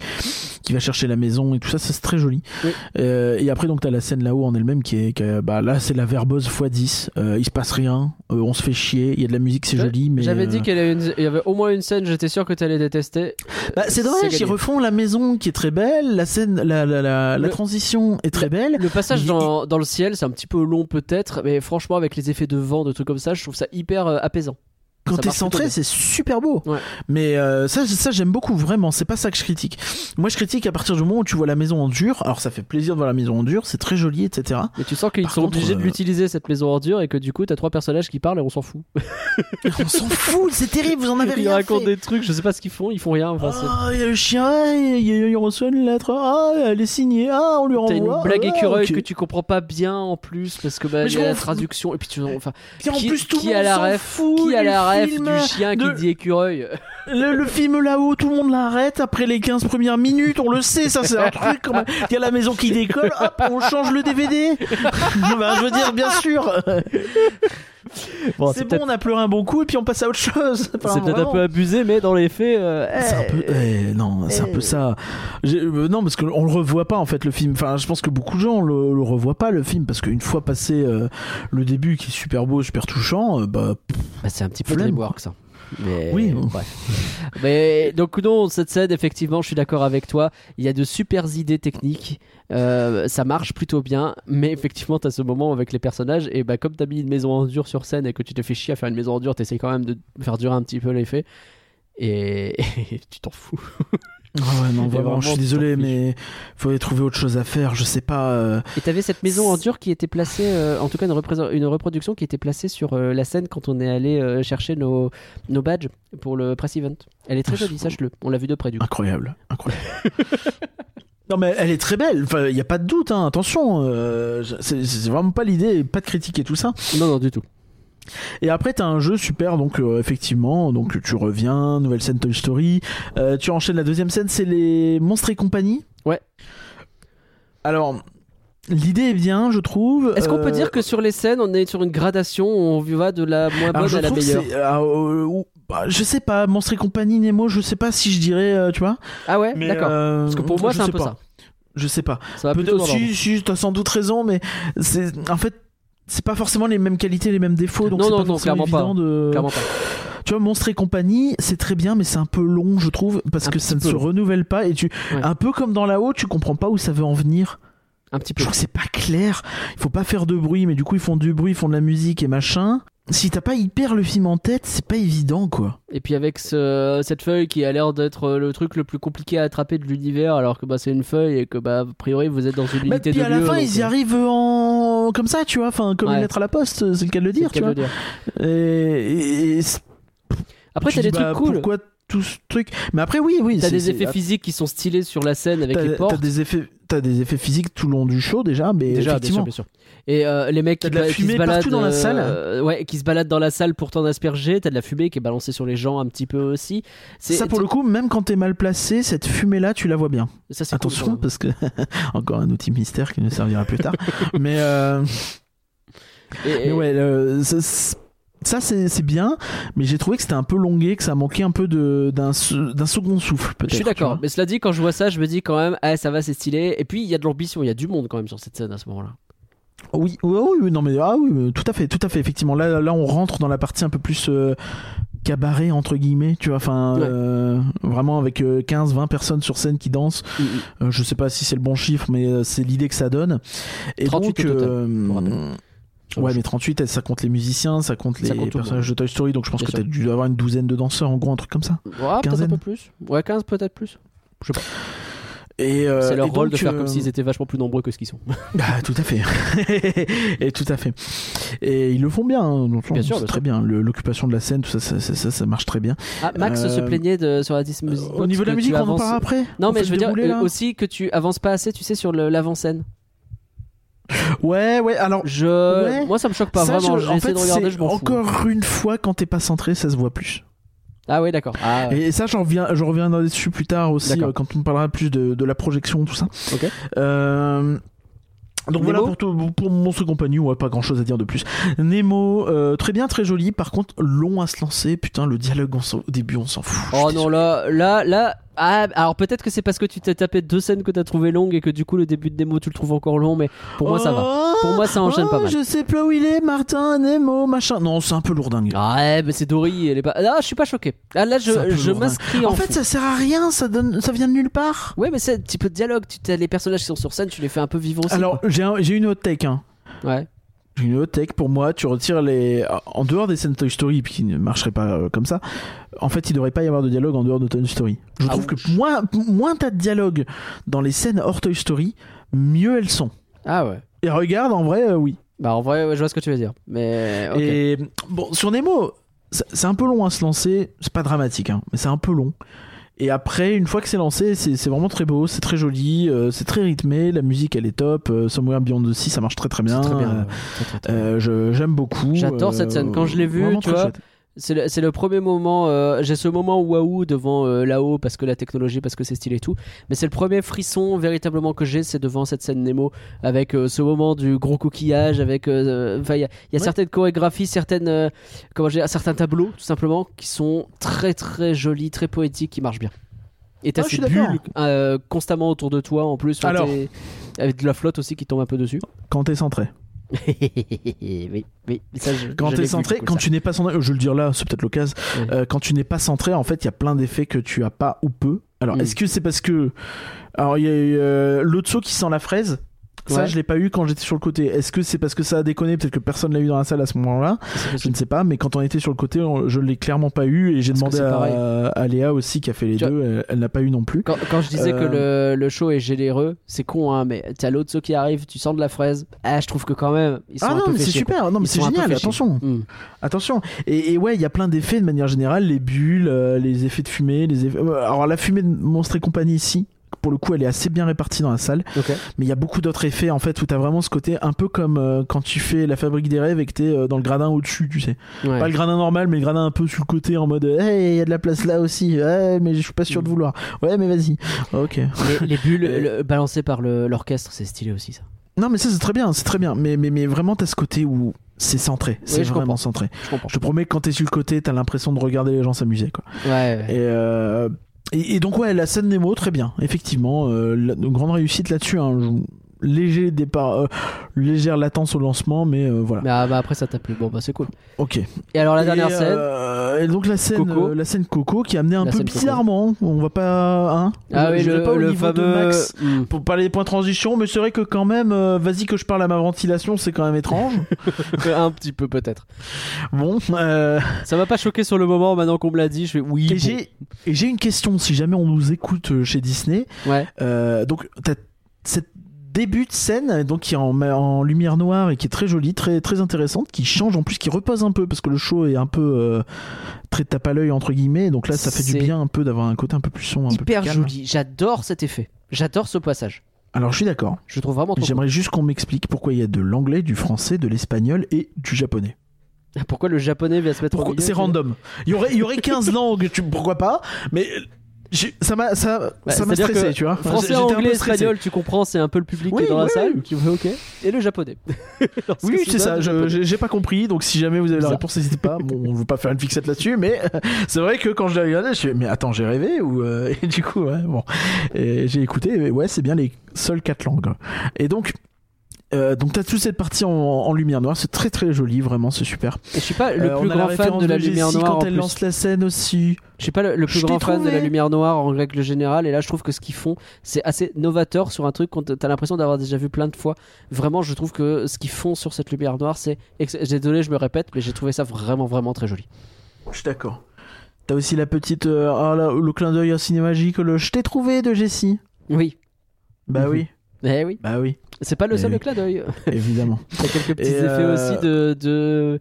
qui va chercher la maison et tout ça, ça, c'est très joli. Oui. Euh, et après, donc, t'as la scène là-haut en elle-même qui est, qui est- bah, là, c'est la verbeuse x 10. Euh, il se passe rien, on se fait chier, il y a de la musique, c'est Ouais, joli, mais. J'avais dit qu'il y avait y au moins une scène, j'étais sûr que tu allais détester. bah, c'est dommage, ils refont la maison qui est très belle, la scène, la, la, la, la Le- transition est très belle. Le passage dans, dans le ciel, c'est un petit peu long peut-être, mais franchement, avec les effets de vent, de trucs comme ça, je trouve ça hyper euh, apaisant. Quand t'es centré, c'est super beau. Ouais. Mais euh, ça, ça j'aime beaucoup vraiment. C'est pas ça que je critique. Moi, je critique à partir du moment où tu vois la maison en dur. Alors, ça fait plaisir de voir la maison en dur, c'est très joli, etc. Et tu sens qu'ils sont contre, obligés de euh, l'utiliser cette maison en dur et que du coup, t'as trois personnages qui parlent et on s'en fout. [LAUGHS] on s'en fout, c'est terrible. Vous en avez Ils rien racontent fait. des trucs, je sais pas ce qu'ils font, ils font rien. Enfin, Ah, il y a le chien, il, il- il reçoit une lettre, ah, elle est signée, ah, on lui T'as renvoie. une blague ah, écureuil que tu comprends pas bien en plus parce que bah, y a la traduction et puis tu enfin Puis en qui, plus, tout qui a la ref fout qui a du la ref film, du chien de- qui dit écureuil [LAUGHS] Le, le film là-haut, tout le monde l'arrête après les 15 premières minutes, on le sait, ça c'est un [LAUGHS] truc quand même. Il y a la maison qui décolle, hop, on change le DVD. Ben, [LAUGHS] je veux dire, bien sûr. [LAUGHS] Bon, c'est bon, on a pleuré un bon coup et puis on passe à autre chose. [LAUGHS] Enfin, c'est peut-être un peu abusé mais dans les faits euh, C'est un eh, peu, eh, non, c'est un peu ça. Euh, non, parce qu'on le revoit pas en fait le film. Enfin, je pense que beaucoup de gens le, le revoient pas le film parce qu'une fois passé euh, le début qui est super beau, super touchant, euh, bah bah, c'est un petit peu Flemme, Dreamworks ça. Mais, Oui. bref. Mais donc non, cette scène, effectivement, je suis d'accord avec toi. Il y a de super idées techniques. Euh, ça marche plutôt bien, mais effectivement, t'as ce moment avec les personnages et bah comme t'as mis une maison en dur sur scène et que tu te fais chier à faire une maison en dur, t'essayes quand même de faire durer un petit peu l'effet et, [LAUGHS] et tu t'en fous. Ah ouais, non, vraiment, vraiment, je suis désolé, mais faudrait trouver autre chose à faire. Je sais pas. euh, Et t'avais cette maison en dur qui était placée, euh, en tout cas une, reproduction qui était placée sur euh, la scène quand on est allé euh, chercher nos, nos badges pour le press event. Elle est très jolie, sache-le. On l'a vu de près du coup. Incroyable, incroyable. [LAUGHS] non mais elle est très belle. Enfin, il y a pas de doute. Hein. Attention, euh, c'est vraiment pas l'idée, pas de critiquer tout ça. Non, non, du tout. Et après, t'as un jeu super, donc euh, effectivement, donc tu reviens, nouvelle scène Toy Story. Euh, tu enchaînes la deuxième scène, c'est les monstres et compagnie. Ouais. Alors, l'idée est bien, je trouve. Est-ce qu'on peut Euh, dire que sur les scènes, on est sur une gradation où on va de la moins bonne à la meilleure euh, bah, je sais pas, Monstres et compagnie, Nemo, je sais pas si je dirais, euh, tu vois. Ah ouais, d'accord. euh, Parce que pour moi, c'est un peu pas. ça. Je sais pas. Ça va Peut-être dans l'ordre. si, si, t'as sans doute raison, mais c'est en fait c'est pas forcément les mêmes qualités, les mêmes défauts, donc c'est non, pas non, forcément évident de. Clairement pas. Tu vois, Monstres et compagnie, c'est très bien, mais c'est un peu long, je trouve, parce Un que ça ne se renouvelle pas et tu, Ouais. un peu comme dans la haut, tu comprends pas où ça veut en venir. Un petit Je peu. trouve que c'est pas clair. Il faut pas faire de bruit, mais du coup ils font du bruit, ils font de la musique et machin. Si t'as pas hyper le film en tête, c'est pas évident, quoi. Et puis avec ce- cette feuille qui a l'air d'être le truc le plus compliqué à attraper de l'univers, alors que bah, c'est une feuille et que bah, a priori vous êtes dans une Mais unité puis de à la fin, donc, ils y euh, arrivent en comme ça, tu vois, enfin comme Ouais. une lettre à la poste, c'est le cas de le dire, tu vois. dire. Et, et- et c'est- Après, t'as dis, des trucs bah, cool. Pourquoi tout ce truc Mais après, oui, oui. T'as c'est- des effets physiques qui sont stylés sur la scène avec T'as les t'as portes. des effets, t'as des effets physiques tout le long du show déjà, mais Déjà, bien sûr, effectivement. bien sûr. Et euh, les mecs T'as qui, de la qui fumée se baladent partout dans la euh, salle. euh, ouais, qui se baladent dans la salle pour t'en asperger. T'as de la fumée qui est balancée sur les gens un petit peu aussi. C'est Ça pour le coup, même quand t'es mal placé, cette fumée-là, tu la vois bien. ça, cool, Attention, parce que [LAUGHS] encore un outil mystère qui nous servira plus tard. [LAUGHS] mais euh, Et- et- mais ouais, le- ça, c'est- bien, mais j'ai trouvé que c'était un peu longué, que ça manquait un peu de d'un se- d'un second souffle. Je suis d'accord, mais cela dit, quand je vois ça, je me dis quand même, ah, ça va, c'est stylé. Et puis il y a de l'ambition, il y a du monde quand même sur cette scène à ce moment-là. Oui, oui, oui, oui, non mais ah oui, euh, tout à fait, tout à fait. Effectivement, là, là, on rentre dans la partie un peu plus euh, cabaret entre guillemets, tu vois. Enfin, Ouais. euh, vraiment avec 15-20 personnes sur scène qui dansent. Euh, je sais pas si c'est le bon chiffre, mais euh, c'est l'idée que ça donne. Et 38 donc, au total, euh. Ouais, mais 38, ça compte les musiciens, ça compte les Ça compte tout le personnages de Toy Story. Donc, je pense Bien que sûr. t'as dû avoir une douzaine de danseurs, en gros, un truc comme ça. Ouais, peut-être un peu plus. Ouais, 15 peut-être plus. Et, euh, C'est leur rôle de donc, faire euh, comme s'ils étaient vachement plus nombreux que ce qu'ils sont. [LAUGHS] Bah, tout à fait. [LAUGHS] et tout à fait. Et ils le font bien. hein, donc, Bien sûr, très sûr. bien. L'occupation de la scène, tout ça, ça, ça, ça, ça marche très bien. Ah, Max Euh, se plaignait de, sur la Music Au niveau de la que musique, tu on en avances- parlera après. Non, On mais je veux dire euh, là aussi que tu avances pas assez, tu sais, sur l'avant-scène. Ouais, ouais. Alors, Je... Ouais. Moi, ça me choque pas ça, vraiment. je- en fait, de regarder, je m'en fous. encore une fois, quand t'es pas centré, ça se voit plus. Ah, oui, d'accord. Ah, ouais. Et ça, j'en reviens, je reviendrai dessus plus tard aussi, euh, quand on parlera plus de, de la projection, tout ça. Ok. Euh, donc Nemo voilà pour, tout- pour Monstre Compagnie, ouais, pas grand chose à dire de plus. Nemo, euh, très bien, très joli. Par contre, long à se lancer. Putain, le dialogue on au début, on s'en fout. Oh non, là, là, là. Ah, alors peut-être que c'est parce que tu t'es tapé deux scènes que t'as trouvé longues et que du coup le début de démo tu le trouves encore long, mais pour moi ça va. Oh, Pour moi, ça enchaîne oh, pas mal. Je sais pas où il est, Martin, Nemo, machin. Non, c'est un peu lourdingue. Ah ouais, mais c'est Dory, elle est pas. Ah, je suis pas choqué. Ah, là, je, je m'inscris en. En fait, fou. ça sert à rien, ça, donne, ça vient de nulle part. Ouais, mais c'est un petit peu de dialogue. Tu les personnages qui sont sur scène, tu les fais un peu vivre aussi. Alors, j'ai un- une hot take. Hein. ouais. Une take pour moi. Tu retires les. En dehors des scènes Toy Story, puis qui ne marcheraient pas euh, comme ça, en fait, il devrait pas y avoir de dialogue en dehors de Toy Story. Je Ah trouve oui. que moins, moins t'as de dialogue dans les scènes hors Toy Story, mieux elles sont. Ah ouais. Et regarde, en vrai, euh, oui. Bah en vrai, ouais, je vois ce que tu veux dire. Mais ok. Et bon, sur Nemo, c'est c'est un peu long à se lancer. C'est pas dramatique, hein, mais c'est un peu long. Et après, une fois que c'est lancé, c'est vraiment très beau, c'est très joli, euh, c'est très rythmé, la musique elle est top. euh, Somewhere Beyond the Sea, ça marche très très bien. Euh, euh, J'aime beaucoup. J'adore euh, cette scène. Quand je l'ai vue, tu vois, chouette. C'est le, premier moment. euh, J'ai ce moment waouh devant euh, là-haut parce que la technologie, parce que c'est stylé et tout. Mais c'est le premier frisson véritablement que j'ai, c'est devant cette scène Nemo avec euh, ce moment du gros coquillage. Avec, euh, il y a, il y a Ouais. certaines chorégraphies, certaines, comment dire, certains tableaux tout simplement qui sont très très jolis, très poétiques, qui marchent bien. Et t'as Ah, ces bulles constamment autour de toi en plus. Alors. avec de la flotte aussi qui tombe un peu dessus. Quand t'es centré. [LAUGHS] oui, oui, ça, je- Quand l'ai vu, centré, coup, quand ça. tu n'es pas centré, je vais le dire là, c'est peut-être l'occasion. Ouais. Euh, quand tu n'es pas centré, en fait, il y a plein d'effets que tu as pas ou peu. Alors, Mm. est-ce que c'est parce que. Alors, il y a eu euh, l'autre saut qui sent la fraise. Ça, Ouais. je l'ai pas eu quand j'étais sur le côté. Est-ce que c'est parce que ça a déconné? Peut-être que personne l'a eu dans la salle à ce moment-là. Je ne sais pas, mais quand on était sur le côté, on- je l'ai clairement pas eu. Et j'ai demandé à, à Léa aussi, qui a fait les Tu vois- deux. Elle, elle n'a pas eu non plus. Quand, quand je disais que Euh, le, le show est généreux, c'est con, hein, mais t'as l'autre saut qui arrive, tu sens de la fraise. Ah, je trouve que quand même, ils sont Ah un non, peu mais c'est quoi. super. Non, mais c'est génial. Attention. Hmm. Attention. Et, et ouais, il y a plein d'effets de manière générale, les bulles, euh, les effets de fumée, les effets... euh, Alors la fumée de Monstre et compagnie ici, pour le coup, elle est assez bien répartie dans la salle, mais il y a beaucoup d'autres effets en fait où t'as vraiment ce côté un peu comme euh, quand tu fais la fabrique des rêves et que t'es euh, dans le gradin au-dessus, tu sais. Ouais. Pas le gradin normal, mais le gradin un peu sur le côté en mode hey, il y a de la place là aussi. Ouais, mais je suis pas sûr de vouloir. Ouais, mais vas-y. Ok. Les, les [LAUGHS] bulles Euh, le- balancées par le- l'orchestre, c'est stylé aussi ça. Non, mais ça c'est très bien, c'est très bien. Mais mais mais vraiment t'as ce côté où c'est centré, c'est je vraiment comprends. centré. Je comprends. Je te promets que quand t'es sur le côté, t'as l'impression de regarder les gens s'amuser quoi. Ouais, ouais. Et, euh, et, donc ouais, la scène Nemo, très bien, effectivement, euh, la- grande réussite là-dessus. hein. Léger départ, euh, légère latence au lancement, mais euh, voilà. Mais ah, bah, après ça t'a plu. Bon, bah c'est cool. Ok. Et alors la Et, dernière scène euh, et donc la scène, Coco. euh, la scène Coco qui a amené un La peu scène Coco. bizarrement. On va pas, hein. Ah oui, je le, pas au le niveau fameux. de Max Hmm. pour parler des points de transition, mais c'est vrai que quand même, euh, vas-y que je parle à ma ventilation, c'est quand même étrange. [LAUGHS] un petit peu peut-être. bon. euh, Ça m'a pas choqué sur le moment. Maintenant qu'on me l'a dit, je fais oui. et bon. j'ai une question. Si jamais on nous écoute chez Disney, Ouais. Euh, donc, t'as cette début de scène donc qui est en, en lumière noire et qui est très jolie, très très intéressante, qui change en plus, qui repose un peu parce que le show est un peu euh, très tape à l'œil entre guillemets. Donc là, ça fait du bien un peu d'avoir un côté un peu plus sombre, un peu plus Hyper joli. J'adore cet effet. J'adore ce passage. Alors, je suis d'accord. Je trouve vraiment. J'aimerais juste qu'on m'explique pourquoi il y a de l'anglais, du français, de l'espagnol et du japonais. [LAUGHS] Pourquoi le japonais vient se mettre Pourquoi C'est random? Il y aurait il y aurait 15 [LAUGHS] langues, tu, pourquoi pas? Mais ça m'a ça Ouais, ça m'a c'est-à-dire stressé, que tu vois. Français, anglais, espagnol, tu comprends, c'est un peu le public Oui, qui est dans la salle, oui. qui fait OK. Et le japonais. [LAUGHS] Oui, c'est ça. J'ai pas compris, donc si jamais vous avez la réponse, n'hésitez pas. Bon, on veut pas faire une fixette là-dessus, mais [LAUGHS] c'est vrai que quand je l'ai regardé, je suis mais attends, j'ai rêvé ou euh, [LAUGHS] et du coup, ouais, bon, j'ai écouté. et ouais, c'est bien les seules quatre langues. Et donc. Euh, donc t'as toute cette partie en, en lumière noire, c'est très très joli, vraiment, c'est super. Et je suis pas le Euh, plus grand fan de la lumière noire. quand elle lance la scène aussi. Je suis pas le, le plus Je grand fan de la lumière noire en règle générale. Et là, je trouve que ce qu'ils font, c'est assez novateur sur un truc qu'on t'as l'impression d'avoir déjà vu plein de fois. Vraiment, je trouve que ce qu'ils font sur cette lumière noire, c'est. Désolé, je me répète, mais j'ai trouvé ça vraiment, vraiment très joli. Je suis d'accord. T'as aussi la petite, euh, ah, là, le clin d'œil à ciné magique, le je t'ai trouvé de Jessie. Oui. Bah Mhm. oui, Eh oui. bah oui, C'est pas le seul oui. clin d'œil. [LAUGHS] évidemment. Il y a quelques petits Et, effets euh, aussi de. de,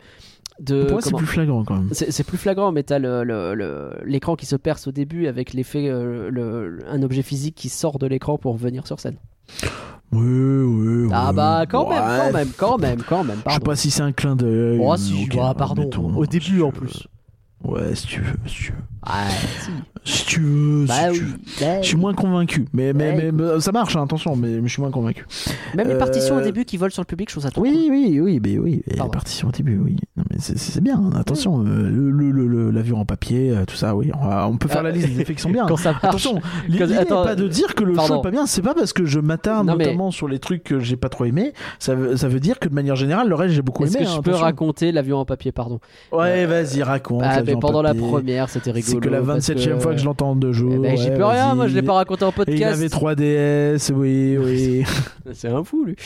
de Pour moi, c'est plus flagrant quand même. C'est plus flagrant, mais t'as le- le- le- l'écran qui se perce au début avec l'effet, euh, le- un objet physique qui sort de l'écran pour venir sur scène. Oui, oui, oui. Ah bah quand même, quand même, quand même, quand même. Je sais pas si c'est un clin d'œil. Oh si, ok, bah, pardon. au début en plus. Ouais, si tu veux, si tu veux. Si. Si tu veux, Bah si oui. tu veux. bah Je suis moins convaincu. Mais, mais, Ouais, mais, ça marche, hein, attention, mais, je suis moins convaincu. Même les partitions au Euh, début qui volent sur le public, je trouve ça trop Oui, oui, oui, mais oui. Et Pardon. partition au début, oui. C'est- bien, hein, attention. euh, le, l'avion en papier, euh, tout ça, oui. On, va- on peut faire Ah, la liste des effets qui sont bien. [LAUGHS] Quand ça marche. Attention, l'idée n'est attends, pas de dire que le pardon. show est pas bien, c'est pas parce que je m'attarde mais- notamment sur les trucs que j'ai pas trop aimé, ça veut, ça veut dire que de manière générale, le reste j'ai beaucoup Est-ce aimé. que je hein, peux attention. raconter l'avion en papier, pardon? Ouais, vas-y, raconte. Pendant la première, c'était rigolo. C'est que la parce 27 e fois que je l'entends de jour. Eh ben, j'y ouais, peux rien, moi je l'ai pas raconté en Et il podcast. avait 3DS, oui, oui. [LAUGHS] C'est un fou, lui.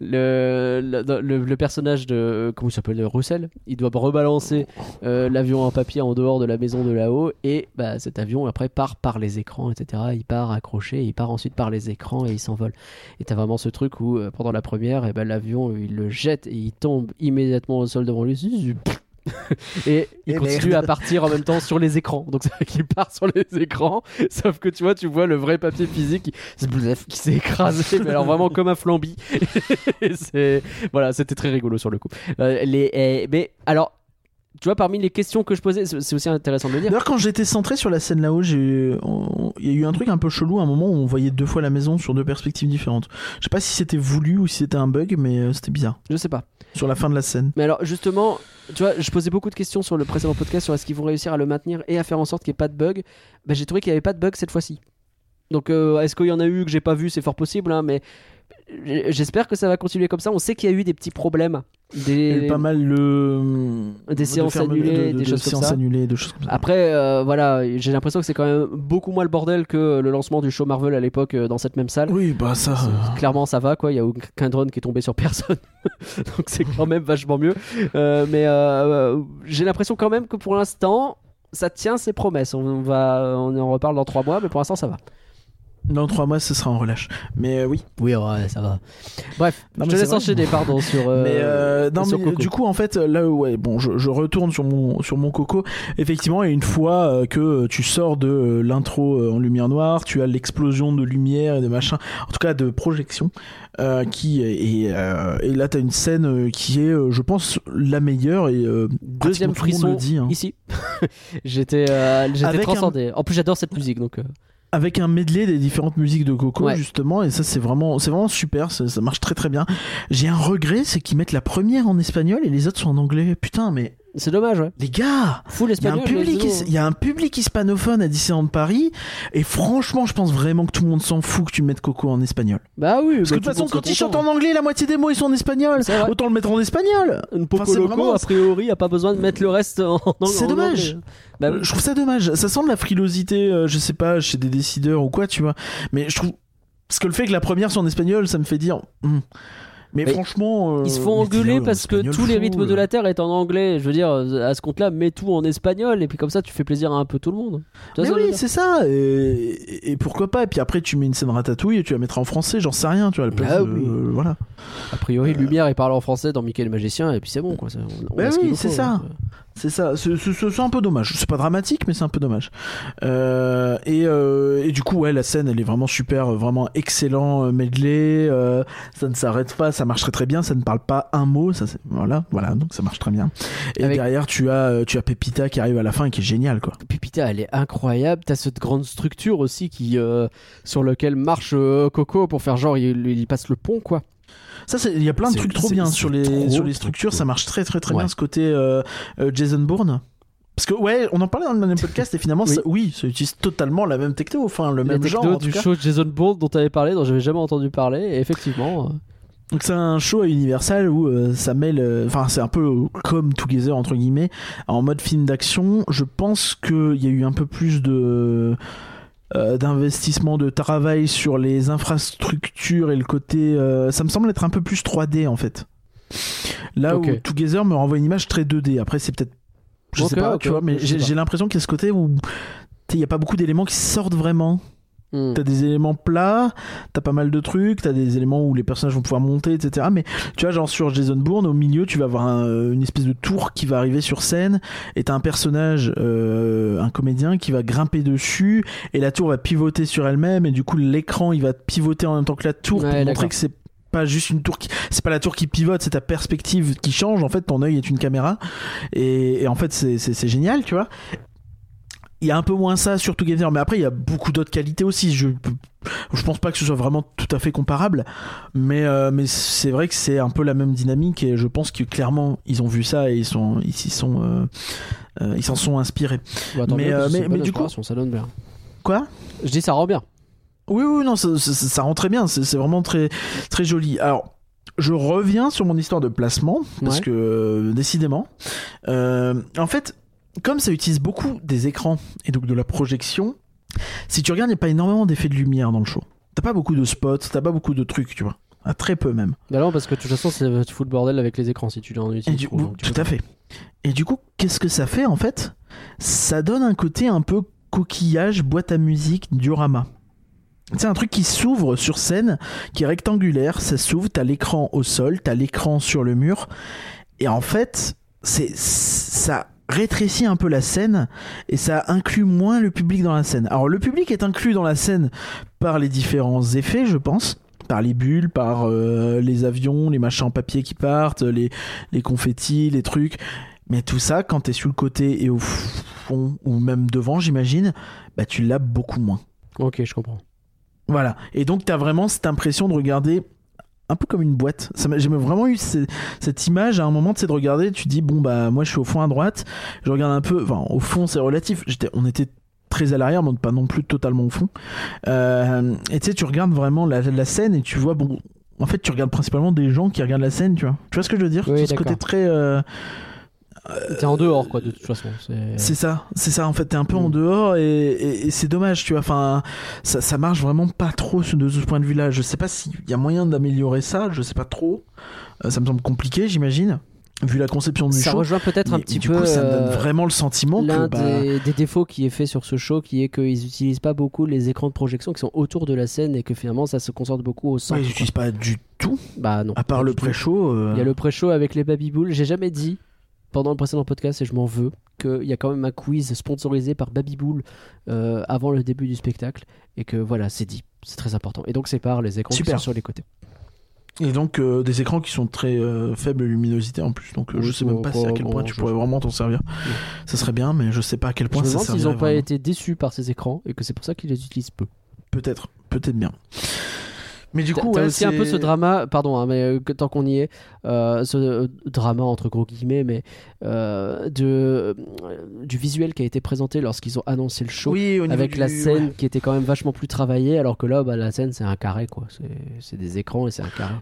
Le, le, le- le personnage de. Comment il s'appelle Russell Il doit rebalancer euh, l'avion en papier en dehors de la maison de là-haut. Et bah, cet avion, après, part par les écrans, etc. Il part accroché, il part ensuite par les écrans et il s'envole. Et t'as vraiment ce truc où, euh, pendant la première, eh ben, l'avion, il le jette et il tombe immédiatement au sol devant lui. [LAUGHS] Et il Et continue merde. à [LAUGHS] partir en même temps sur les écrans. Donc c'est vrai qu'il part sur les écrans, [LAUGHS] sauf que tu vois, tu vois le vrai papier physique qui, qui s'est écrasé, mais alors vraiment comme un flambi. Voilà, c'était très rigolo sur le coup. Euh, les, eh, mais alors, tu vois, parmi les questions que je posais, c'est aussi intéressant de le dire. D'ailleurs, quand j'étais centré sur la scène là-haut, il y a eu un truc un peu chelou à un moment où on voyait deux fois la maison sur deux perspectives différentes. Je sais pas si c'était voulu ou si c'était un bug, mais euh, c'était bizarre. Je sais pas. Sur la fin de la scène. Mais alors justement, tu vois, je posais beaucoup de questions sur le précédent podcast sur est-ce qu'ils vont réussir à le maintenir et à faire en sorte qu'il n'y ait pas de bug. Bah, j'ai trouvé qu'il n'y avait pas de bug cette fois-ci. Donc euh, est-ce qu'il y en a eu que j'ai pas vu? C'est fort possible, hein, mais j'espère que ça va continuer comme ça. On sait qu'il y a eu des petits problèmes. Il y a Des... eu pas mal le... Des de séances annulées, de- de- des de choses comme ça. annulées, de choses comme ça. Après, euh, voilà, j'ai l'impression que c'est quand même beaucoup moins le bordel que le lancement du show Marvel à l'époque euh, dans cette même salle. Oui, bah ça. Euh, Clairement, ça va quoi. Il y a aucun drone qui est tombé sur personne, [LAUGHS] donc c'est quand même vachement mieux. Euh, mais euh, j'ai l'impression quand même que pour l'instant, ça tient ses promesses. On va, on en reparle dans trois mois, mais pour l'instant, ça va. Dans trois mois, ce sera en relâche. Mais euh, oui. Oui, ouais, ça va. Bref, Non, je te laisse enchaîner, pardon, sur. euh, mais euh, non, sur mais Coco. du coup, en fait, là, ouais, bon, je, je retourne sur mon sur mon coco. Effectivement, et une fois que tu sors de l'intro en lumière noire, tu as l'explosion de lumière et de machin, en tout cas de projection, qui et, euh, et là, t'as une scène qui est, je pense, la meilleure et Deuxième frisson le dit, hein. ici. [LAUGHS] j'étais, j'étais Avec un- transcendé. En plus, j'adore cette musique, donc. Avec un medley des différentes musiques de Coco Ouais. justement et ça c'est vraiment c'est vraiment super ça, ça marche très très bien j'ai un regret c'est qu'ils mettent la première en espagnol et les autres sont en anglais putain mais C'est dommage, ouais. les gars il y, a un public, y a un public hispanophone à Disneyland Paris et franchement je pense vraiment que tout le monde s'en fout que tu mettes Coco en espagnol Bah oui. parce que de toute façon quand ils chantent en anglais la moitié des mots ils sont en espagnol autant le mettre en espagnol Une Enfin, Poco Loco, vraiment- a priori, a pas besoin de mettre le reste en, en C'est dommage. anglais. Bah oui. je trouve ça dommage ça sent de la frilosité euh, je sais pas chez des décideurs ou quoi tu vois mais je trouve parce que le fait que la première soit en espagnol ça me fait dire hmm. Mais, Mais franchement euh, Ils se font engueuler en parce que tous les rythmes de euh. la Terre est en anglais. Je veux dire, à ce compte-là, mets tout en espagnol et puis comme ça, tu fais plaisir à un peu tout le monde. Mais oui, c'est ça. Et, et pourquoi pas Et puis après, tu mets une scène ratatouille et tu la mettras en français, j'en sais rien, tu vois. la place Ah de- oui. euh, voilà. A priori, Lumière, il parle en français dans Mickey le Magicien et puis c'est bon, quoi. On- on Bah oui, c'est ça. C'est ça. C'est- un peu dommage. C'est pas dramatique, mais c'est un peu dommage. Euh, et, euh, et du coup, ouais, la scène, elle est vraiment super, euh, vraiment excellent euh, medley. euh, ça ne s'arrête pas, ça marche très très bien. Ça ne parle pas un mot. Ça, c'est- voilà, voilà. Donc ça marche très bien. Et Avec- derrière, tu as, euh, tu as Pepita qui arrive à la fin et qui est génial, quoi. Putain, elle est incroyable. T'as cette grande structure aussi qui euh, sur lequel marche Coco pour faire genre il, il passe le pont, quoi. Ça, il y a plein de trucs trop bien sur les, trop, sur les structures. Ça marche très, très, très Ouais. bien ce côté euh, euh, Jason Bourne. Parce que, ouais, on en parlait dans le dernier podcast et finalement, [LAUGHS] Oui. ça- oui, ça utilise totalement la même techno, enfin, le La même techno genre. En du tout cas. show Jason Bourne dont t'avais parlé, dont j'avais jamais entendu parler. Et effectivement, euh, Donc, c'est un show à Universal où euh, ça mêle. euh, Enfin, c'est un peu comme Together, entre guillemets, en mode film d'action. Je pense qu'il y a eu un peu plus de. Euh, d'investissement de travail sur les infrastructures et le côté euh, ça me semble être un peu plus 3D en fait. Là où Together me renvoie une image très 2D après c'est peut-être je sais pas tu vois mais j'ai l'impression qu'il y a ce côté où il y a pas beaucoup d'éléments qui sortent vraiment Hmm. T'as des éléments plats, t'as pas mal de trucs, t'as des éléments où les personnages vont pouvoir monter, etc. Mais tu vois, genre sur Jason Bourne, au milieu, tu vas avoir un- une espèce de tour qui va arriver sur scène, et t'as un personnage, euh, un comédien, qui va grimper dessus, et la tour va pivoter sur elle-même, et du coup, l'écran, il va pivoter en même temps que la tour Ouais, pour montrer que c'est pas juste une tour qui c'est pas la tour qui pivote c'est ta perspective qui change en fait ton œil est une caméra et, et en fait c'est génial tu vois il y a un peu moins ça sur Together mais après il y a beaucoup d'autres qualités aussi je je pense pas que ce soit vraiment tout à fait comparable mais euh, mais c'est vrai que c'est un peu la même dynamique et je pense que clairement ils ont vu ça et ils sont ils s'y sont euh, euh, ils s'en sont inspirés Bah, Mais, mais- mais du coup- ça donne bien. quoi? Je dis ça rend bien. Oui, oui, non, ça, ça, ça rend très bien. C'est c'est vraiment très, très joli. Alors, je reviens sur mon histoire de placement parce Ouais. que euh, décidément, euh, en fait, comme ça utilise beaucoup des écrans et donc de la projection, si tu regardes, il n'y a pas énormément d'effets de lumière dans le show. T'as pas beaucoup de spots, t'as pas beaucoup de trucs, tu vois. Ah, très peu même. Bah non, parce que de toute façon, c'est tu fous le bordel avec les écrans si tu en utilises du trop, coup, donc tu tout à fait. Et du coup, qu'est-ce que ça fait en fait? Ça donne un côté un peu coquillage, boîte à musique, diorama. C'est un truc qui s'ouvre sur scène, qui est rectangulaire, ça s'ouvre, t'as l'écran au sol, t'as l'écran sur le mur, et en fait, c'est ça rétrécit un peu la scène et ça inclut moins le public dans la scène. Alors le public est inclus dans la scène par les différents effets, je pense, par les bulles, par euh, les avions, les machins en papier qui partent, les, les confettis, les trucs. Mais tout ça, quand t'es sur le côté et au fond, ou même devant, j'imagine, bah tu l'as beaucoup moins. Ok, je comprends. Voilà. Et donc, t'as vraiment cette impression de regarder un peu comme une boîte. J'ai vraiment eu ce- cette image à un moment, c'est de regarder, tu dis, bon, bah, moi, je suis au fond à droite, je regarde un peu, enfin, au fond, c'est relatif. On était très à l'arrière, mais pas non plus totalement au fond. Euh, et tu sais, tu regardes vraiment la, la scène et tu vois, bon, en fait, tu regardes principalement des gens qui regardent la scène, tu vois. Tu vois ce que je veux dire? Oui, Ce côté très. euh, T'es en dehors, quoi, de toute façon. c'est- ça, c'est ça en fait, t'es un peu Mm. en dehors et, et- et c'est dommage, tu vois, enfin, ça, ça marche vraiment pas trop de ce point de vue-là. Je sais pas s'il y a moyen d'améliorer ça, je sais pas trop. Euh, ça me semble compliqué, j'imagine, vu la conception du Ça show. rejoint peut-être un petit du peu coup, ça me donne euh, vraiment le sentiment l'un que bah, des, des défauts qui est fait sur ce show, qui est qu'ils utilisent pas beaucoup les écrans de projection qui sont autour de la scène et que finalement ça se concentre beaucoup au centre. ouais, ils quoi. utilisent pas du tout, Bah non. à part le pré-show. euh, Il y a le pré-show avec les Babybools. J'ai jamais dit pendant le précédent podcast et je m'en veux qu'il y a quand même un quiz sponsorisé par Babybool euh, avant le début du spectacle et que voilà, c'est dit. C'est très important. Et donc c'est par les écrans Super. qui sont sur les côtés. Et donc euh, des écrans qui sont très euh, faible luminosité en plus. Donc euh, je sais même pas si à quel point tu je- pourrais vraiment t'en servir. Ça serait bien, mais je sais pas à quel Je point me ça demande s'ils servirait n'ont pas été déçus par ces écrans et que c'est pour ça qu'ils les utilisent peu. Peut-être, peut-être bien. Mais du coup, ouais, aussi un peu c'est- ce drama, pardon, hein, mais euh, tant qu'on y est, ce euh, drama entre gros guillemets, mais euh, de, euh, du visuel qui a été présenté lorsqu'ils ont annoncé le show. Oui, avec du- la scène ouais. qui était quand même vachement plus travaillée, alors que là, bah, la scène c'est un carré quoi. C'est- C'est des écrans et c'est un carré.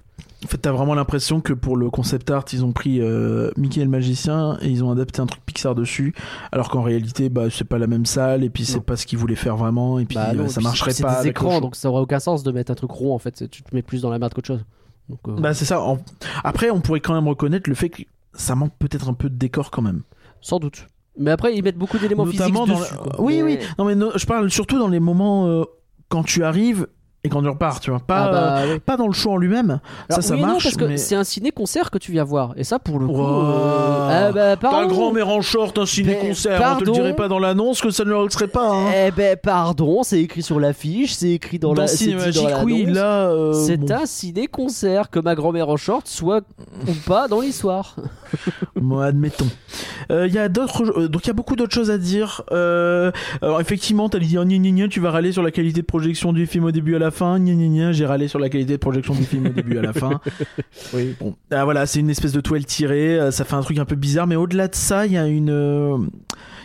En fait, t'as vraiment l'impression que pour le concept art, ils ont pris euh, Mickey et le magicien et ils ont adapté un truc Pixar dessus, alors qu'en réalité, bah, c'est pas la même salle et puis c'est pas ce qu'ils voulaient faire vraiment et puis Bah euh, non, ça puis marcherait c'est pas des avec le écrans, donc ça aurait aucun sens de mettre un truc rond en fait. c'est- Tu te mets plus dans la merde qu'autre chose. Donc, euh, Bah c'est ça. En- Après, on pourrait quand même reconnaître le fait que ça manque peut-être un peu de décor quand même. sans doute. Mais après, ils mettent beaucoup d'éléments physiques Notamment dans dessus. le- quoi. Oui, Mais- oui. Non mais no- je parle surtout dans les moments euh, quand tu arrives et quand tu repars, tu vois. Pas, Ah bah, euh, oui. pas dans le show en lui-même. ça, Alors, ça oui et non, marche. parce que mais... c'est un ciné-concert que tu viens voir. Et ça, pour le coup. Wow. euh, ah bah, pardon. grand-mère en short, un ciné-concert. On te le dirait pas dans l'annonce que ça ne le serait pas. Hein. Eh ben, pardon, c'est écrit sur l'affiche, c'est écrit dans, dans la. c'est oui, là. euh, C'est bon. un ciné-concert que ma grand-mère en short soit ou pas dans l'histoire. [LAUGHS] Bon, admettons. Euh, Il y a d'autres, euh, donc il y a beaucoup d'autres choses à dire. Euh, alors effectivement, t'as dit gna, tu vas râler sur la qualité de projection du film au début à la fin. J'ai râlé sur la qualité de projection du film au début à la fin. [LAUGHS] Oui. Bon, ah, voilà, c'est une espèce de toile tirée. euh, Ça fait un truc un peu bizarre, mais au-delà de ça, il y a une, euh,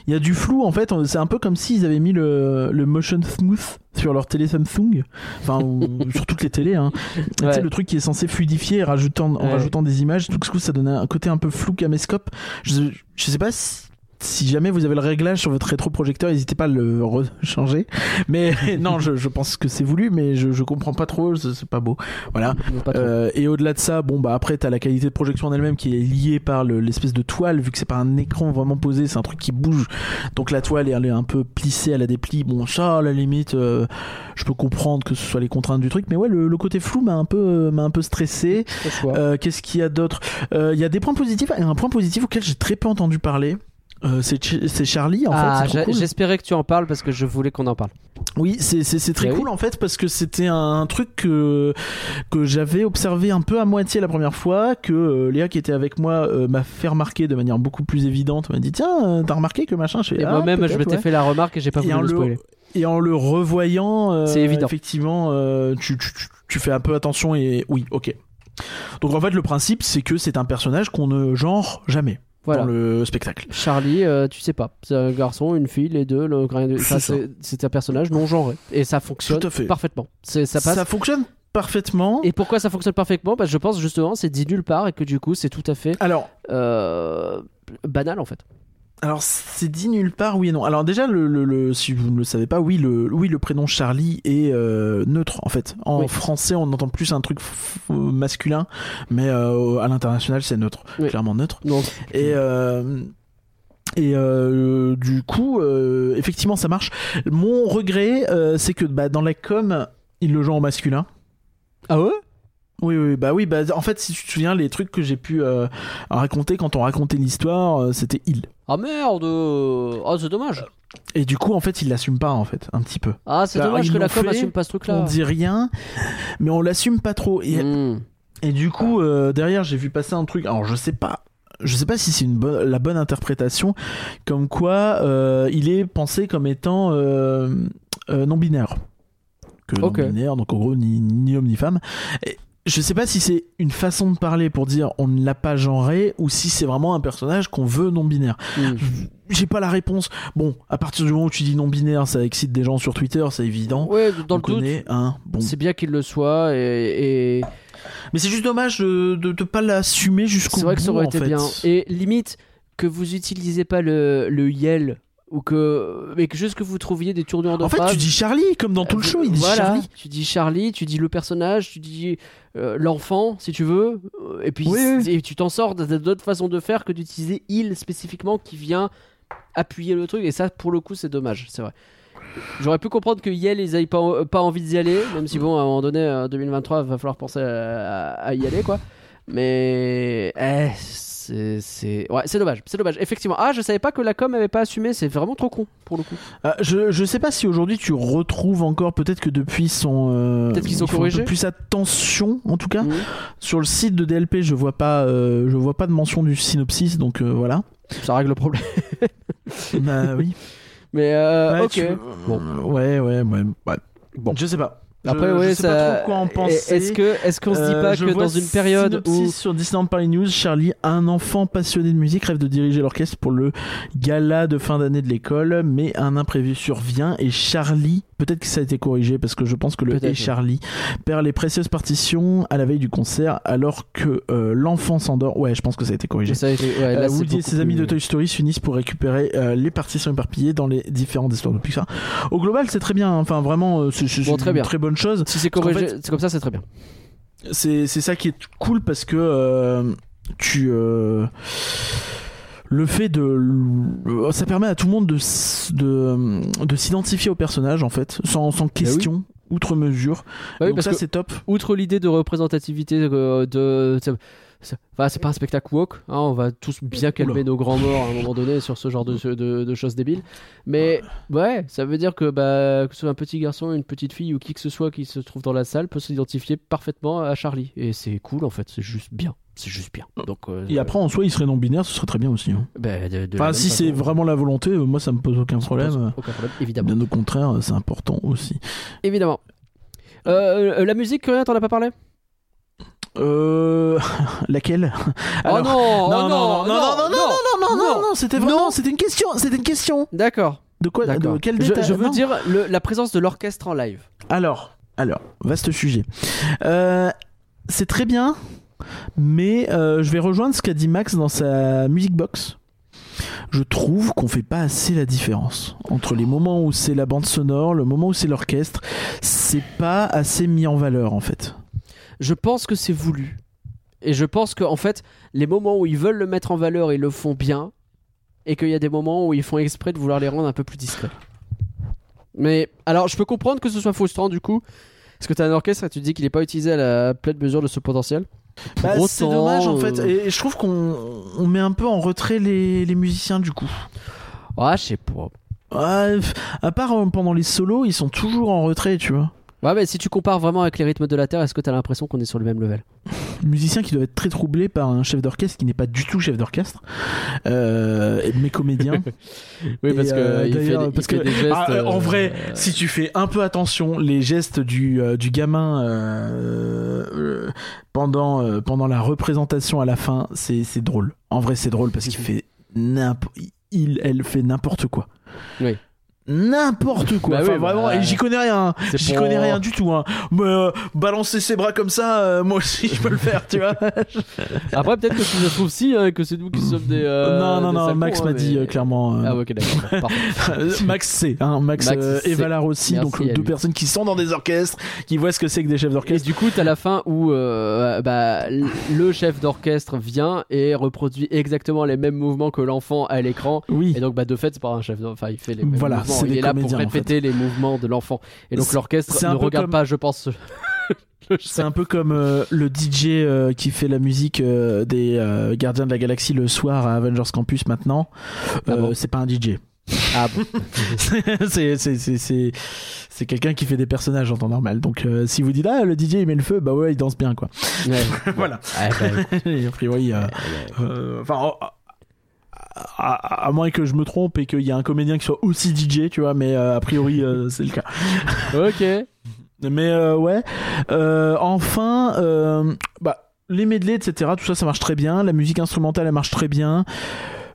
il y a du flou en fait. C'est un peu comme s'ils avaient mis le, le motion smooth sur leur télé Samsung, enfin ou [LAUGHS] sur toutes les télés. Hein. Tu sais, Ouais. le truc qui est censé fluidifier rajoutant, en Ouais. rajoutant des images, tout ce coup ça donnait un côté un peu flou caméscope. Je, je sais pas si si jamais vous avez le réglage sur votre rétroprojecteur, n'hésitez pas à le changer. Mais [LAUGHS] non, je, je pense que c'est voulu, mais je, je comprends pas trop, c'est pas beau. Voilà. Pas. Euh, et au-delà de ça, bon bah après t'as la qualité de projection en elle-même qui est liée par le- l'espèce de toile, vu que c'est pas un écran vraiment posé, c'est un truc qui bouge. Donc la toile elle est un peu plissée, elle a des plis. Bon ça, à la limite, euh, je peux comprendre que ce soit les contraintes du truc, mais ouais, le, le côté flou m'a un peu euh, m'a un peu stressé. Euh, Qu'est-ce qu'il y a d'autre? Il y a des points positifs et un point positif auquel j'ai très peu entendu parler. Euh, c'est Ch- c'est Charlie en ah, fait. cool. j'espérais que tu en parles parce que je voulais qu'on en parle. Oui, c'est très Eh oui. cool en fait parce que c'était un truc que, que j'avais observé un peu à moitié la première fois, que euh, Léa qui était avec moi euh, m'a fait remarquer de manière beaucoup plus évidente, m'a dit tiens, t'as remarqué que machin, je fais, Et Ah, moi-même, je m'étais ouais. fait la remarque et j'ai pas voulu le le- spoiler. Et en le revoyant, euh, C'est évident. effectivement, euh, tu- tu fais un peu attention et oui, ok. Donc en fait, le principe, c'est que c'est un personnage qu'on ne genre jamais Voilà. dans le spectacle. Charlie, euh, tu sais pas. C'est un garçon, une fille, les deux. Le... de- C'est ça, ça. c'est- C'est un personnage non genré. Et ça fonctionne Tout à fait. parfaitement. C'est- Ça passe. Ça fonctionne parfaitement. Et pourquoi ça fonctionne parfaitement? Parce que je pense justement c'est dit nulle part et que du coup c'est tout à fait Alors, euh, banal en fait. Alors c'est dit nulle part, oui et non. Alors déjà, le, le- le- si vous ne le savez pas, oui, le, oui, le prénom Charlie est euh, neutre en fait. En Oui. français, on entend plus un truc masculin, mais euh, à l'international, c'est neutre, Oui. clairement neutre. Et euh, et euh, du coup, euh, effectivement, ça marche. Mon regret, euh, c'est que bah, dans la com, il le joue en masculin. ah ouais? Oui, oui, bah oui, bah en fait, si tu te souviens, les trucs que j'ai pu euh, raconter quand on racontait l'histoire, euh, c'était il. Ah merde Ah c'est dommage. Et du coup, en fait, il l'assume pas, en fait, un petit peu. Ah c'est Bah, dommage ils que la l'ont com fait, assume pas ce truc là. On dit rien, mais on l'assume pas trop. Et, Hmm. et du coup, euh, derrière, j'ai vu passer un truc. Alors, je sais pas. Je sais pas si c'est une bonne, la bonne interprétation, comme quoi euh, il est pensé comme étant euh, euh, non binaire, que Ok. non binaire, donc en gros ni, ni homme ni femme. Et je sais pas si c'est une façon de parler pour dire on ne l'a pas genré ou si c'est vraiment un personnage qu'on veut non binaire. Hmm. J'ai pas la réponse. Bon, à partir du moment où tu dis non binaire, ça excite des gens sur Twitter, c'est évident. Ouais, dans on le doute, connaît, hein, bon. c'est bien qu'il le soit et, et Mais c'est juste dommage de, de pas l'assumer jusqu'au c'est vrai que ça bout, aurait été fait. bien. Et limite que vous utilisez pas le, le yell ou que mais que juste que vous trouviez des tournures de En fait, phrases. tu dis Charlie, comme dans tout le Euh, show, il dit voilà, Charlie. Tu dis Charlie, tu dis le personnage, tu dis euh, l'enfant, si tu veux, euh, et puis Oui, et tu t'en sors d'autres façons de faire que d'utiliser il spécifiquement qui vient appuyer le truc. Et ça, pour le coup, c'est dommage, c'est vrai. J'aurais pu comprendre que Yale, ils aient pas, pas envie d'y aller, même si bon, à un moment donné, en 2023, il va falloir penser à, à y aller, quoi. Mais eh, c'est ouais, c'est dommage, c'est dommage. Effectivement. Ah, je savais pas que la com avait pas assumé. C'est vraiment trop con pour le coup. Ah, je, je sais pas si aujourd'hui tu retrouves encore, peut-être que depuis son. euh, Peut-être qu'ils ont ils font un peu corrigé. plus attention, en tout cas. Sur le site de DLP, je vois pas, euh, je vois pas de mention du synopsis, donc euh, voilà. Ça règle le problème. bah oui. [LAUGHS] Mais euh, Ouais, ok. tu- Bon. Ouais, ouais, ouais. ouais. Bon. Je sais pas. Après, sais ça. pas trop quoi en penser. Est-ce que, est-ce qu'on se dit Euh, pas que dans une période où sur Disneyland Paris News, Charlie, un enfant passionné de musique, rêve de diriger l'orchestre pour le gala de fin d'année de l'école, mais un imprévu survient et Charlie, peut-être que ça a été corrigé parce que je pense que le et. Charlie perd les précieuses partitions à la veille du concert alors que euh, l'enfant s'endort. Ouais, je pense que ça a été corrigé. ça a été- ouais, là, Euh, Woody et ses amis de Toy Story s'unissent pour récupérer euh, les partitions éparpillées dans les différentes histoires de Pixar. Au global, c'est très bien. hein. Enfin, vraiment, c'est Bon, une bien. très bonne chose. Si c'est corrigé, fait- c'est comme ça, c'est très bien. C'est ça qui est cool parce que tu. Euh, le fait de. le- Ça permet à tout le monde de, de, de s'identifier au personnage, en fait, sans, sans question, outre mesure. Bah oui, Donc parce ça, c'est top. outre l'idée de représentativité euh, de, c'est- c'est enfin, pas un spectacle woke, hein, on va tous bien calmer Oula. nos grands morts à un moment donné sur ce genre de, de, de choses débiles. Mais ouais, ça veut dire que, bah, que ce soit un petit garçon, une petite fille ou qui que ce soit qui se trouve dans la salle peut s'identifier parfaitement à Charlie. Et c'est cool en fait, c'est juste bien. C'est juste bien. Donc, euh, Et après, en soi, il serait non-binaire, ce serait très bien aussi. hein. bah, de- de la Enfin, si c'est vraiment la volonté, euh, moi, ça me pose aucun ça pose problème. Aucun problème, évidemment. Bien au contraire, c'est important aussi. Évidemment. Euh, euh, la musique, rien, t'en as pas parlé Euh. Laquelle Oh non, non, oh non, non, non, non, non, non, non, non, non. non, c'était vraiment, c'était une question, c'était une question. D'accord. De quoi, D'accord. de quel Je, détail je veux Non. dire le- la présence de l'orchestre en live. Alors, alors, vaste sujet. Euh, c'est très bien, mais euh, je vais rejoindre ce qu'a dit Max dans sa music box. je trouve qu'on fait pas assez la différence entre les moments où c'est la bande sonore, le moment où c'est l'orchestre. C'est pas assez mis en valeur en fait. Je pense que c'est voulu. Et je pense qu'en fait, les moments où ils veulent le mettre en valeur, ils le font bien. Et qu'il y a des moments où ils font exprès de vouloir les rendre un peu plus discrets. Mais alors, je peux comprendre que ce soit frustrant du coup. Parce que t'as un orchestre et tu te dis qu'il n'est pas utilisé à la pleine mesure de ce potentiel. Bah, c'est dommage en fait. euh, Et je trouve qu'on on met un peu en retrait les, les musiciens du coup. Ouais, je sais pas. Ouais, à part euh, pendant les solos, ils sont toujours en retrait, tu vois. Ouais, mais si tu compares vraiment avec les rythmes de la Terre, est-ce que t'as l'impression qu'on est sur le même level? Musiciens qui doivent être très troublés par un chef d'orchestre qui n'est pas du tout chef d'orchestre, euh, mais comédien. [LAUGHS] Oui, Et, parce que euh, il fait, d'ailleurs, des- il parce fait que- des gestes. Ah, euh, en vrai, si tu fais un peu attention, les gestes du, euh, du gamin euh, euh, pendant, pendant la représentation à la fin, c'est c'est drôle. En vrai, c'est drôle parce qu'il fait n'importe il, elle fait n'importe quoi. Oui. N'importe quoi. Bah Enfin, oui, bah, vraiment, et j'y connais rien. c'est J'y pour- connais rien du tout. Hein. Mais euh, balancer ses bras comme ça, euh, moi aussi, je peux le faire, tu vois. [LAUGHS] Après, peut-être que si ça se trouve si, hein, que c'est nous qui sommes des. euh, non, non, des non. Max cons, m'a hein, dit mais- clairement. Ah, ouais, ok, d'accord. [LAUGHS] Max C, hein, Max, et Valar aussi, Merci donc deux personnes qui sont dans des orchestres, qui voient ce que c'est que des chefs Et d'orchestre. du coup, t'as la fin où bah, le chef d'orchestre vient et reproduit exactement les mêmes mouvements que l'enfant à l'écran. Oui, Et donc, bah, de fait, c'est pas un chef d'orchestre. Enfin, il fait les mêmes Voilà, mouvements. C'est Il est là pour comédiens, en répéter les mouvements de l'enfant. Et donc, l'orchestre ne regarde comme- pas, je pense. [LAUGHS] c'est un peu comme euh, le DJ euh, qui fait la musique euh, des euh, Gardiens de la Galaxie le soir à Avengers Campus maintenant. Ah Euh, bon c'est pas un DJ. Ah bon. [LAUGHS] c'est quelqu'un qui fait des personnages en temps normal. Donc euh, si vous dites ah le DJ il met le feu, bah ouais il danse bien quoi. Ouais. [LAUGHS] voilà. Ah, bah, a priori, euh, euh, enfin. À, moins que je me trompe et qu'il y a un comédien qui soit aussi DJ, tu vois, mais euh, a priori euh, [LAUGHS] c'est le cas. ok. Mais euh, ouais. Enfin, bah, les medley, etc. Tout ça, ça marche très bien. La musique instrumentale, elle marche très bien.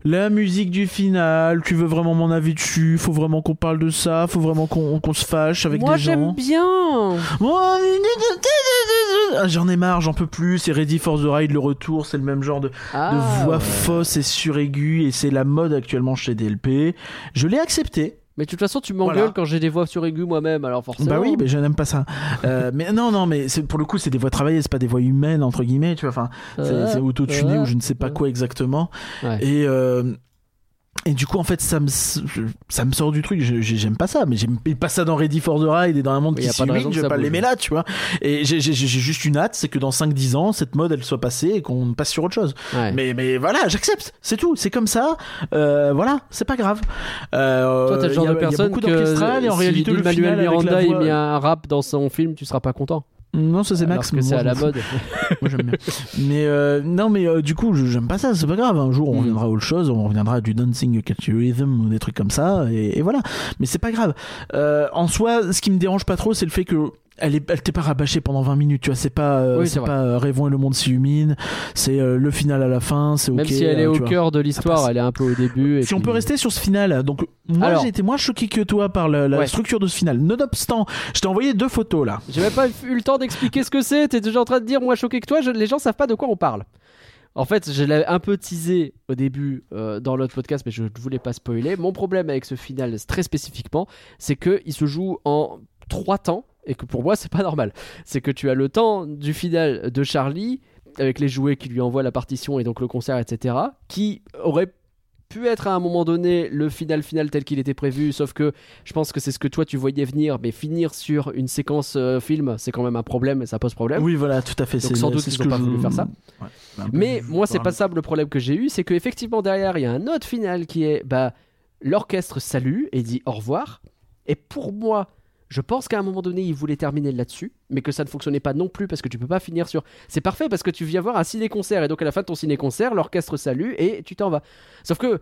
La musique du final, tu veux vraiment mon avis dessus Faut vraiment qu'on parle de ça Faut vraiment qu'on se fâche avec Moi, des gens j'aime bien. Ah, J'en ai marre, j'en peux plus. C'est Ready for the Ride, le retour, c'est le même genre de, de Ah, voix ouais. fausse et suraiguë, et c'est la mode actuellement chez DLP. Je l'ai accepté. Mais de toute façon, tu m'engueules Voilà. quand j'ai des voix suraiguës moi-même, alors forcément. Bah oui, mais je n'aime pas ça. Euh, [LAUGHS] mais non, non, mais c'est- pour le coup, c'est des voix travaillées, c'est pas des voix humaines entre guillemets, tu vois. Enfin, c'est c'est auto-tuné ou je ne sais pas quoi exactement. Ouais. Et euh, et du coup, en fait, ça me ça me sort du truc. J'aime pas ça, mais j'aime pas ça dans Ready for the Ride et dans un monde Oui, qui y a pas de raison s'illumine. Je vais pas l'aimer là, tu vois. Et j'ai juste une hâte, c'est que dans 5-10 ans, cette mode elle soit passée et qu'on passe sur autre chose. Ouais. Mais, mais voilà, j'accepte, c'est tout, c'est comme ça. Euh, voilà, c'est pas grave. Euh, Toi, t'es le genre a- de personne que et en si réalité, le avec Miranda il met un rap dans son film, tu seras pas content. Non, ça c'est Max. que c'est moi, à la mode. [LAUGHS] Moi j'aime bien. mais euh, non, mais euh, du coup, je- j'aime pas ça, c'est pas grave. Un jour, on Mm. reviendra à autre chose, on reviendra à du dancing catchy rhythm ou des trucs comme ça, et, et voilà. Mais c'est pas grave. Euh, en soi, ce qui me dérange pas trop, c'est le fait que. Elle, est, elle t'est pas rabâchée pendant 20 minutes, tu vois. C'est pas, euh, Oui, c'est pas euh, Rêvons et le monde s'illumine. C'est euh, le final à la fin, c'est ok. Même si elle est euh, au tu vois. cœur de l'histoire, elle est un peu au début. et Si on peut rester sur ce final, donc moi Alors. j'ai été moins choqué que toi par la, la Ouais. structure de ce final. Nonobstant, je t'ai envoyé deux photos là. J'ai même pas eu le temps d'expliquer ce que c'est. T'es déjà en train de dire, moi choqué que toi, je- les gens savent pas de quoi on parle. En fait, je l'avais un peu teasé au début euh, dans l'autre podcast, mais je ne voulais pas spoiler. Mon problème avec ce final, très spécifiquement, c'est qu'il se joue en trois temps, et que pour moi, c'est pas normal. C'est que tu as le temps du final de Charlie, avec les jouets qui lui envoient la partition et donc le concert, etc., qui aurait pu être à un moment donné le final final tel qu'il était prévu, sauf que je pense que c'est ce que toi tu voyais venir, mais finir sur une séquence euh, film, c'est quand même un problème et ça pose problème. Oui, voilà, tout à fait. Donc sans doute c'est ils ce ont que pas je- voulu faire ça. Ouais, Mais moi, c'est pas ça le problème que j'ai eu, c'est que effectivement derrière il y a un autre final qui est bah l'orchestre salue et dit au revoir. Et pour moi, je pense qu'à un moment donné il voulait terminer là-dessus, mais que ça ne fonctionnait pas non plus parce que tu peux pas finir sur. C'est parfait parce que tu viens voir un ciné-concert et donc à la fin de ton ciné-concert, l'orchestre salue et tu t'en vas. Sauf que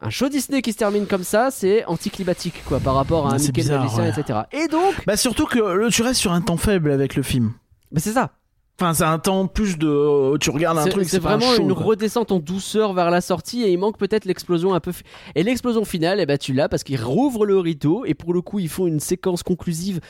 un show Disney qui se termine comme ça, c'est anticlimatique quoi par rapport à un Mickey bizarre, magicien, ouais. etc. Et donc, Bah surtout que tu restes sur un temps faible avec le film. bah, c'est ça. Enfin, c'est un temps plus de. Tu regardes un truc, c'est un vraiment show, une quoi. redescente en douceur vers la sortie et il manque peut-être l'explosion un peu. Et l'explosion finale, eh ben, tu l'as parce qu'ils rouvrent le rideau et pour le coup, ils font une séquence conclusive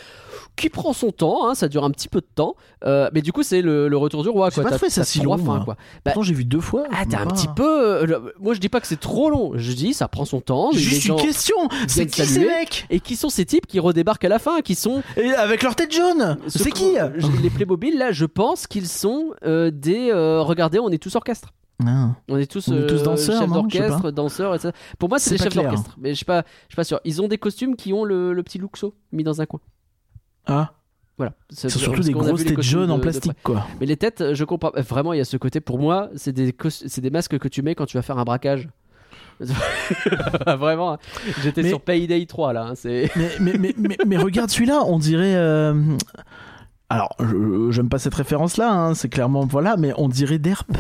qui prend son temps, hein, ça dure un petit peu de temps. Euh, mais du coup, c'est le, le retour du roi. J'ai pas T'as- trouvé ça t'as si long, fins, quoi. Bah, j'ai vu deux fois. ah, t'es un petit peu. euh, Moi, je dis pas que c'est trop long. Je dis, ça prend son temps. Juste une question. C'est qui ces mecs? Et qui sont ces types qui redébarquent à la fin Qui sont. Et avec leur tête jaune. ce C'est qui? Les Playmobil, là, je pense qu'ils sont euh, des. euh, regardez, on est tous orchestre. Non. On est tous, On est tous euh, danseurs, chefs d'orchestre, danseurs, etc. Pour moi, c'est des chefs clair. d'orchestre. Mais je suis pas, je suis pas sûr. Ils ont des costumes qui ont le, le petit luxo mis dans un coin. Ah, Voilà. c'est surtout des grosses têtes jaunes en plastique, quoi. Mais les têtes, je comprends. Vraiment, il y a ce côté. Pour moi, c'est des, cos- c'est des masques que tu mets quand tu vas faire un braquage. [LAUGHS] Vraiment. hein. J'étais Mais- sur Payday 3 là. hein, mais, mais, mais, mais, mais regarde celui-là, on dirait. euh, Alors, j'aime pas cette référence-là, hein, c'est clairement. Voilà, mais on dirait Derp.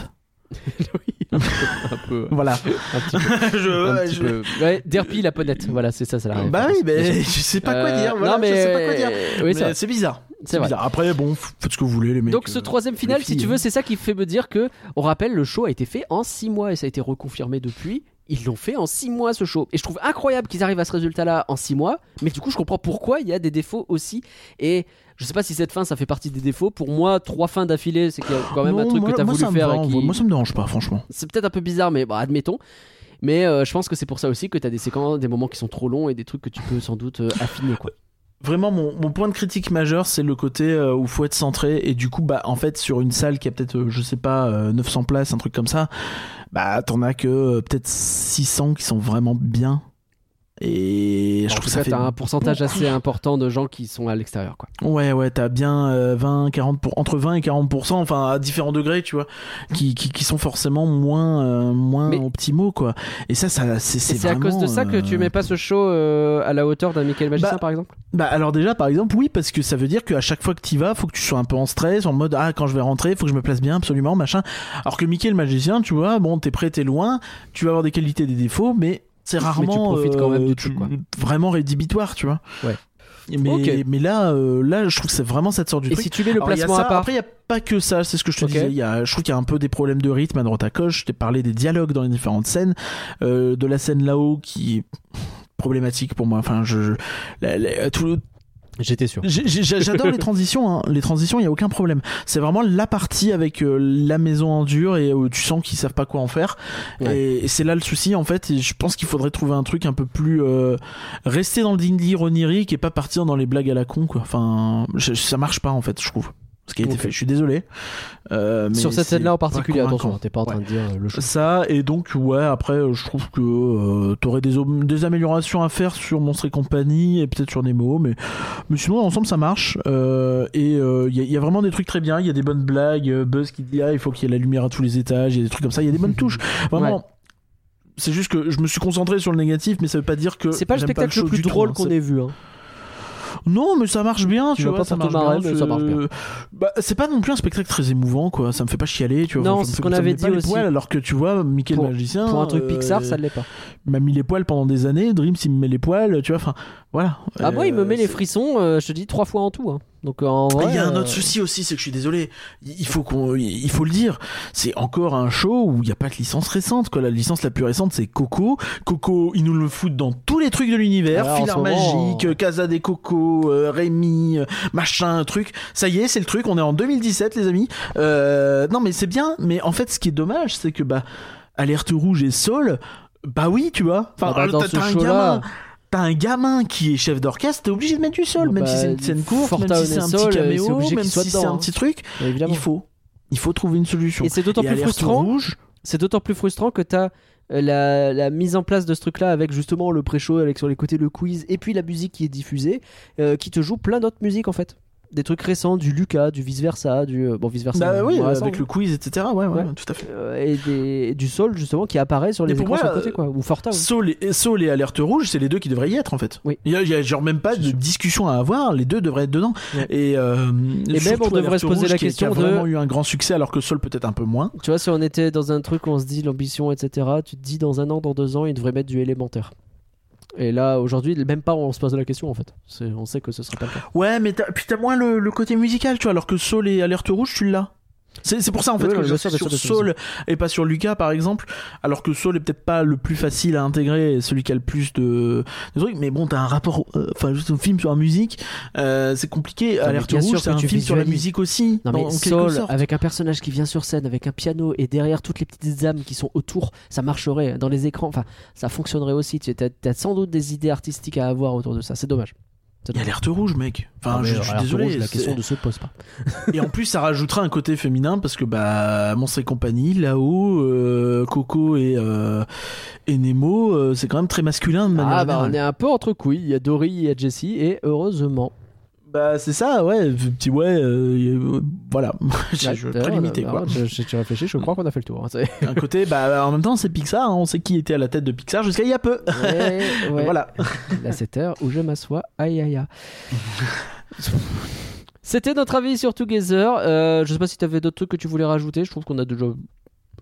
[LAUGHS] oui, un [LAUGHS] peu. un peu- Voilà. un petit peu. [LAUGHS] Je- un petit je- peu. Ouais, Derpy la ponette. Voilà, c'est ça, c'est la Bah oui, mais je sais pas quoi Euh, dire. Voilà, non, mais. je sais pas quoi dire. Oui, c'est bizarre. C'est bizarre. Après, bon, faites ce que vous voulez, les mecs. Donc ce euh, troisième final, si tu veux, hein. c'est ça qui fait me dire que, on rappelle, le show a été fait en 6 mois et ça a été reconfirmé depuis. Ils l'ont fait en 6 mois ce show. Et je trouve incroyable qu'ils arrivent à ce résultat-là en 6 mois. Mais du coup, je comprends pourquoi il y a des défauts aussi. Et je sais pas si cette fin, ça fait partie des défauts. Pour moi, trois fins d'affilée, c'est qu'il y a quand même un truc moi- que tu as moi, voulu me faire. va, et qui-. Moi, ça me dérange pas, franchement. C'est peut-être un peu bizarre, mais bon, admettons. Mais euh, je pense que c'est pour ça aussi que tu as des séquences, des moments qui sont trop longs et des trucs que tu peux sans doute euh, affiner. Quoi. Vraiment, mon, mon point de critique majeur, c'est le côté euh, où faut être centré. Et du coup, bah, en fait, sur une salle qui a peut-être, euh, je sais pas, euh, 900 places, un truc comme ça, bah, t'en as que euh, peut-être 600 qui sont vraiment bien. Et je trouve ça fait. t'as un pourcentage assez important de gens qui sont à l'extérieur. quoi. Ouais, ouais, t'as bien euh, 20, 40, pour... entre 20 et 40%, enfin, à différents degrés, tu vois, qui, qui, qui sont forcément moins, euh, moins Mais- optimaux, quoi. Et ça, ça c'est c'est c'est à cause de ça que tu euh, mets pas ce show euh, à la hauteur d'un Michael Magicien, Bah, par exemple? Bah alors déjà par exemple oui parce que ça veut dire qu'à chaque fois que tu vas faut que tu sois un peu en stress en mode ah quand je vais rentrer faut que je me place bien absolument machin alors que Mickey le magicien tu vois bon t'es prêt t'es loin tu vas avoir des qualités des défauts mais c'est Mais tu rarement profites quand même du tu- truc, quoi. vraiment rédhibitoire tu vois Ouais. mais, mais là euh, là je trouve que c'est vraiment cette sorte du Et truc si tu mets le alors, il y a placement ça, à part Après, il n'y a pas que ça, c'est ce que je te disais. Y a, je trouve qu'il y a un peu des problèmes de rythme à droite à gauche. Je t'ai parlé des dialogues dans les différentes scènes, euh, de la scène là-haut qui est problématique pour moi. Enfin, je, je- la- la- tout, J'étais sûr. J'adore les transitions. hein. Les transitions, il y a aucun problème. C'est vraiment la partie avec euh, la maison en dur et où tu sens qu'ils savent pas quoi en faire. Ouais. Et, et c'est là le souci en fait. Et je pense qu'il faudrait trouver un truc un peu plus euh, rester dans le délire onirique et pas partir dans les blagues à la con quoi. Enfin, je- ça marche pas en fait, je trouve. Ce qui a été fait. Je suis désolé. Euh, mais Sur cette scène-là en particulier, attention, t'es pas en train Ouais. de dire euh, le show. Ça et donc ouais après je trouve que euh, t'aurais des, améliorations à faire sur Monstre et compagnie et peut-être sur Nemo mais mais sinon dans l'ensemble ça marche euh, et il y, a- y a vraiment des trucs très bien il y a des bonnes blagues Buzz qui dit ah il faut qu'il y ait la lumière à tous les étages il y a des trucs comme ça il y a des bonnes touches [LAUGHS] vraiment Ouais. c'est juste que je me suis concentré sur le négatif mais ça veut pas dire que C'est pas le spectacle show le plus drôle hein. qu'on ait vu. Hein. Non mais ça marche bien Tu vois pas ça marche marrer, bien, mais ça marche bien. bah, c'est pas non plus un spectacle très émouvant quoi ça me fait pas chialer tu vois Non, Enfin, c'est ce qu'on avait dit les aussi. poils, alors que tu vois Mickey Pour- le magicien Pour un truc euh, Pixar, ça l'est pas. il m'a mis les poils pendant des années. Dreams, il me met les poils, tu vois. Enfin, voilà. Ah, moi, il me Euh, met les c'est- frissons, euh, je te dis, trois fois en tout. hein. Donc, euh, en vrai. Il y a un euh, autre souci aussi, c'est que je suis désolé. Il faut qu'on, il faut le dire. C'est encore un show où il n'y a pas de licence récente. Quoi. La licence la plus récente, c'est Coco. Coco, ils nous le foutent dans tous les trucs de l'univers. Filar moment, magique, euh, Casa des Coco, euh, Rémi, euh, machin, truc. Ça y est, c'est le truc. On est en 2017, les amis. Euh, non, mais c'est bien. Mais en fait, ce qui est dommage, c'est que bah, Alerte Rouge et Saul. Bah oui, tu vois. Enfin, Ah bah, t'as- un gamin. T'as un gamin qui est chef d'orchestre, t'es obligé de mettre du sol, Bah, même si c'est une scène courte, même si c'est un petit caméo, même si c'est un hein. petit truc. Évidemment. Il faut, il faut trouver une solution. Et c'est d'autant plus frustrant. Rouge, C'est d'autant plus frustrant que t'as euh, la, la mise en place de ce truc-là avec justement le pré-show, avec sur les côtés le quiz, et puis la musique qui est diffusée, euh, qui te joue plein d'autres musiques en fait. Des trucs récents, du Lucas, du vice versa, du euh, bon vice versa. bah oui, avec le quiz, etc. Ouais, ouais, Ouais. tout à fait. Euh, et, des, et du sol justement qui apparaît sur les écrans sur le côté quoi, ou Forta. Saul et, Saul et Alerte Rouge, c'est les deux qui devraient y être en fait. Oui. Il y a, il y a genre même pas de sûr. discussion à avoir, les deux devraient être dedans. Ouais. Et, euh, même, surtout on devrait se poser Rouge la qui- question qui a de- vraiment eu un grand succès alors que Saul peut-être un peu moins. Tu vois, si on était dans un truc où on se dit l'ambition, etc., tu te dis dans un an, dans deux ans, il devrait mettre du élémentaire. Et là, aujourd'hui, même pas on se pose la question en fait. On sait que ce sera pas le cas. Ouais, mais puis t'as moins le, côté musical, tu vois, alors que Saul et Alerte Rouge, tu l'as. C'est pour ça en fait Oui, que je suis sur Saul et pas sur Lucas par exemple, alors que Saul est peut-être pas le plus facile à intégrer, et celui qui a le plus de, de trucs. Mais bon, t'as un rapport, euh, enfin juste un film sur la musique, euh, c'est compliqué. Alerte rouge, c'est un film sur la musique aussi. Non mais en quelque Saul, sorte. avec un personnage qui vient sur scène, avec un piano et derrière toutes les petites âmes qui sont autour, ça marcherait dans les écrans. Enfin, ça fonctionnerait aussi. Tu as, sans doute des idées artistiques à avoir autour de ça. C'est dommage. Il y a dommage. alerte rouge, mec. Enfin, Ah, je, suis désolé. Rouge, la question ne se pose pas. [LAUGHS] Et en plus, ça rajoutera un côté féminin parce que bah, Monstre et compagnie, là-haut, euh, Coco et, euh, et Nemo, euh, c'est quand même très masculin de manière Ah bah on est un peu entre couilles. Il y a Dory, il y a Jessie et heureusement. Bah, c'est ça, ouais. Petit ouais, euh, voilà. [LAUGHS] je, je très limité, bah, quoi. Je, je, tu réfléchis, je crois qu'on a fait le tour. hein, c'est- [LAUGHS] Un côté, bah, en même temps, c'est Pixar. hein, on sait qui était à la tête de Pixar jusqu'à il y a peu. Ouais, [LAUGHS] ouais. Voilà. Là, c'est heure où je m'assois. Aïe aïe aïe. C'était notre avis sur Together. Euh, je sais pas si tu avais d'autres trucs que tu voulais rajouter. Je trouve qu'on a déjà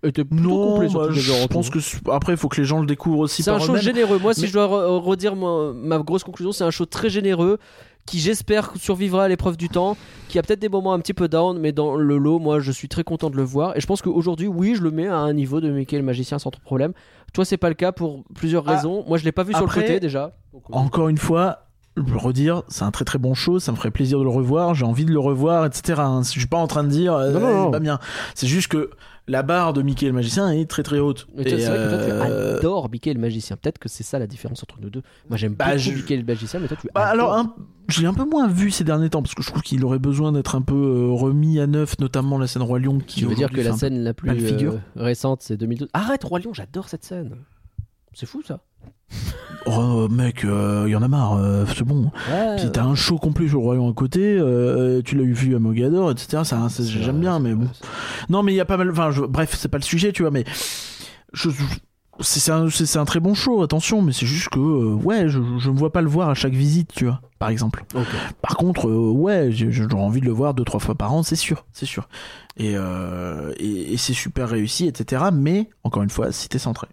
été plutôt Non, complet sur bah, je pense que après, il faut que les gens le découvrent aussi c'est un show généreux. Moi, si je dois re- redire ma, ma grosse conclusion, c'est un show très généreux qui, j'espère, survivra à l'épreuve du temps. Qui a peut-être des moments un petit peu down, mais dans le lot, moi, je suis très content de le voir. Et je pense qu'aujourd'hui, oui, je le mets à un niveau de Mickey le magicien sans trop de problème. Toi, c'est pas le cas pour plusieurs Ah, raisons. Moi, je l'ai pas vu sur le côté déjà. Donc, euh, Encore une fois, le redire, c'est un très très bon show, ça me ferait plaisir de le revoir, j'ai envie de le revoir, etc. hein. Je suis pas en train de dire, euh, Non, non, non. c'est pas bien. C'est juste que la barre de Mickey le magicien est très très haute. Mais toi, c'est vrai que toi, tu euh, adores Mickey le magicien. Peut-être que c'est ça la différence entre nous deux. Moi, j'aime Bah, beaucoup je- Mickey le magicien, mais toi, tu Bah, alors, un- je l'ai un peu moins vu ces derniers temps parce que je trouve qu'il aurait besoin d'être un peu euh, remis à neuf, notamment la scène Roi Lion qui Tu veux dire que la scène la plus euh, récente, c'est 2012 Arrête, Roi Lion, j'adore cette scène. C'est fou ça. Oh mec, il y en a marre, euh, c'est bon. Ouais, Puis t'as un show complet sur le Lion à côté, euh, tu l'as eu vu à Mogador, etc. Ça, j'aime bien, mais bon. Non, mais il y a pas mal. Enfin, je- bref, c'est pas le sujet, tu vois, mais je, c'est un, très bon show, attention, mais c'est juste que euh, ouais, je, je me vois pas le voir à chaque visite, tu vois, par exemple. Par contre, euh, ouais, j'ai- j'aurais envie de le voir deux trois fois par an, c'est sûr, c'est sûr. Et, euh, et, et c'est super réussi, etc. Mais encore une fois, si t'es centré.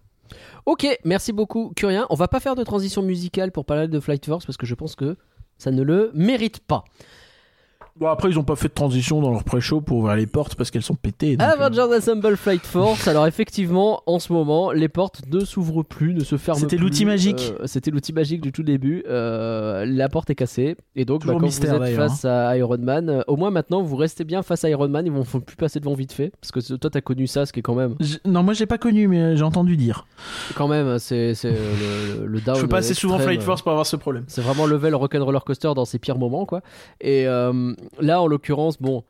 Ok, merci beaucoup, Curien. On va pas faire de transition musicale pour parler de Flight Force parce que je pense que ça ne le mérite pas. Bon après, ils ont pas fait de transition dans leur pré-show pour ouvrir les portes parce qu'elles sont pétées. donc, euh, Avengers Assemble Flight Force. [LAUGHS] Alors effectivement, en ce moment, les portes ne s'ouvrent plus, ne se ferment plus. C'était l'outil magique. Euh, C'était l'outil magique du tout début. Euh, la porte est cassée et donc bah, quand mystère, vous êtes hein. face à Iron Man, euh, au moins maintenant vous restez bien face à Iron Man. Ils vont faut plus passer devant vite fait parce que toi t'as connu ça, ce qui est quand même, Non, moi j'ai pas connu, mais j'ai entendu dire. quand même, c'est c'est, euh, le, le down. je fais pas assez souvent. Flight Force pour avoir ce problème. C'est vraiment level rock'n'roller coaster dans ses pires moments, quoi. Et euh, là, en l'occurrence, bon,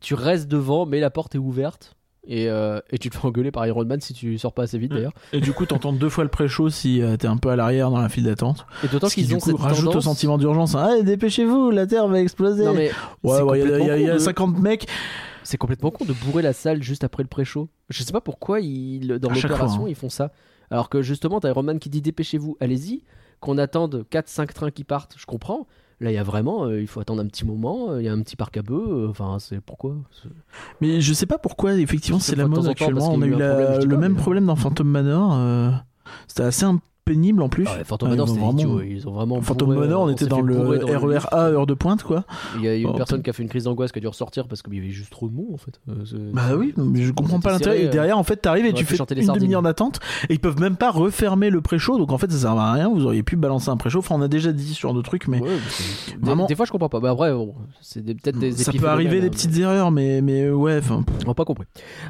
tu restes devant, mais la porte est ouverte. Et, euh, et tu te fais engueuler par Iron Man si tu sors pas assez vite d'ailleurs. Et du coup, t'entends deux fois le pré-show si euh, t'es un peu à l'arrière dans la file d'attente. Et d'autant qu'ils du ont coup cette rajoute tendance. au sentiment d'urgence. Ah, dépêchez-vous, la Terre va exploser. Non mais ouais, ouais, il y a- y, a- il y a complètement con de- 50 mecs. c'est complètement con de bourrer la salle juste après le pré-show. Je sais pas pourquoi ils, dans l'opération hein. ils font ça. Alors que justement, t'as Iron Man qui dit dépêchez-vous, allez-y. Qu'on attende 4-5 trains qui partent, je comprends. Là, il y a vraiment, euh, il faut attendre un petit moment. euh, Il y a un petit parc à bœufs. euh, Enfin, c'est pourquoi Mais je sais pas pourquoi, effectivement, C'est la mode actuellement. On a eu problème, le même problème dans Phantom Manor. C'était assez un- pénible en plus. Ah ouais, Phantom Ouais, Manor, c'était vraiment- idiot. Ils ont vraiment. Bourré, Manor, on euh, était dans le RER lift. A, heure de pointe, quoi. Il y a eu une Oh, personne qui a fait une crise d'angoisse qui a dû ressortir parce qu'il y avait juste trop de monde en fait. Euh, Bah oui, mais je comprends pas l'intérêt. Et derrière, en fait, t'arrives et tu fais une demi-heure d'attente et ils peuvent même pas refermer le pré-show. Donc en fait, ça sert à rien. Vous auriez pu balancer un pré-show. Enfin, on a déjà dit ce genre de truc, mais Ouais, des, Vraiment- des fois je comprends pas. Mais après, bon, c'est peut-être des ça peut arriver hein, des petites erreurs, mais, mais ouais, On n'a pas compris.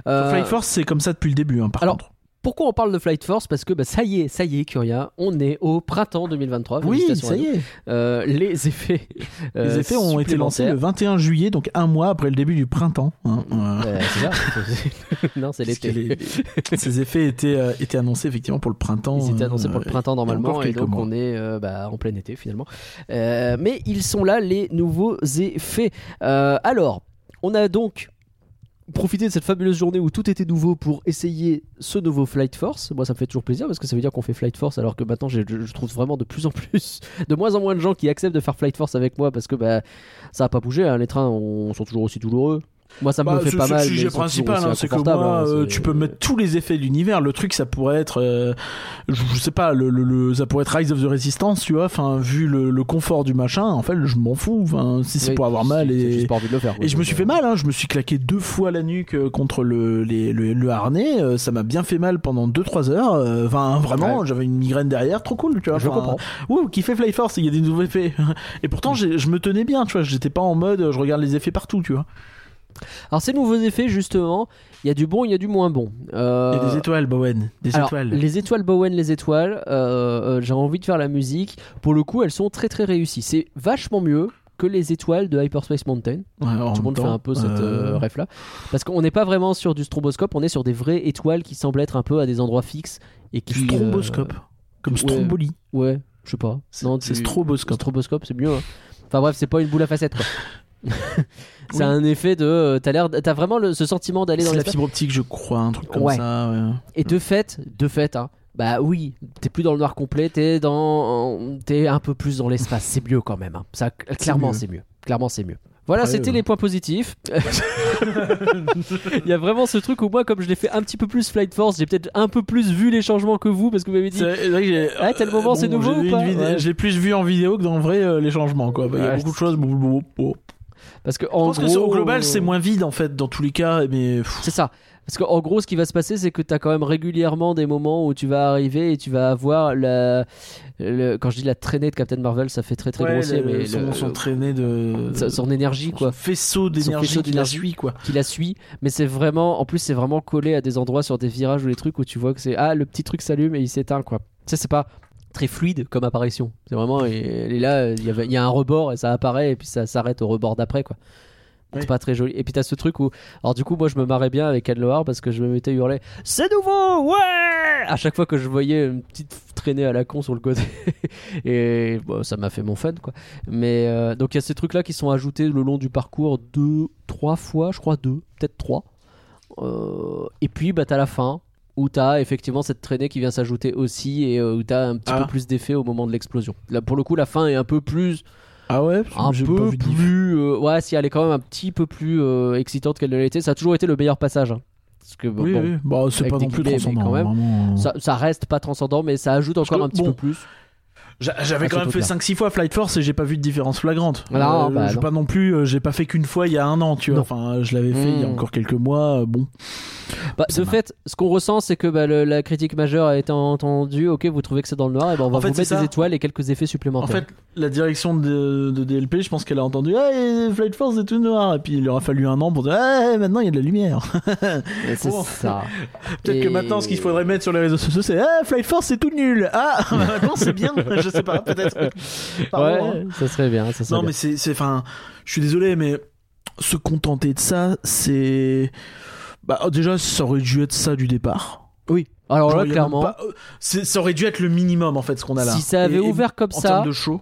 Euh, Flight Force, c'est comme ça depuis le début, hein, par contre. Pourquoi on parle de Flight Force Parce que bah, ça y est, ça y est, Curia, on est au printemps 2023. Oui, ça y est. Euh, les effets. Les euh, effets ont été lancés le supplémentaires. 21 juillet, donc un mois après le début du printemps. hein, euh, c'est ça [LAUGHS] Non, c'est l'été. les- Ces effets étaient, euh, étaient annoncés effectivement pour le printemps. Ils étaient annoncés pour le printemps normalement et quelques donc mois. on est bah, en plein été finalement. Mais ils sont là les nouveaux effets. Alors, on a donc profité de cette fabuleuse journée où tout était nouveau pour essayer ce nouveau Flight Force. Moi, ça me fait toujours plaisir parce que ça veut dire qu'on fait Flight Force alors que maintenant, je, trouve vraiment de plus en plus, [LAUGHS] de moins en moins de gens qui acceptent de faire Flight Force avec moi parce que bah, ça a pas bougé. hein. Les trains on- sont toujours aussi douloureux. Moi, ça me Bah, fait pas mal. sujet mais ils sont principal, toujours hein, c'est que moi, hein, euh, c'est- tu peux mettre tous les effets de l'univers. Le truc, ça pourrait être, euh, je, je sais pas, le, le- le- ça pourrait être Rise of the Resistance, tu vois. Enfin, vu le, le confort du machin, en fait, je m'en fous. Enfin, si c'est Oui, pour avoir mal c'est- c'est et pas envie de le faire. et je me suis euh, fait mal, hein. je me suis claqué deux fois la nuque euh, contre le, les- le, le harnais, euh, ça m'a bien fait mal pendant 2-3 heures. euh, Enfin, vraiment, Ouais. j'avais une migraine derrière, trop cool, tu vois. Je comprends. Ouh, qui fait Fly Force, il y a des nouveaux effets. [LAUGHS] Et pourtant, j'ai- je me tenais bien, tu vois, j'étais pas en mode euh, je regarde les effets partout, tu vois. Alors, ces nouveaux effets, justement, il y a du bon, il y a du moins bon. Euh, Il y a des étoiles, Bowen, des alors, étoiles. Les étoiles Bowen, les étoiles, euh, euh, j'ai envie de faire la musique. Pour le coup, elles sont très très réussies. C'est vachement mieux que les étoiles de Hyperspace Mountain. Ouais, Tout le monde fait un peu cette euh, euh, ref là. Parce qu'on n'est pas vraiment sur du stroboscope, on est sur des vraies étoiles qui semblent être un peu à des endroits fixes. Et du qui, stromboscope. Comme ouais. strombolie. euh, ouais, je sais pas. C'est du- stroboscope. Stroboscope, c'est mieux. hein. Enfin bref, c'est pas une boule à facettes quoi. [LAUGHS] c'est Oui. un effet de. euh, T'as l'air, t'as vraiment le- ce sentiment d'aller dans C'est la fibre optique, je crois, un truc comme Ouais. ça. ouais. Et de fait, de fait, hein, bah oui, t'es plus dans le noir complet, t'es dans, t'es un peu plus dans l'espace. c'est mieux quand même. hein. Ça, clairement, c'est mieux. Clairement, c'est mieux. Voilà, c'était euh, les points positifs. [LAUGHS] Il y a vraiment ce truc où moi, comme je l'ai fait un petit peu plus Flight Force, j'ai peut-être un peu plus vu les changements que vous parce que vous m'avez dit. Vrai Ah, tel moment, c'est nouveau j'ai ou pas Ouais. J'ai plus vu en vidéo que dans vrai euh, les changements. Quoi. Bah, Il y a Ouais, beaucoup de choses. Parce que Je en pense gros, au global, c'est euh, moins vide en fait dans tous les cas. Mais C'est ça. Parce qu'en gros, ce qui va se passer, c'est que tu as quand même régulièrement des moments où tu vas arriver et tu vas avoir la. le- quand je dis la traînée de Captain Marvel, ça fait très très ouais, grossier, le- mais son, le- son traîné de son- son énergie, son quoi. faisceau d'énergie qui la suit quoi. qui la suit, mais c'est vraiment, en plus c'est vraiment collé à des endroits sur des virages ou des trucs où tu vois que c'est ah le petit truc s'allume et il s'éteint quoi. Tu sais c'est pas très fluide comme apparition. C'est vraiment elle est là, il y, a un rebord et ça apparaît et puis ça s'arrête au rebord d'après quoi. Oui. C'est pas très joli. Et puis t'as ce truc où, alors du coup moi je me marrais bien avec Anne Loar parce que je me mettais à hurler c'est nouveau ouais à chaque fois que je voyais une petite traînée à la con sur le côté [LAUGHS] et bon, ça m'a fait mon fun quoi. Mais euh, donc il y a ces trucs là qui sont ajoutés le long du parcours deux, trois fois, je crois deux, peut-être trois. Euh, et puis bah t'as la fin où t'as effectivement cette traînée qui vient s'ajouter aussi et euh, où t'as un petit Ah. peu plus d'effet au moment de l'explosion. Là pour le coup la fin est un peu plus, Ah ouais. un peu plus, euh, ouais si elle est quand même un petit peu plus euh, excitante qu'elle ne été. Ça a toujours été le meilleur passage. hein. Parce que bon, Oui, oui. Bah, c'est pas non plus guillemets, transcendant. quand même. vraiment. ça, ça reste pas transcendant mais ça ajoute encore que, un petit bon, peu plus. J'a- J'avais quand même fait truc-là. 5-6 fois Flight Force et j'ai pas vu de différence flagrante. Non, bah, j'ai non. pas non plus, euh, j'ai pas fait qu'une fois il y a un an, tu vois. Non. Enfin, je l'avais fait il y a Mm. encore quelques mois. euh, Bon, Bah, de fait, ce qu'on ressent, c'est que bah, le- la critique majeure a été entendue. Ok, vous trouvez que c'est dans le noir, et ben on va En vous mettre ça. des étoiles et quelques effets en supplémentaires. fait, la direction de, de DLP, je pense qu'elle a entendu Ah, et Flight Force c'est tout noir. Et puis il leur a fallu un an pour dire Ah, maintenant il y a de la lumière. [LAUGHS] C'est bon. ça. Peut-être Et- que maintenant, ce qu'il faudrait mettre sur les réseaux sociaux, c'est Ah, Flight Force c'est tout nul. Ah, [LAUGHS] maintenant c'est bien. [LAUGHS] je sais pas, peut-être. [LAUGHS] Pardon, hein. Ouais, ça serait bien. Ça serait Non, bien. mais c'est, enfin, je suis désolé, mais se contenter de ça, c'est, bah, déjà, ça aurait dû être ça du départ. Oui. Alors Genre, là, clairement, pas- euh, ça aurait dû être le minimum en fait, ce qu'on a là. si ça avait Et- ouvert comme en ça, termes de show.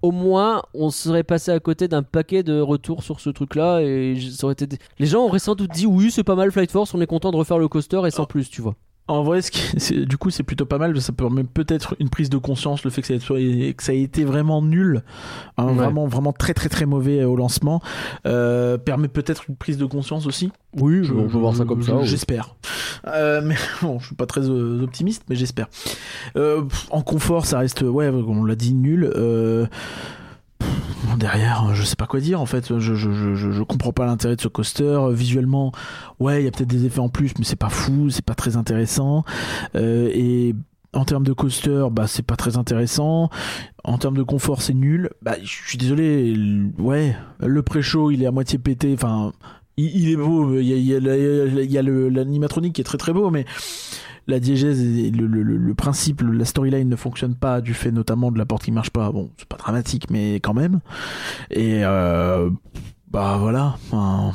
au moins, on serait passé à côté d'un paquet de retours sur ce truc-là et ça aurait été. Les gens auraient sans doute dit oui, c'est pas mal Flight Force, on est content de refaire le coaster et Oh. sans plus, tu vois. En vrai, ce qui- [LAUGHS] c'est- du coup, c'est plutôt pas mal. Ça permet peut-être une prise de conscience, le fait que ça, soit- que ça ait été vraiment nul, hein, Ouais. vraiment, vraiment très, très, très mauvais euh, au lancement, euh, permet peut-être une prise de conscience aussi. Oui, Je- on peut voir ça comme ça. oui. J'espère. Euh, mais [LAUGHS] bon, je suis pas très euh, optimiste, mais j'espère. En confort, ça reste, ouais, on l'a dit, nul. Euh, derrière, je sais pas quoi dire en fait. Je, je, comprends pas l'intérêt de ce coaster. Visuellement, ouais, il y a peut-être des effets en plus, mais c'est pas fou, c'est pas très intéressant. Euh, et en termes de coaster, bah c'est pas très intéressant. En termes de confort, c'est nul. Bah, je suis désolé. Ouais, le pré-show, il est à moitié pété. Enfin, il, il est beau. Il y a, l'animatronique qui est très très beau, mais la diégèse, et le, le- le- le principe, la storyline ne fonctionne pas du fait notamment de la porte qui marche pas. Bon, c'est pas dramatique, mais quand même. Et euh, bah voilà. Enfin,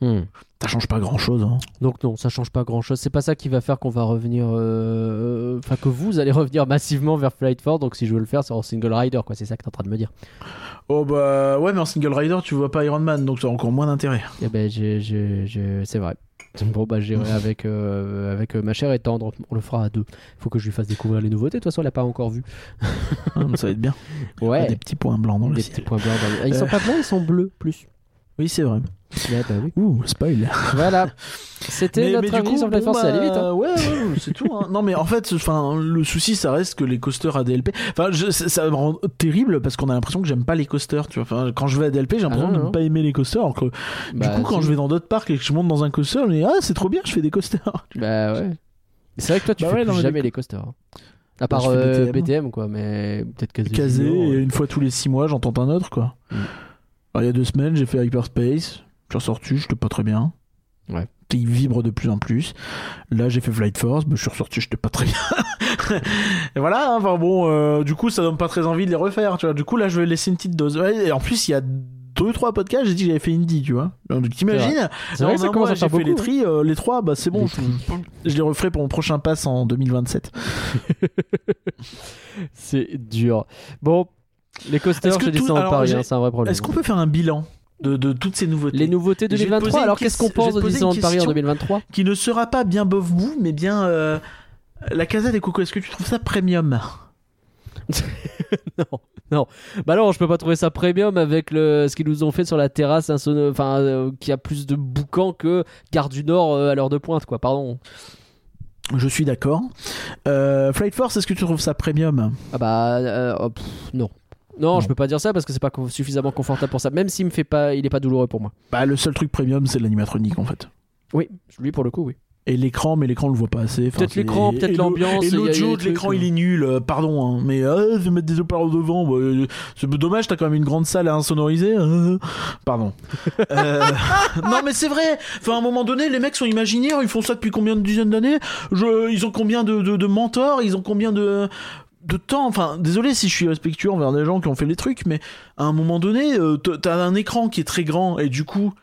Hmm. ça change pas grand chose. Hein. Donc non, ça change pas grand chose. C'est pas ça qui va faire qu'on va revenir, euh, enfin que vous allez revenir massivement vers Flight Force. Donc si je veux le faire, c'est en single rider, quoi. C'est ça que t'es en train de me dire. Oh bah ouais, mais en single rider, tu vois pas Iron Man, donc a encore moins d'intérêt. Eh ben, j'ai- j'ai- c'est vrai. [LAUGHS] Bon bah j'irai [LAUGHS] avec euh, avec euh, ma chère et tendre. On le fera à deux. Faut que je lui fasse découvrir les nouveautés. De toute façon, elle a pas encore vu. Hein, ça va être bien. Ouais. Des petits points blancs dans le Des ciel. petits points blancs. dans le- Ah, Ils sont Euh. pas blancs, ils sont bleus plus. Oui, c'est vrai. Ouais, bah. Ouh, spoil. Voilà. [LAUGHS] C'était Mais- notre mais du avis coup, sur bon, Force. Allait vite. bah, hein. Ouais, c'est tout. hein. Non, mais en fait, enfin, le souci, ça reste que les coasters ADLP. Enfin, ça, me rend terrible parce qu'on a l'impression que j'aime pas les coasters. Tu vois, enfin, quand je vais à ADLP, j'ai l'impression Ah, de ne pas aimer les coasters. Alors que Bah, du coup, quand je vais dans d'autres parcs et que je monte dans un coaster, je me dis ah, c'est trop bien, je fais des coasters. [LAUGHS] Bah ouais. C'est vrai que toi, tu Bah fais ouais, plus non, jamais du les coasters. hein. À part euh, BTM. BTM, quoi, mais peut-être casé. Casé, et une fois tous les six mois, j'en tente un autre, quoi. Mm. Alors, il y a deux semaines, j'ai fait Hyperspace. Je suis ressorti, j'étais pas très bien. Ouais. Il vibre de plus en plus. Là, j'ai fait Flight Force, bah, je suis ressorti, j'étais pas très bien. [LAUGHS] et voilà, hein, enfin bon, euh, du coup, ça donne pas très envie de les refaire, tu vois. Du coup, là, je vais laisser une petite dose. Ouais, et en plus, il y a deux, trois podcasts, j'ai dit que j'avais fait Indie, tu vois. Donc, t'imagines C'est vrai que ça En j'ai fait les tri, euh, les trois, bah c'est bon. Je, je les referai pour mon prochain pass en 2027. [LAUGHS] C'est dur. Bon, les coasters chez tout- Disneyland alors, Paris, hein, c'est un vrai problème. Est-ce qu'on peut faire un bilan? De, de toutes ces nouveautés Les nouveautés Je vais te poser 2023, une alors qu'est-ce qu'on pense de te poser une Disneyland Paris en question. 2023 qui ne sera pas bien bof mou, mais bien euh, la Casa des Cocos. Est-ce que tu trouves ça premium? [LAUGHS] Non, non. Bah non, je peux pas trouver ça premium avec le, ce qu'ils nous ont fait sur la terrasse, enfin, euh, qui a plus de boucan que Gare du Nord euh, à l'heure de pointe, quoi. Pardon. Je suis d'accord. Flight Force, est-ce que tu trouves ça premium? Ah bah oh, pff, non. Non, je peux pas dire ça parce que c'est pas co- suffisamment confortable pour ça. Même s'il me fait pas, il est pas douloureux pour moi. Bah le seul truc premium, c'est l'animatronique en fait. Oui, lui pour le coup, oui. Et l'écran, mais l'écran on le voit pas assez. Enfin, Peut-être c'est- l'écran, et peut-être l'ambiance, Et il y a- l'audio de des l'écran, trucs, il est nul. euh, pardon, hein, mais euh, je vais mettre des haut-parleurs devant. bah, euh, c'est dommage, t'as quand même une grande salle à insonoriser. euh, pardon. Euh, [LAUGHS] non, mais c'est vrai. Enfin, à un moment donné, les mecs sont imaginaires. Ils font ça depuis combien de dizaines d'années? Je- Ils ont combien de, de, de mentors? Ils ont combien de de temps, enfin, désolé si je suis respectueux envers des gens qui ont fait les trucs, mais à un moment donné, euh, t'as un écran qui est très grand et du coup,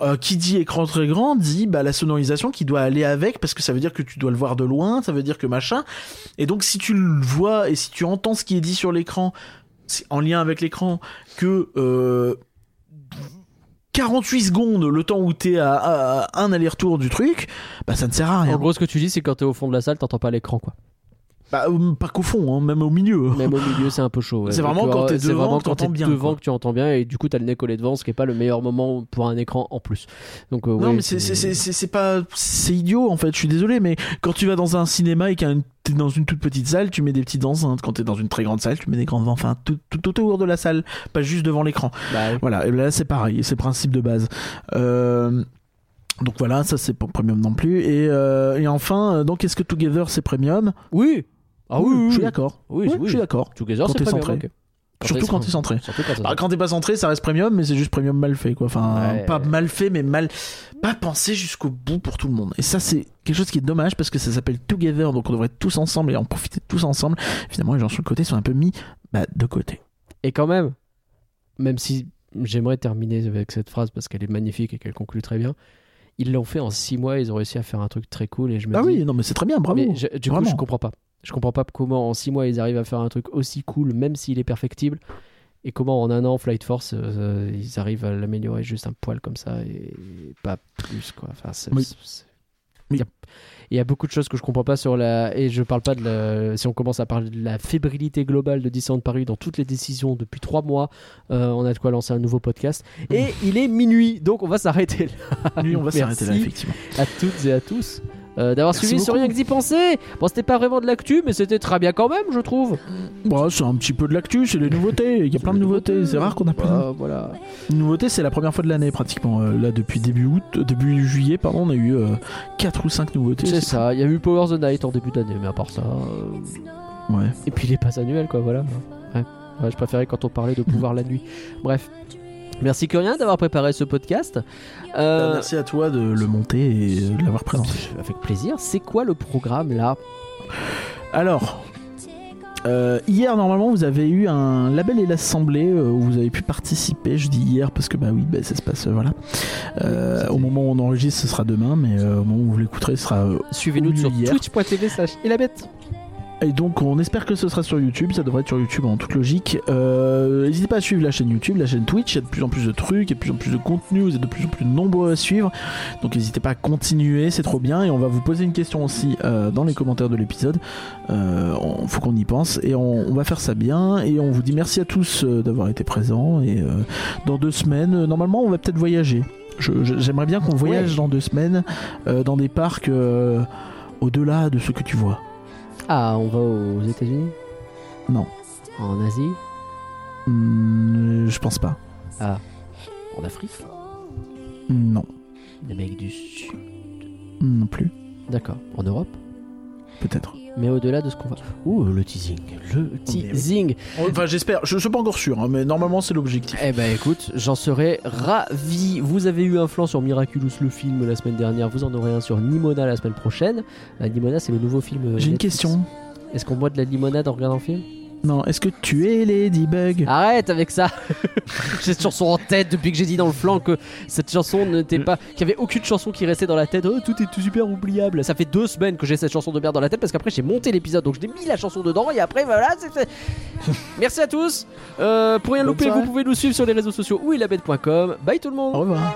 euh, qui dit écran très grand dit bah la sonorisation qui doit aller avec parce que ça veut dire que tu dois le voir de loin, ça veut dire que machin. Et donc si tu le vois et si tu entends ce qui est dit sur l'écran en lien avec l'écran que euh, 48 secondes le temps où t'es à, à un aller-retour du truc, bah ça ne sert à rien. En gros, ce que tu dis, c'est quand t'es au fond de la salle, t'entends pas l'écran, quoi. Bah, euh, pas qu'au fond, hein, même au milieu. [LAUGHS] Même au milieu, c'est un peu chaud. ouais. C'est vraiment quand euh, t'es c'est devant vraiment que quand t'es t'entends bien, devant que tu entends bien et du coup t'as le nez collé devant, ce qui est pas le meilleur moment pour un écran en plus. Donc euh, Non, ouais, mais c'est- pas. C'est idiot en fait, je suis désolé, mais quand tu vas dans un cinéma et que t'es dans une toute petite salle, tu mets des petites enceintes. Quand t'es dans une très grande salle, tu mets des grandes enfin tout, tout autour de la salle, pas juste devant l'écran. Bah, Voilà, et là c'est pareil, c'est le principe de base. Euh, Donc voilà, ça c'est pas premium non plus. Et, euh, et enfin, donc est-ce que Together c'est premium? Oui. Ah oui, oui, je suis d'accord. Oui, je suis d'accord. Together, Quand c'est centré. ok. Surtout quand t'es centré. Surtout quand t'es Bah, centré. quand t'es pas centré, ça reste premium, mais c'est juste premium mal fait, quoi. Enfin, Ouais. pas mal fait, mais mal, pas pensé jusqu'au bout pour tout le monde. Et ça, c'est quelque chose qui est dommage parce que ça s'appelle Together, donc on devrait être tous ensemble et en profiter tous ensemble. Finalement, les gens sur le côté sont un peu mis bah, de côté. Et quand même, même si j'aimerais terminer avec cette phrase parce qu'elle est magnifique et qu'elle conclut très bien, ils l'ont fait en 6 mois, ils ont réussi à faire un truc très cool et je me Ah dis, oui, non, mais c'est très bien, bravo. Mais je- du coup, je comprends pas. Je comprends pas comment en 6 mois ils arrivent à faire un truc aussi cool, même s'il est perfectible, et comment en un an Flight Force euh, ils arrivent à l'améliorer juste un poil comme ça et pas plus quoi. Enfin, c'est- Oui. c'est- Oui. Il y a- il y a beaucoup de choses que je comprends pas sur la et je parle pas de la... si on commence à parler de la fébrilité globale de Disneyland Paris dans toutes les décisions depuis trois mois euh, on a de quoi lancer un nouveau podcast et il est minuit donc on va s'arrêter là Oui, on va Merci. s'arrêter là, effectivement. à toutes et à tous euh, d'avoir suivi sur rien que d'y penser. Bon, c'était pas vraiment de l'actu, mais c'était très bien quand même, je trouve. Bon, c'est un petit peu de l'actu, c'est les nouveautés. Il y a plein de nouveautés. C'est rare qu'on a plein Euh, voilà. de nouveautés. C'est la première fois de l'année, pratiquement. Euh, là, depuis début août, euh, début juillet, pardon, on a eu 4 ou 5 nouveautés. C'est ça. Il y a eu Power the Night en début d'année, mais à part ça. Ouais. Et puis les passes annuelles, quoi, voilà. Ouais. Ouais, je préférais quand on parlait de pouvoir la nuit. Bref. Merci Curien d'avoir préparé ce podcast. Euh, Bah, merci à toi de le monter et euh, de l'avoir présenté. avec plaisir. C'est quoi le programme là? Alors, euh, hier normalement vous avez eu un label et l'assemblée euh, où vous avez pu participer. Je dis hier parce que bah oui, bah, ça se passe euh, voilà. Euh, au moment où on enregistre, ce sera demain, mais euh, au moment où vous l'écouterez, ce sera. euh, Suivez-nous sur twitch.tv slash et la bête. Et donc on espère que ce sera sur YouTube, ça devrait être sur YouTube en toute logique. Euh, N'hésitez pas à suivre la chaîne YouTube, la chaîne Twitch, il y a de plus en plus de trucs, il y a de plus en plus de contenu, vous êtes de plus en plus nombreux à suivre. Donc n'hésitez pas à continuer, c'est trop bien. Et on va vous poser une question aussi euh, dans les commentaires de l'épisode. Euh, on- faut qu'on y pense et on, on va faire ça bien. Et on vous dit merci à tous euh, d'avoir été présents. Et euh, dans deux semaines, euh, normalement on va peut-être voyager. J'aimerais bien qu'on voyage Ouais. dans deux semaines euh, dans des parcs euh, au-delà de ce que tu vois. Ah, on va aux États-Unis? Non. En Asie? Hmm, je pense pas. Ah. En Afrique? Non. L'Amérique du Sud? Non plus. D'accord. En Europe? Peut-être. Mais au-delà de ce qu'on va. Ouh, le teasing. Le teasing. Enfin, j'espère. Je, je suis pas encore sûr, hein, mais normalement, c'est l'objectif. Eh ben écoute, j'en serais ravi. Vous avez eu un flanc sur Miraculous le film la semaine dernière, vous en aurez un sur Nimona la semaine prochaine. La Nimona c'est le nouveau film. euh, J'ai une question. Est-ce qu'on boit de la limonade en regardant le film? Non, est-ce que tu es Ladybug Arrête avec ça J'ai [LAUGHS] cette chanson en tête depuis que j'ai dit dans le flanc que cette chanson n'était pas. qu'il n'y avait aucune chanson qui restait dans la tête. Oh, tout est super oubliable. Ça fait deux semaines que j'ai cette chanson de merde dans la tête parce qu'après j'ai monté l'épisode donc j'ai mis la chanson dedans et après voilà. c'est fait. [LAUGHS] Merci à tous. Euh, pour rien Bonne louper, soirée. vous pouvez nous suivre sur les réseaux sociaux ou ilabed.com. Bye tout le monde Au revoir.